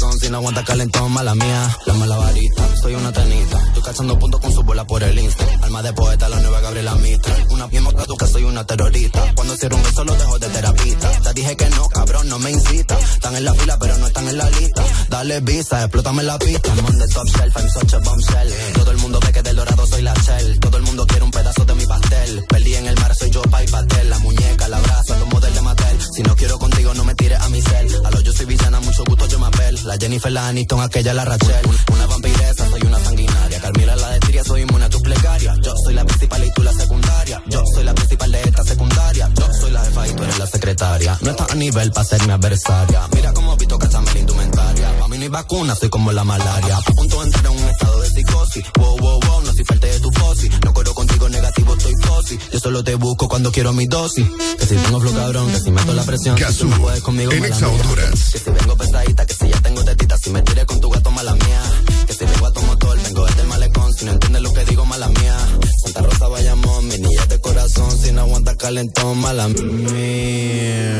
S64: corazón, si no aguanta calentón, mala mía. La mala varita, soy una tenista. Estoy cachando puntos con su bola por el Insta. Alma de poeta, la nueva Gabriela Mistral. Una misma que soy una terrorista. Cuando cierro un beso lo dejo de terapista. Te dije que no, cabrón, no me incita. Están en la fila, pero no están en la lista. Dale visa, explótame la pista. I'm on top shelf, I'm such a bombshell. Todo el mundo ve que del dorado soy la shell. Todo el mundo quiere un pedazo de mi pastel. Perdí en el mar, soy yo, pa' y pastel. La muñeca, la brasa, los modelos de Mattel. Si no quiero contigo, no me tires a mi cel. A lo yo soy villana, mucho gusto, yo me apel. La Jennifer, la Aniston, aquella, la Rachel. Una vampiresa, soy una sanguinaria. Carmila, la de soy inmune a tus plegarias. Yo soy la principal y tú la secundaria. Yo soy la principal de esta secundaria. Yo soy la jefa y tú eres la secretaria. No estás a nivel para ser mi adversaria. Mira cómo Vito cachame la indumentaria. Pa' mí no hay vacuna, soy como la malaria. A punto de entrar en un estado de psicosis. Wow, wow, wow, no soy parte de tu fosi. No corro contigo negativo, estoy fosi. Yo solo te busco cuando quiero mi dosis. Que si tengo flow cabrón, que si meto la presión. si tú no puedes conmigo,
S9: en
S64: mía.
S9: Honduras.
S64: Que si vengo pesadita, que si ya tengo Si me tiré con tu gato, mala mía. Que si a tu motor, vengo desde el malecón. Si no entiendes lo que digo, mala mía. Santa Rosa Bayamón, mi niña de corazón. Si no aguanta calentón, mala mía.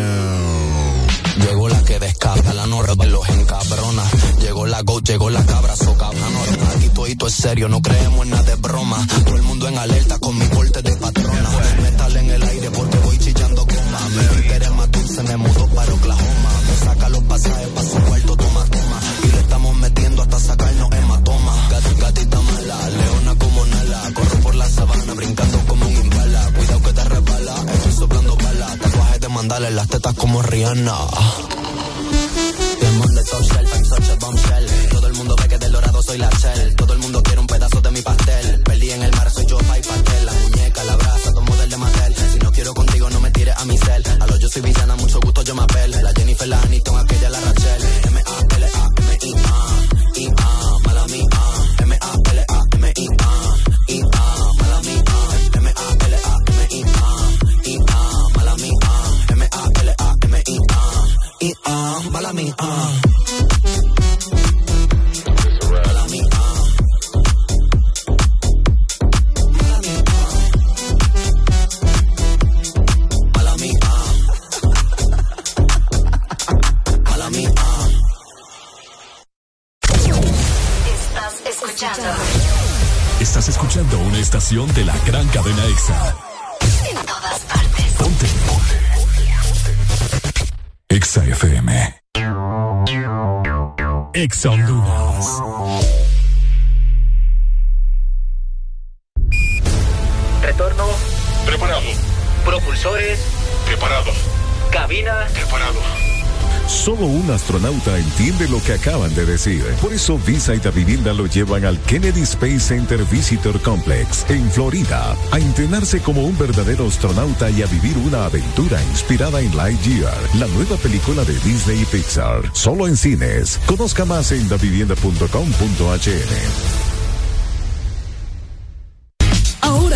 S64: Llegó la que descabra, la no los encabrona. Llegó la go, llegó la cabra, so cabrano. Aquí todo es serio, no creemos en nada de broma. Todo el mundo en alerta con mi corte de patrona. Metal en el aire porque voy chillando goma. Mi interés más dulce me mudó para Oklahoma. Pasajes pa' su cuarto, toma, toma. Y le estamos metiendo hasta sacarnos hematoma. Gat- gatita mala, leona como Nala. Corro por la sabana brincando como un imbala. Cuidado que te resbala, estoy soplando balas. Tatuaje de mandala las tetas como Rihanna. Top shelf, I'm such a bombshell. Todo el mundo ve que del dorado soy la shell. Todo el mundo quiere un pedazo de mi pastel. Perdí en el mar, soy yo, pa' y pastel. La muñeca, la brasa, todo model de Mattel. Si no quiero contigo, no me tires a mi cel. A lo yo soy villana, mucho gusto, yo me apel. La Jennifer, la Aniston, aquella,
S4: estación de la gran cadena EXA.
S17: en todas partes.
S4: Ponte. EXA FM. EXA Honduras.
S65: Retorno.
S66: Preparado.
S65: Propulsores.
S66: Preparado.
S65: Cabina.
S66: Preparado.
S58: Solo un astronauta entiende lo que acaban de decir. Por eso Visa y Da Vivienda lo llevan al Kennedy Space Center Visitor Complex en Florida a entrenarse como un verdadero astronauta y a vivir una aventura inspirada en Lightyear, la nueva película de Disney y Pixar. Solo en cines. Conozca más en davivienda.com.hn.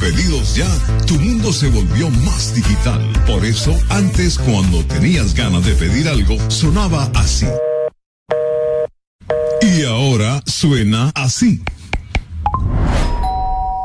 S58: Pedidos ya, tu mundo se volvió más digital. Por eso, antes cuando tenías ganas de pedir algo, sonaba así. Y ahora suena así.